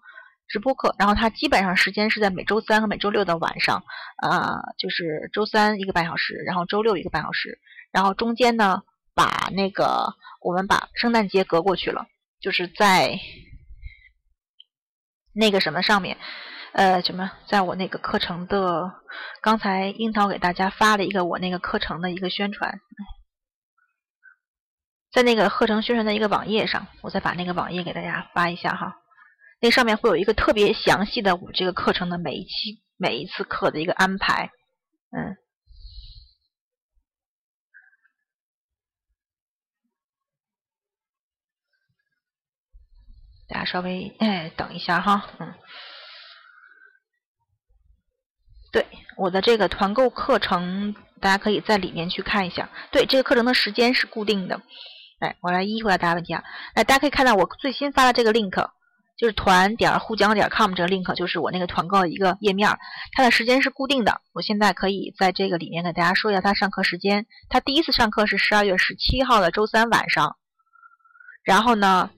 Speaker 1: 直播课，然后它基本上时间是在每周三和每周六的晚上，啊，就是周三一个半小时，然后周六一个半小时，然后中间呢，把那个我们把圣诞节隔过去了，就是在那个什么上面。呃，什么？在我那个课程的，刚才樱桃给大家发了一个我那个课程的一个宣传，在那个课程宣传的一个网页上，我再把那个网页给大家发一下哈。那上面会有一个特别详细的我这个课程的每一期、每一次课的一个安排，嗯。大家稍微哎等一下哈，嗯。对我的这个团购课程，大家可以在里面去看一下。对这个课程的时间是固定的。哎，我来一一回答大家问题啊。哎，大家可以看到我最新发的这个 link，就是团点沪江点 com 这个 link，就是我那个团购的一个页面。它的时间是固定的。我现在可以在这个里面给大家说一下它上课时间。它第一次上课是十二月十七号的周三晚上。然后呢，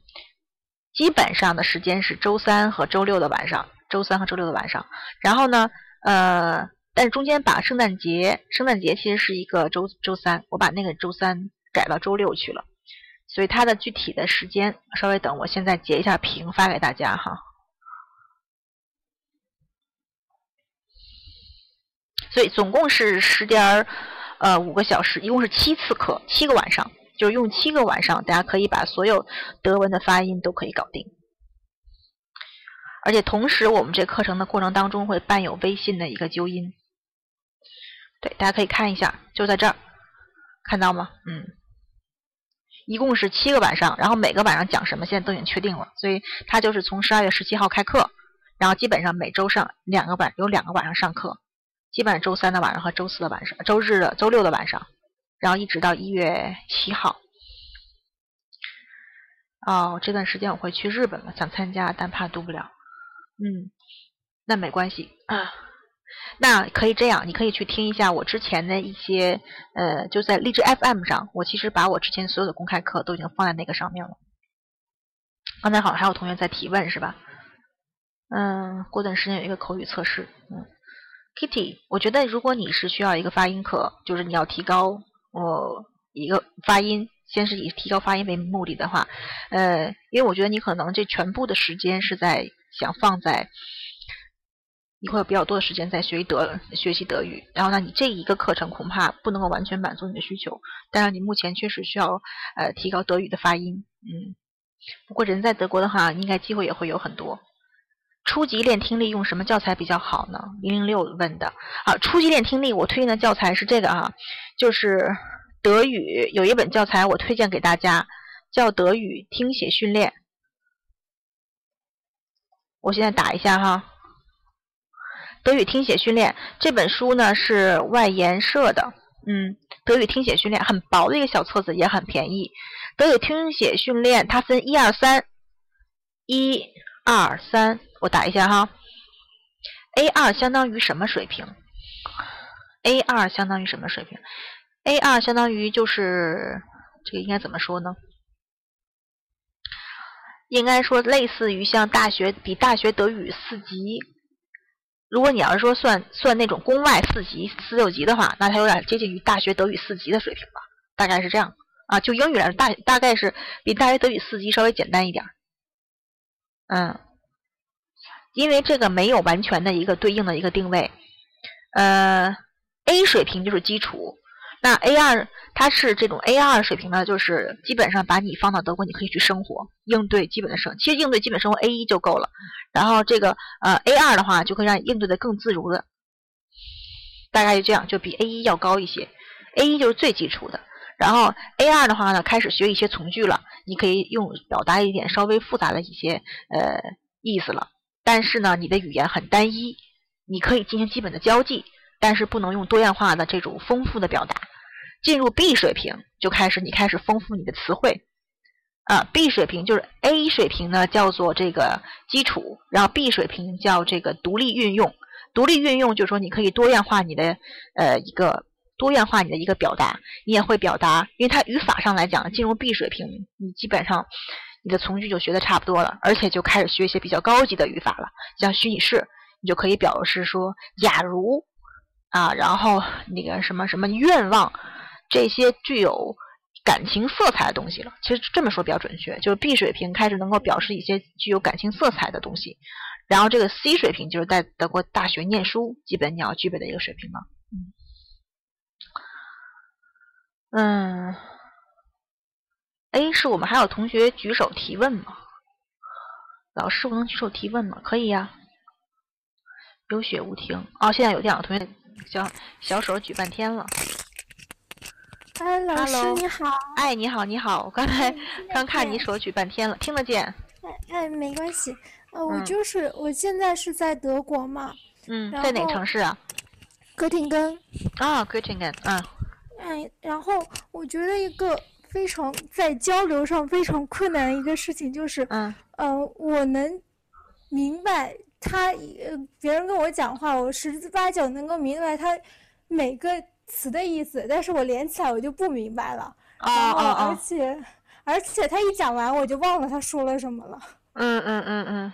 Speaker 1: 基本上的时间是周三和周六的晚上。周三和周六的晚上。然后呢？呃，但是中间把圣诞节，圣诞节其实是一个周周三，我把那个周三改到周六去了，所以它的具体的时间稍微等，我现在截一下屏发给大家哈。所以总共是十点儿呃五个小时，一共是七次课，七个晚上，就用七个晚上，大家可以把所有德文的发音都可以搞定。而且同时，我们这课程的过程当中会伴有微信的一个纠音，对，大家可以看一下，就在这儿，看到吗？嗯，一共是七个晚上，然后每个晚上讲什么，现在都已经确定了，所以它就是从十二月十七号开课，然后基本上每周上两个晚，有两个晚上上课，基本上周三的晚上和周四的晚上，周日的、周六的晚上，然后一直到一月七号。哦，这段时间我会去日本了，想参加，但怕读不了。嗯，那没关系啊。(clears throat) 那可以这样，你可以去听一下我之前的一些，呃，就在荔枝 FM 上，我其实把我之前所有的公开课都已经放在那个上面了。刚才好像还有同学在提问是吧？嗯，过段时间有一个口语测试。嗯，Kitty，我觉得如果你是需要一个发音课，就是你要提高我一个发音，先是以提高发音为目的的话，呃，因为我觉得你可能这全部的时间是在。想放在你会有比较多的时间在学习德学习德语，然后呢，你这一个课程恐怕不能够完全满足你的需求，但是你目前确实需要呃提高德语的发音，嗯，不过人在德国的话，应该机会也会有很多。初级练听力用什么教材比较好呢？零零六问的。啊，初级练听力我推荐的教材是这个啊，就是德语有一本教材我推荐给大家，叫德语听写训练。我现在打一下哈，德语听写训练这本书呢是外研社的，嗯，德语听写训练很薄的一个小册子，也很便宜。德语听写训练它分一二三，一二三，我打一下哈，A 二相当于什么水平？A 二相当于什么水平 A 二相当于就是这个应该怎么说呢？应该说类似于像大学比大学德语四级。如果你要是说算算那种公外四级、四六级的话，那它有点接近于大学德语四级的水平吧，大概是这样啊。就英语来说，大大概是比大学德语四级稍微简单一点。嗯，因为这个没有完全的一个对应的一个定位。呃，A 水平就是基础。那 A 二它是这种 A 二水平呢，就是基本上把你放到德国，你可以去生活，应对基本的生，其实应对基本生活 A 一就够了。然后这个呃 A 二的话，就会让你应对的更自如的，大概就这样，就比 A 一要高一些。A 一就是最基础的，然后 A 二的话呢，开始学一些从句了，你可以用表达一点稍微复杂的一些呃意思了。但是呢，你的语言很单一，你可以进行基本的交际，但是不能用多样化的这种丰富的表达。进入 B 水平就开始，你开始丰富你的词汇啊。B 水平就是 A 水平呢，叫做这个基础，然后 B 水平叫这个独立运用。独立运用就是说你可以多样化你的呃一个多样化你的一个表达，你也会表达，因为它语法上来讲，进入 B 水平，你基本上你的从句就学的差不多了，而且就开始学一些比较高级的语法了，像虚拟式，你就可以表示说假如啊，然后那个什么什么愿望。这些具有感情色彩的东西了，其实这么说比较准确，就是 B 水平开始能够表示一些具有感情色彩的东西，然后这个 C 水平就是在德国大学念书基本你要具备的一个水平了。嗯嗯，A 是我们还有同学举手提问吗？老师，我能举手提问吗？可以呀。有雪无停哦，现在有两个同学小小手举半天了。
Speaker 10: 哎，老师你好！
Speaker 1: 哎，你好，你好！我刚才刚看你手举半天了，听得见？
Speaker 10: 哎哎，没关系。呃，我就是我现在是在德国嘛。
Speaker 1: 嗯，在哪个城市啊？
Speaker 10: 哥廷根。
Speaker 1: 啊，哥廷根，嗯。
Speaker 10: 哎，然后我觉得一个非常在交流上非常困难的一个事情就是，
Speaker 1: 嗯，
Speaker 10: 呃，我能明白他，呃，别人跟我讲话，我十之八九能够明白他每个。词的意思，但是我连起来我就不明白了。
Speaker 1: 啊啊
Speaker 10: 啊！而且，而且他一讲完我就忘了他说了什么了。
Speaker 1: 嗯嗯嗯嗯。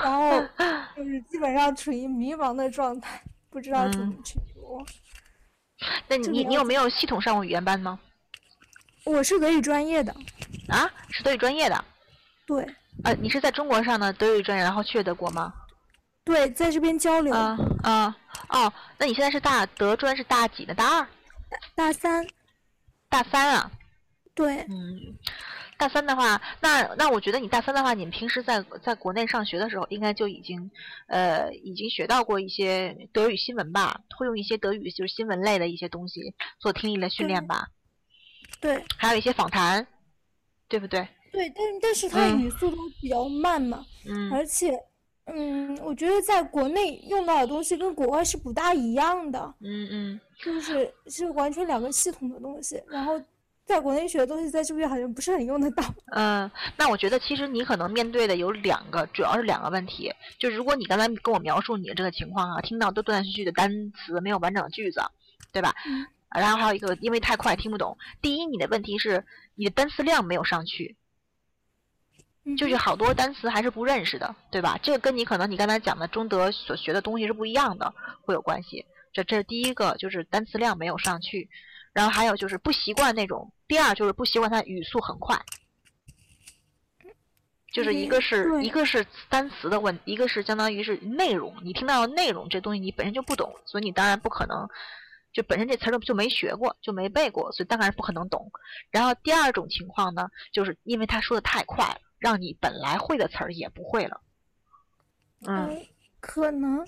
Speaker 10: 然后 (laughs) 就是基本上处于迷茫的状态，不知道怎么去读。
Speaker 1: 那你你有没有系统上过语言班吗？
Speaker 10: 我是德语专业的。
Speaker 1: 啊，是德语专业的。
Speaker 10: 对。
Speaker 1: 呃，你是在中国上的德语专业，然后去德国吗？
Speaker 10: 对，在这边交流。
Speaker 1: 啊啊哦，那你现在是大德专是大几的？大二？
Speaker 10: 大三。
Speaker 1: 大三啊？
Speaker 10: 对。
Speaker 1: 嗯，大三的话，那那我觉得你大三的话，你们平时在在国内上学的时候，应该就已经呃已经学到过一些德语新闻吧？会用一些德语就是新闻类的一些东西做听力的训练吧？
Speaker 10: 对。
Speaker 1: 还有一些访谈，对不对？
Speaker 10: 对，但但是它语速都比较慢嘛。
Speaker 1: 嗯。
Speaker 10: 而且。嗯，我觉得在国内用到的东西跟国外是不大一样的。
Speaker 1: 嗯嗯，
Speaker 10: 就是是完全两个系统的东西。然后在国内学的东西，在这边好像不是很用得到。
Speaker 1: 嗯，那我觉得其实你可能面对的有两个，主要是两个问题。就如果你刚才跟我描述你的这个情况啊，听到都断断续续的单词，没有完整的句子，对吧？
Speaker 10: 嗯。
Speaker 1: 然后还有一个，因为太快听不懂。第一，你的问题是你的单词量没有上去。就是好多单词还是不认识的，对吧？这个跟你可能你刚才讲的中德所学的东西是不一样的，会有关系。这这是第一个，就是单词量没有上去，然后还有就是不习惯那种。第二就是不习惯它语速很快，就是一个是一个是单词的问，一个是相当于是内容。你听到的内容这东西你本身就不懂，所以你当然不可能，就本身这词儿就没学过，就没背过，所以当然不可能懂。然后第二种情况呢，就是因为他说的太快了。让你本来会的词儿也不会了，
Speaker 10: 嗯，可能。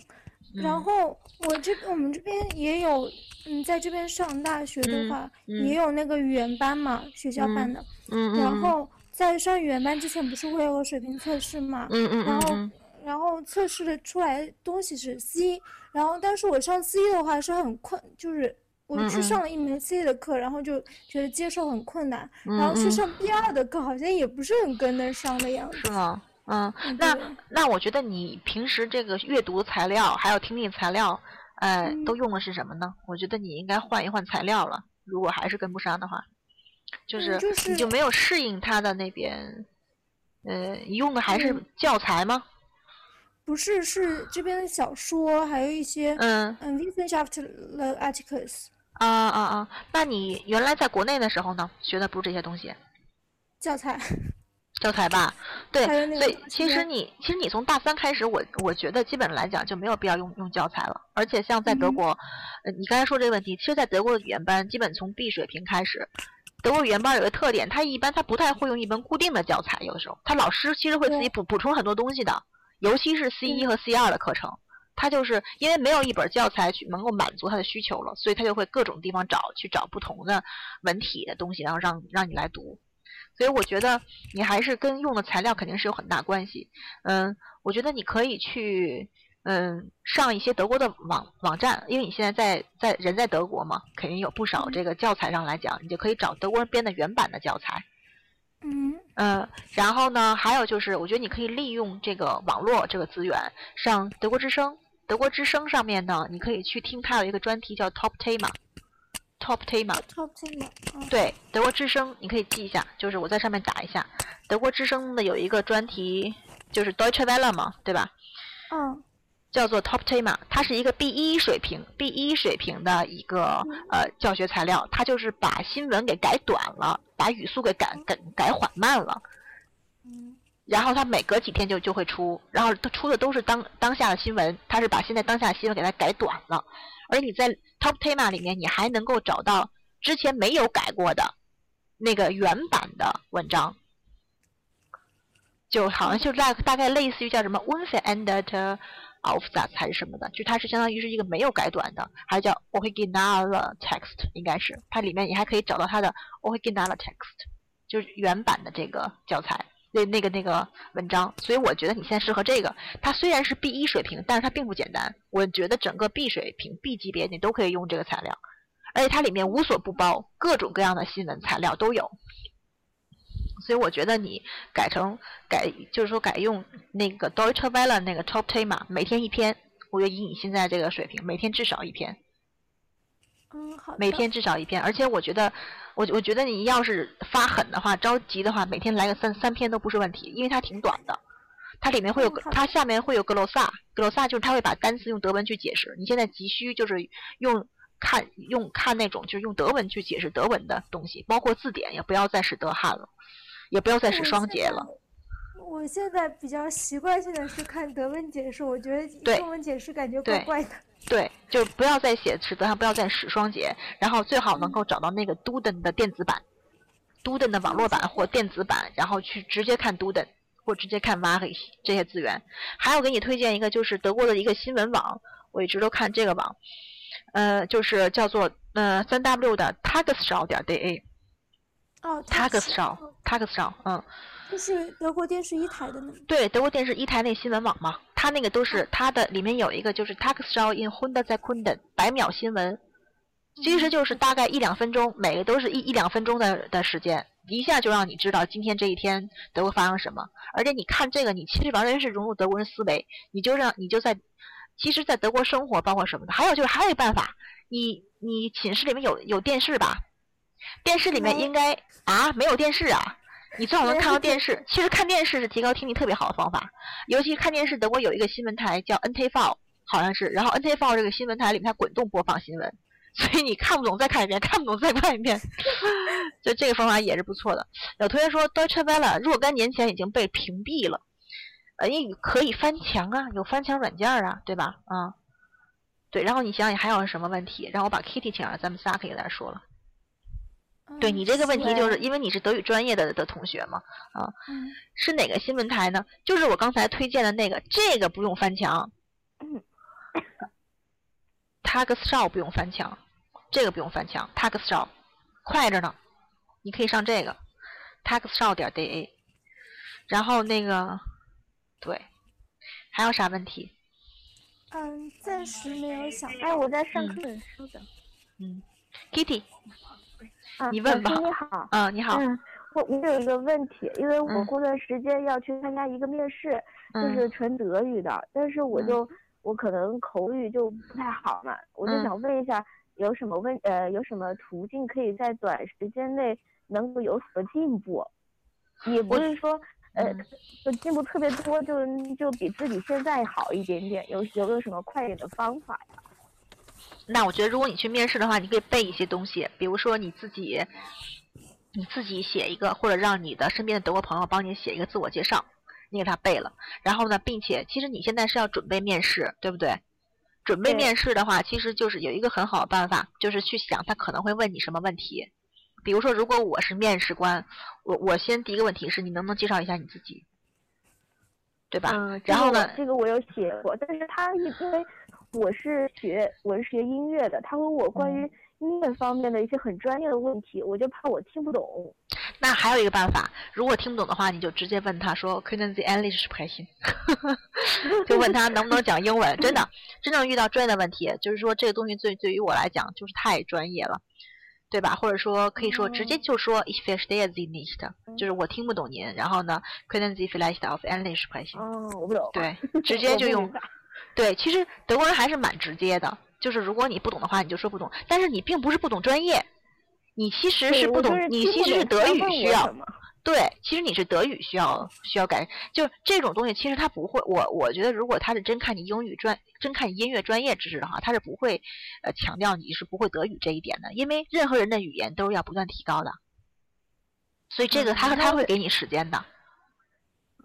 Speaker 10: 然后我这我们这边也有，嗯，在这边上大学的话，也有那个语言班嘛，学校办的。
Speaker 1: 嗯
Speaker 10: 嗯。然后在上语言班之前，不是会有个水平测试嘛？
Speaker 1: 嗯嗯
Speaker 10: 然后，然后测试的出来东西是 C，然后但是我上 C 的话是很困，就是。我去上了一门 C 的课，然后就觉得接受很困难，然后去上 B 二的课，好像也不是很跟得上的样子。
Speaker 1: 是吗？嗯，那那我觉得你平时这个阅读材料还有听力材料，呃，都用的是什么呢？我觉得你应该换一换材料了。如果还是跟不上的话，就是你就没有适应他的那边，呃，你用的还是
Speaker 10: 嗯
Speaker 1: 教材吗？
Speaker 10: 不是是这边的小说，还有一些
Speaker 1: 嗯
Speaker 10: 嗯 Wissenschaftler Articles
Speaker 1: 啊啊啊！那你原来在国内的时候呢，学的不是这些东西，
Speaker 10: 教材。
Speaker 1: 教材吧？对，所以其实你其实你从大三开始，我我觉得基本来讲就没有必要用用教材了。而且像在德
Speaker 10: 嗯
Speaker 1: 国，呃，你刚才说这个问题，其实，在德国的语言班基本从 B 水平开始。德国语言班有个特点，他一般他不太会用一本固定的教材，有的时候他老师其实会自己补补充很多东西的，尤其是 C 一和 C 二的课程，他就是因为没有一本教材去能够满足他的需求了，所以他就会各种地方找去找不同的文体的东西，然后让让你来读。所以我觉得你还是跟用的材料肯定是有很大关系。嗯，我觉得你可以去嗯上一些德国的网网站，因为你现在在在人在德国嘛，肯定有不少这个教材上来讲，你就可以找德国人编的原版的教材。
Speaker 10: 嗯
Speaker 1: 嗯，然后呢，还有就是，我觉得你可以利用这个网络这个资源，上德国之声。德国之声上面呢，你可以去听它有一个专题叫 Top Thema，Top Thema。
Speaker 10: ，Top Tema、嗯
Speaker 1: 对，德国之声你可以记一下，就是我在上面打一下，德国之声的有一个专题，就是 Deutsche Welle 嘛，对吧？
Speaker 10: 嗯
Speaker 1: 叫做 Top Thema，它是一个 B 一水平 B 一水平的一个呃教学材料，它就是把新闻给改短了，把语速给改改改缓慢了。
Speaker 10: 嗯。
Speaker 1: 然后它每隔几天就就会出，然后它出的都是当当下的新闻，它是把现在当下的新闻给它改短了，而你在 Top Tema 里面，你还能够找到之前没有改过的那个原版的文章，就好像就大大概类似于叫什么 of that 还是什么的，就它是相当于是一个没有改短的，还叫 Original Text，应该是它里面你还可以找到它的 Original Text，就是原版的这个教材。那那个那个文章，所以我觉得你现在适合这个。它虽然是 B 一水平，但是它并不简单。我觉得整个 B 水平、B 级别你都可以用这个材料，而且它里面无所不包，各种各样的新闻材料都有。所以我觉得你改成改，就是说改用那个 Deutsche Welle 那个 Top Thema，每天一篇。我觉得以你现在这个水平，每天至少一篇。
Speaker 10: 嗯，好。
Speaker 1: 每天至少一篇，而且我觉得，我我觉得你要是发狠的话，着急的话，每天来个三三篇都不是问题，因为它挺短的，它里面会有它下面会有格罗萨，格罗萨就是它会把单词用德文去解释。你现在急需就是用看用看那种就是用德文去解释德文的东西，包括字典也不要再使德汉了，也不要再使双节了。
Speaker 10: 我现在比较习惯性的是看德文解释，我觉得中文解释感觉怪怪的。(laughs)
Speaker 1: 对，就不要再写使德汉，不要再使双节，然后最好能够找到那个 Duden 的电子版，Duden 的网络版或电子版，然后去直接看 Duden 或直接看 v a r i 这些资源。还有给你推荐一个，就是德国的一个新闻网，我一直都看这个网，呃，就是叫做呃三 W 的 Tagesschau 点 DA。
Speaker 10: 哦
Speaker 1: ，Tagesschau，Tagesschau，嗯，
Speaker 10: 就是德国电视一台的那个。
Speaker 1: 对，德国电视一台那新闻网嘛，它那个都是它的里面有一个就是 Tagesschau in hundert Sekunden 百秒新闻，其实就是大概一两分钟，每个都是一一两分钟的的时间，一下就让你知道今天这一天德国发生什么。而且你看这个，你其实完全是融入德国人思维，你就让你就在，其实，在德国生活包括什么的，还有就是还有一个办法，你你寝室里面有有电视吧？电视里面应该啊没有电视啊。你最好能看到电视。其实看电视是提高听力特别好的方法，尤其看电视，德国有一个新闻台叫 NTV，好像是，然后 NTV 这个新闻台里面它滚动播放新闻，所以你看不懂再看一遍，看不懂再看一遍，(laughs) 就这个方法也是不错的。有同学说 Deutsche Welle 若干年前已经被屏蔽了，呃，英语可以翻墙啊，有翻墙软件啊，对吧？啊、对，然后你想想还有什么问题？让我把 Kitty 请来，咱们仨可以来说了。对
Speaker 10: 嗯
Speaker 1: 你这个问题，就是因为你是德语专业的的同学嘛，啊，
Speaker 10: 嗯
Speaker 1: 是哪个新闻台呢？就是我刚才推荐的那个，这个不用翻墙。Tagesschau 不用翻墙，这个不用翻墙，Tagesschau 快着呢，你可以上这个 Tagesschau 点 da，然后那个对，还有啥问题？
Speaker 10: 嗯，暂时没有想
Speaker 4: 哎，我在上
Speaker 1: 嗯
Speaker 4: 课，稍等。
Speaker 1: 嗯，Kitty，
Speaker 4: 啊，
Speaker 1: 你问吧
Speaker 4: 老师你好。
Speaker 1: 嗯，你好，
Speaker 4: 嗯，我我有一个问题，因为我
Speaker 1: 嗯。
Speaker 4: 过段时间要去参加一个面试，就
Speaker 1: 嗯。
Speaker 4: 是纯德语的，但是我
Speaker 1: 嗯。
Speaker 4: 就、我可能口语就不太好嘛，我就
Speaker 1: 嗯。
Speaker 4: 想问一下，有什么问呃有什么途径可以在短时间内能够有所进步，也不是说呃
Speaker 1: 嗯。
Speaker 4: 就进步特别多就就比自己现在好一点点，有有没有什么快点的方法呀？
Speaker 1: 那我觉得，如果你去面试的话，你可以背一些东西，比如说你自己，你自己写一个，或者让你的身边的德国朋友帮你写一个自我介绍，你给他背了。然后呢，并且其实你现在是要准备面试，对不对？准备面试的话，其实就是有一个很好的办法，就是去想他可能会问你什么问题。比如说，如果我是面试官，我我先第一个问题是你能不能介绍一下你自己，对吧？
Speaker 4: 嗯，
Speaker 1: 然后呢，
Speaker 4: 这个我有写过，但是他因因为我是学我是学音乐的，他问我关
Speaker 1: 嗯
Speaker 4: 于音乐方面的一些很专业的问题，我就怕我听不懂。
Speaker 1: 那还有一个办法，如果听不懂的话，你就直接问他说 “Können Sie English sprechen？” (laughs) 就问他能不能讲英文。真的，真正遇到专业的问题，就是说这个东西对对于我来讲就是太专业了，对吧？或者说可以说直接就说 “Ich verstehe Sie nicht”，就是我听不懂您。然后呢，“Können Sie vielleicht auf English sprechen？”
Speaker 4: 哦，我不懂。
Speaker 1: 对，直接就用。对，其实德国人还是蛮直接的，就是如果你不懂的话，你就说不懂。但是你并不是不懂专业，你其实是不懂你其实是德语需要。对，其实你是德语需要需要改，就这种东西，其实他不会。我我觉得，如果他是真看你英语专，真看你音乐专业知识的话，他是不会呃强调你是不会德语这一点的，因为任何人的语言都是要不断提高的，所以这个他他会给你时间的。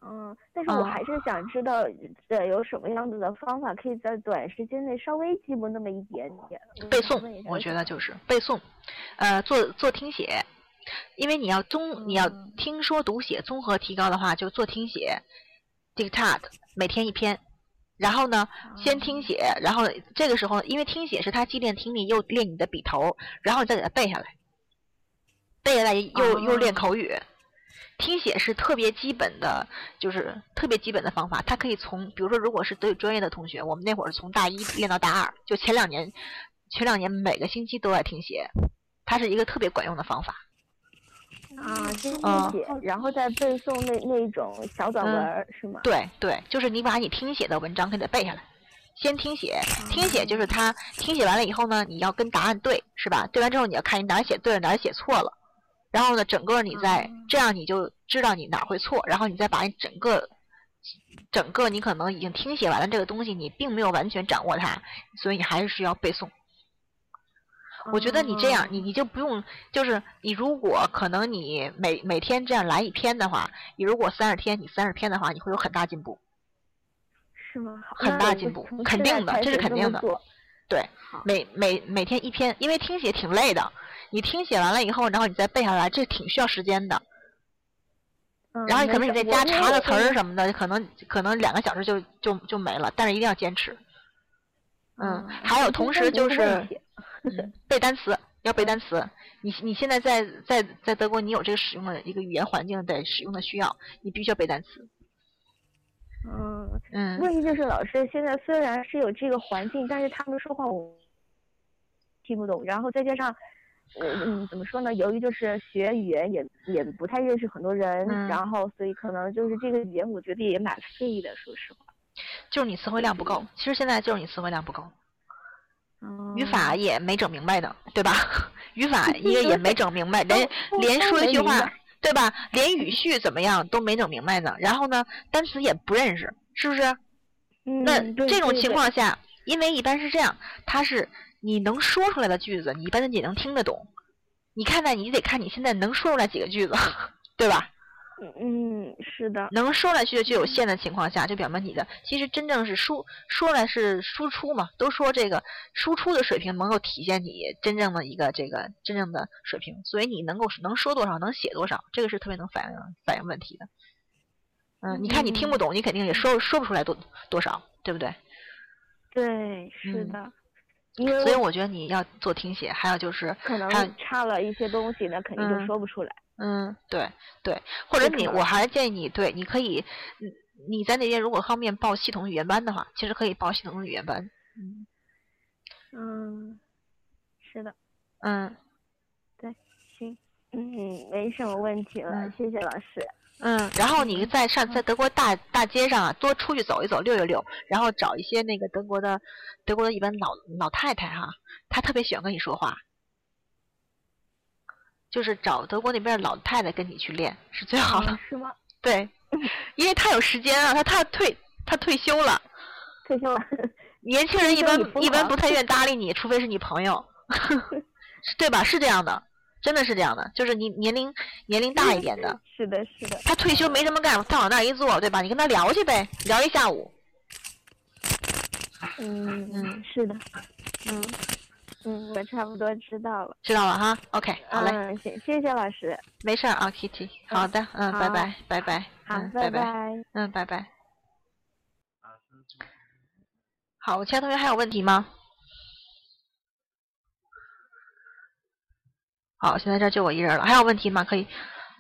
Speaker 4: 嗯，但是我
Speaker 1: 嗯
Speaker 4: 还是想知道，呃，有什么样子的方法可以在短时间内稍微进步那么一点点？
Speaker 1: 背诵我觉得就是。背诵，呃，做做听写，因为你要综你要
Speaker 4: 嗯。
Speaker 1: 听说读写综合提高的话，就做听写，dictate 每天一篇，然后呢，先听写，然后这个时候因为听写是它既练听力又练你的笔头，然后你再给它背下来，背下来又又练
Speaker 4: 哦
Speaker 1: 口语。听写是特别基本的，就是特别基本的方法。它可以从，比如说，如果是德语专业的同学，我们那会儿是从大一练到大二，就前两年，前两年每个星期都在听写，它是一个特别管用的方法。
Speaker 4: 啊，先
Speaker 1: 嗯
Speaker 4: 听写，然后再背诵那那种小短文是吗？
Speaker 1: 对对，就是你把你听写的文章给它背下来，先听写，听写就是它听写完了以后呢，你要跟答案对，是吧？对完之后你要看你哪儿写对了，哪儿写错了，然后呢，整个你再这样你就知道你哪儿会错，然后你再把你整个整个你可能已经听写完了这个东西，你并没有完全掌握它，所以你还是需要背诵。我觉得你这样，你你就不用，就是你如果可能你每每天这样来一篇的话，你如果三十天，你三十篇的话，你会有很大进步。
Speaker 4: 是吗？
Speaker 1: 很大进步肯定的
Speaker 4: 这
Speaker 1: 是肯定的对，每每每天一篇，因为听写挺累的，你听写完了以后，然后你再背下来，这挺需要时间的。
Speaker 4: 嗯
Speaker 1: 然后你可能你再加查个词儿。什么的，可能可能两个小时就就就没了，但是一定要坚持。嗯，
Speaker 4: 嗯
Speaker 1: 还有同时就是嗯背单词，要背单词。你你现在在在在德国，你有这个使用的一个语言环境的使用的需要，你必须要背单词。
Speaker 4: 嗯，
Speaker 1: 嗯，
Speaker 4: 问题就是老师现在虽然是有这个环境，但是他们说话我听不懂，然后再加上，呃嗯，怎么说呢？由于就是学语言也也不太认识很多人，
Speaker 1: 嗯
Speaker 4: 然后所以可能就是这个语言我觉得也蛮费的，说实话。
Speaker 1: 就是你词汇量不够。其实现在就是你词汇量不够。
Speaker 4: 嗯
Speaker 1: 语法也没整明白呢，对吧？(laughs) 语法一个也没整明白，(laughs) 连连说一句话对吧？连语序怎么样都没整明白呢。然后呢，单词也不认识，是不是？那这种情况下，因为一般是这样，它是你能说出来的句子，你一般也能听得懂。你看呢，你得看你现在能说出来几个句子，(laughs) 对吧？
Speaker 4: 嗯，是的，
Speaker 1: 能说来句就有限的情况下，就表明你的其实真正是输说来是输出嘛，都说这个输出的水平能够体现你真正的一个这个真正的水平，所以你能够能说多少，能写多少，这个是特别能反映反映问题的。嗯，你看你听不懂，你肯定也说说不出来多多少，对不对？
Speaker 4: 对，是
Speaker 1: 嗯
Speaker 4: 的，
Speaker 1: 所以我觉得你要做听写，还有就是
Speaker 4: 可能差了一些东西，那肯定就
Speaker 1: 嗯
Speaker 4: 说不出来。
Speaker 1: 嗯，对对，或者你，我还是建议你，对，你可以，嗯，你在那边如果方便报系统语言班的话，其实可以报系统语言班。嗯
Speaker 4: 嗯，是的，
Speaker 1: 嗯，对
Speaker 4: 行，嗯，没什么问题了，
Speaker 1: 嗯
Speaker 4: 谢谢老师。
Speaker 1: 嗯，然后你在上在德国大大街上啊，多出去走一走，溜一溜，然后找一些那个德国的德国的一般老老太太哈，她特别喜欢跟你说话，就是找德国那边的老太太跟你去练是最好的。
Speaker 5: 嗯是吗？
Speaker 1: 对，因为她有时间啊，她她退她退休了，
Speaker 5: 退休了，
Speaker 1: 年轻人一般 (laughs) 一般不太愿搭理你，除非是你朋友，(laughs) 是对吧？是这样的，真的是这样的，就是你年龄年龄大一点的。
Speaker 5: 是的，是的。
Speaker 1: 他退休没什么干，他往那儿一坐，对吧？你跟他聊去呗，聊一下午。
Speaker 5: 嗯嗯，是的。嗯嗯，我差不多知道了。
Speaker 1: 知道了哈，OK，好嘞，
Speaker 5: 嗯，谢谢谢老师。
Speaker 1: 没事儿啊，Kitty。好的，嗯，拜拜，拜拜，
Speaker 5: 好
Speaker 1: 嗯，
Speaker 5: 拜
Speaker 1: 拜，
Speaker 5: 拜
Speaker 1: 嗯，拜拜。好，我其他同学还有问题吗？好，现在这就我一人了，还有问题吗？可以，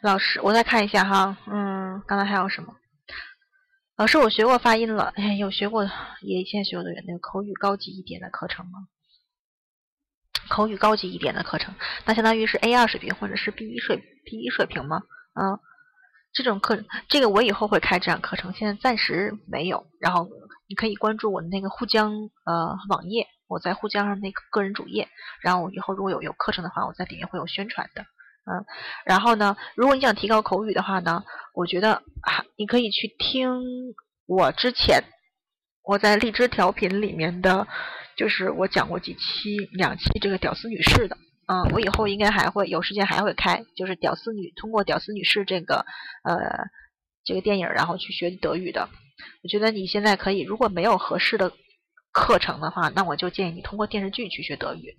Speaker 1: 老师，我再看一下哈，嗯，刚才还有什么？老师，我学过发音了，哎，有学过，也现在学过的那个口语高级一点的课程吗？口语高级一点的课程，那相当于是 A 二水平或者是 B 一水 B 一水平吗？嗯，这种课，这个我以后会开这样课程，现在暂时没有。然后你可以关注我的那个沪江呃网页，我在沪江上那个个人主页，然后我以后如果有有课程的话，我在里面会有宣传的。嗯，然后呢，如果你想提高口语的话呢，我觉得啊，你可以去听我之前我在荔枝调频里面的，就是我讲过几期两期这个屌丝女士的。嗯，我以后应该还会有时间还会开，就是屌丝女通过屌丝女士这个呃这个电影，然后去学德语的。我觉得你现在可以，如果没有合适的课程的话，那我就建议你通过电视剧去学德语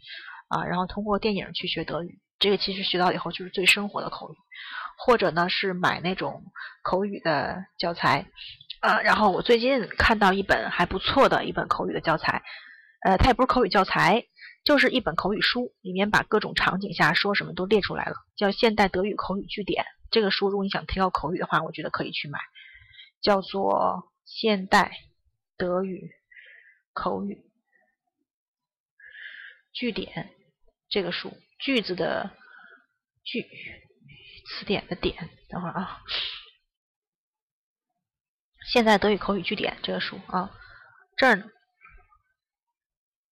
Speaker 1: 啊，然后通过电影去学德语。这个其实学到以后就是最生活的口语，或者呢是买那种口语的教材啊。然后我最近看到一本还不错的一本口语的教材，呃，它也不是口语教材。就是一本口语书，里面把各种场景下说什么都列出来了，叫《现代德语口语句点》。这个书如果你想提高口语的话，我觉得可以去买，叫做《现代德语口语句点》这个书，句子的句，词典的点。等会儿啊，《现在德语口语句点》这个书啊，这儿呢。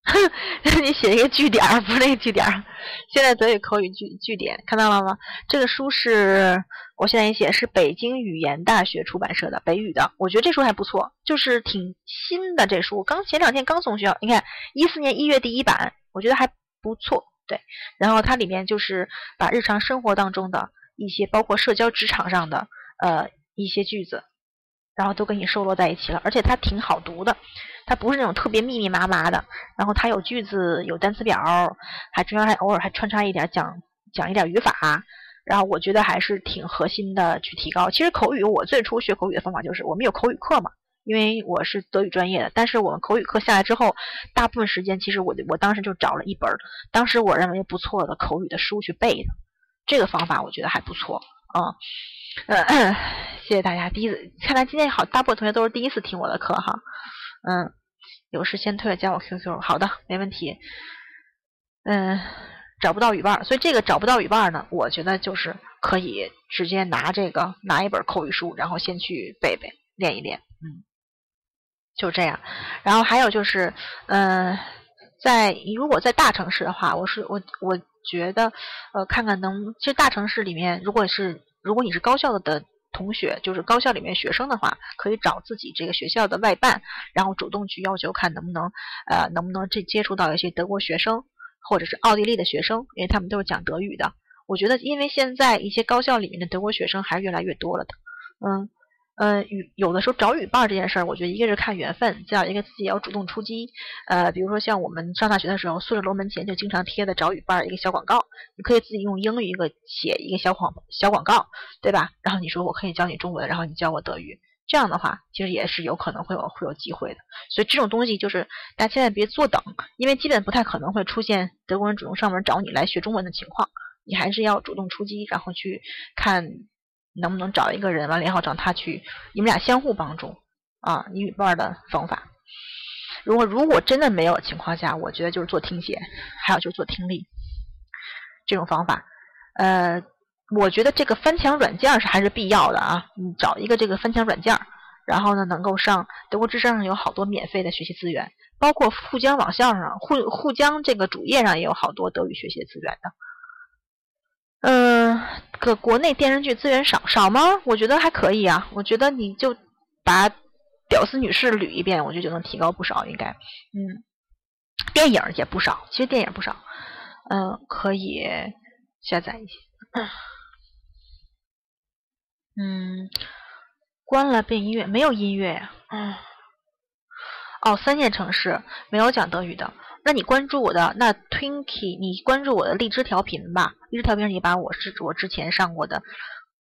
Speaker 1: (laughs) 你写一个句点儿，不是那个句点儿。现在德语口语句句点看到了吗？这个书是我现在也写，是北京语言大学出版社的北语的。我觉得这书还不错，就是挺新的这书，刚前两天刚送学校。你看，一四年一月第一版，我觉得还不错。对，然后它里面就是把日常生活当中的一些，包括社交职场上的呃一些句子，然后都给你收罗在一起了，而且它挺好读的。它不是那种特别密密麻麻的，然后它有句子，有单词表，还中间还偶尔还穿插一点讲讲一点语法，然后我觉得还是挺核心的去提高。其实口语我最初学口语的方法就是我们有口语课嘛，因为我是德语专业的，但是我们口语课下来之后，大部分时间其实我我当时就找了一本当时我认为不错的口语的书去背的，这个方法我觉得还不错啊。呃，谢谢大家，第一次看来今天好，大部分同学都是第一次听我的课哈，嗯。有事先退了加我 QQ，好的，没问题。嗯，找不到语伴，所以这个找不到语伴呢，我觉得就是可以直接拿这个拿一本口语书，然后先去背背练一练，嗯，就这样。然后还有就是，嗯，在如果在大城市的话，我是我我觉得，呃，看看能，其实大城市里面，如果是如果你是高校的。同学就是高校里面学生的话，可以找自己这个学校的外办，然后主动去要求看能不能，呃，能不能这接触到一些德国学生或者是奥地利的学生，因为他们都是讲德语的。我觉得，因为现在一些高校里面的德国学生还是越来越多了的，嗯。呃，语有的时候找语伴这件事儿，我觉得一个是看缘分，再有一个自己要主动出击。呃，比如说像我们上大学的时候，宿舍楼门前就经常贴的找语伴一个小广告，你可以自己用英语一个写一个小广小广告，对吧？然后你说我可以教你中文，然后你教我德语，这样的话其实也是有可能会有会有机会的。所以这种东西就是大家千万别坐等，因为基本不太可能会出现德国人主动上门找你来学中文的情况，你还是要主动出击，然后去看。能不能找一个人完了，以后找他去，你们俩相互帮助啊，你语伴的方法。如果如果真的没有情况下，我觉得就是做听写，还有就是做听力这种方法。呃，我觉得这个翻墙软件是还是必要的啊，你找一个这个翻墙软件，然后呢能够上德国之声上有好多免费的学习资源，包括沪江网校上沪沪江这个主页上也有好多德语学习资源的。嗯，可国内电视剧资源少少吗？我觉得还可以啊。我觉得你就把《屌丝女士》捋一遍，我觉得就能提高不少，应该。嗯，电影也不少，其实电影不少。嗯，可以下载一些。嗯，关了变音乐，没有音乐呀。嗯，哦，三线城市没有讲德语的。那你关注我的那 Twinkie，你关注我的荔枝调频吧。荔枝调频，你把我是我之前上过的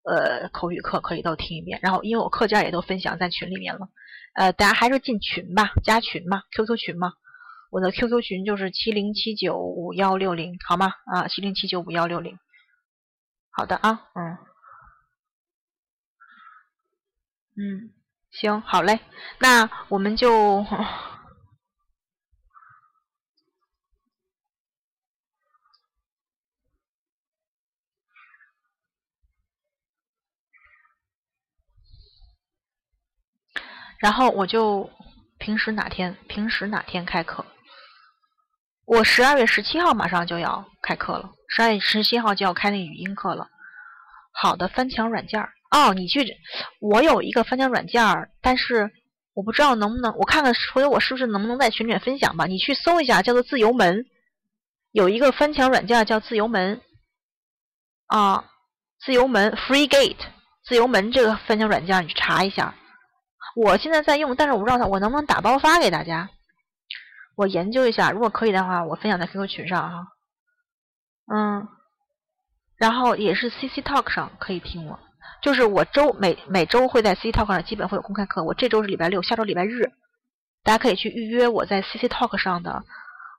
Speaker 1: 呃口语课可以都听一遍。然后因为我课件也都分享在群里面了，呃，大家还是进群吧，加群嘛，QQ 群嘛。我的 QQ 群就是七零七九五幺六零，好吗？啊，七零七九五幺六零。好的啊，嗯，嗯，行，好嘞，那我们就。然后我就平时哪天平时哪天开课？我十二月十七号马上就要开课了，十二月十七号就要开那语音课了。好的，翻墙软件儿哦，你去，我有一个翻墙软件儿，但是我不知道能不能，我看看回头我是不是能不能在群里面分享吧？你去搜一下，叫做自由门，有一个翻墙软件叫自由门啊，自由门 Free Gate，自由门这个翻墙软件你去查一下。我现在在用，但是我不知道它我能不能打包发给大家。我研究一下，如果可以的话，我分享在 QQ 群上哈。嗯，然后也是 CC Talk 上可以听我，就是我周每每周会在 CC Talk 上基本会有公开课。我这周是礼拜六，下周礼拜日，大家可以去预约我在 CC Talk 上的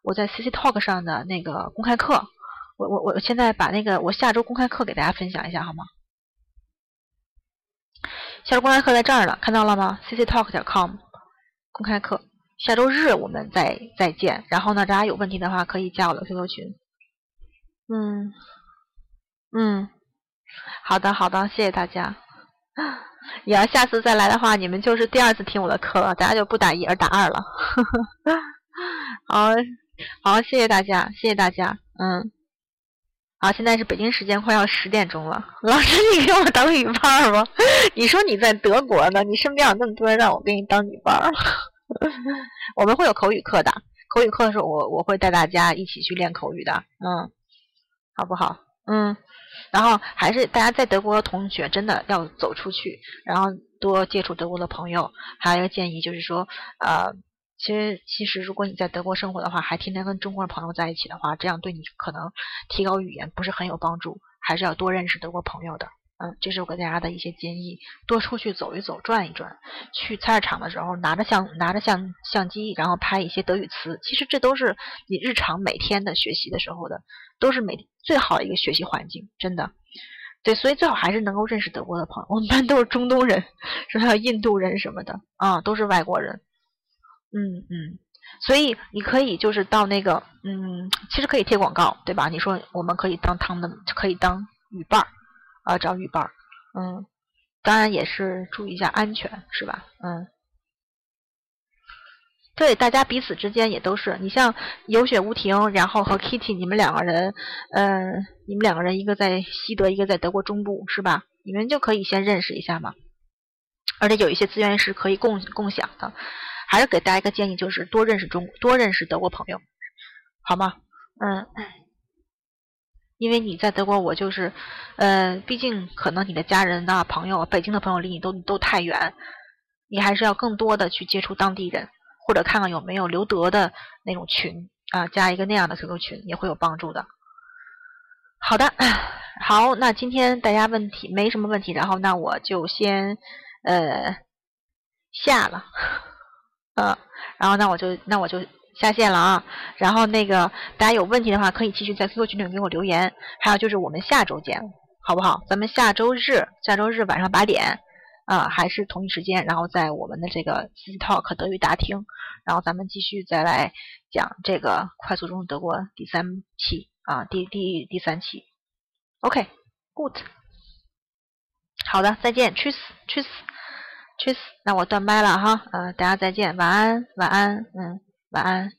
Speaker 1: 我在 CC Talk 上的那个公开课。我我我现在把那个我下周公开课给大家分享一下好吗？下周公开课在这儿呢，看到了吗？cctalk 点 com 公开课，下周日我们再再见。然后呢，大家有问题的话可以加我的 QQ 群。嗯嗯，好的好的，谢谢大家。(laughs) 你要下次再来的话，你们就是第二次听我的课了，大家就不打一而打二了。(laughs) 好好，谢谢大家，谢谢大家，嗯。啊，现在是北京时间快要十点钟了，老师，你给我当语伴儿吗？(laughs) 你说你在德国呢，你身边有那么多人让我给你当女伴儿。(laughs) 我们会有口语课的，口语课的时候我我会带大家一起去练口语的，嗯，好不好？嗯，然后还是大家在德国的同学真的要走出去，然后多接触德国的朋友。还有一个建议就是说，呃。其实，其实如果你在德国生活的话，还天天跟中国的朋友在一起的话，这样对你可能提高语言不是很有帮助，还是要多认识德国朋友的。嗯，这是我给大家的一些建议，多出去走一走，转一转。去菜市场的时候，拿着相拿着相相机，然后拍一些德语词。其实这都是你日常每天的学习的时候的，都是每最好的一个学习环境，真的。对，所以最好还是能够认识德国的朋友。我们班都是中东人，什么印度人什么的啊，都是外国人。嗯嗯，所以你可以就是到那个嗯，其实可以贴广告，对吧？你说我们可以当他们可以当语伴儿啊，找语伴儿，嗯，当然也是注意一下安全，是吧？嗯，对，大家彼此之间也都是，你像有雪无停，然后和 Kitty，你们两个人，嗯，你们两个人一个在西德，一个在德国中部，是吧？你们就可以先认识一下嘛，而且有一些资源是可以共共享的。还是给大家一个建议，就是多认识中多认识德国朋友，好吗？嗯，因为你在德国，我就是，呃，毕竟可能你的家人呐、朋友、北京的朋友离你都都太远，你还是要更多的去接触当地人，或者看看有没有留德的那种群啊，加一个那样的 QQ 群也会有帮助的。好的，好，那今天大家问题没什么问题，然后那我就先呃下了。嗯，然后那我就那我就下线了啊。然后那个大家有问题的话，可以继续在 QQ 群里给我留言。还有就是我们下周见，好不好？咱们下周日，下周日晚上八点啊，还是同一时间。然后在我们的这个 C Talk 德语大厅，然后咱们继续再来讲这个快速中德国第三期啊，第第第三期。OK，Good。好的，再见去死那我断麦了哈嗯大家再见晚安晚安嗯晚安。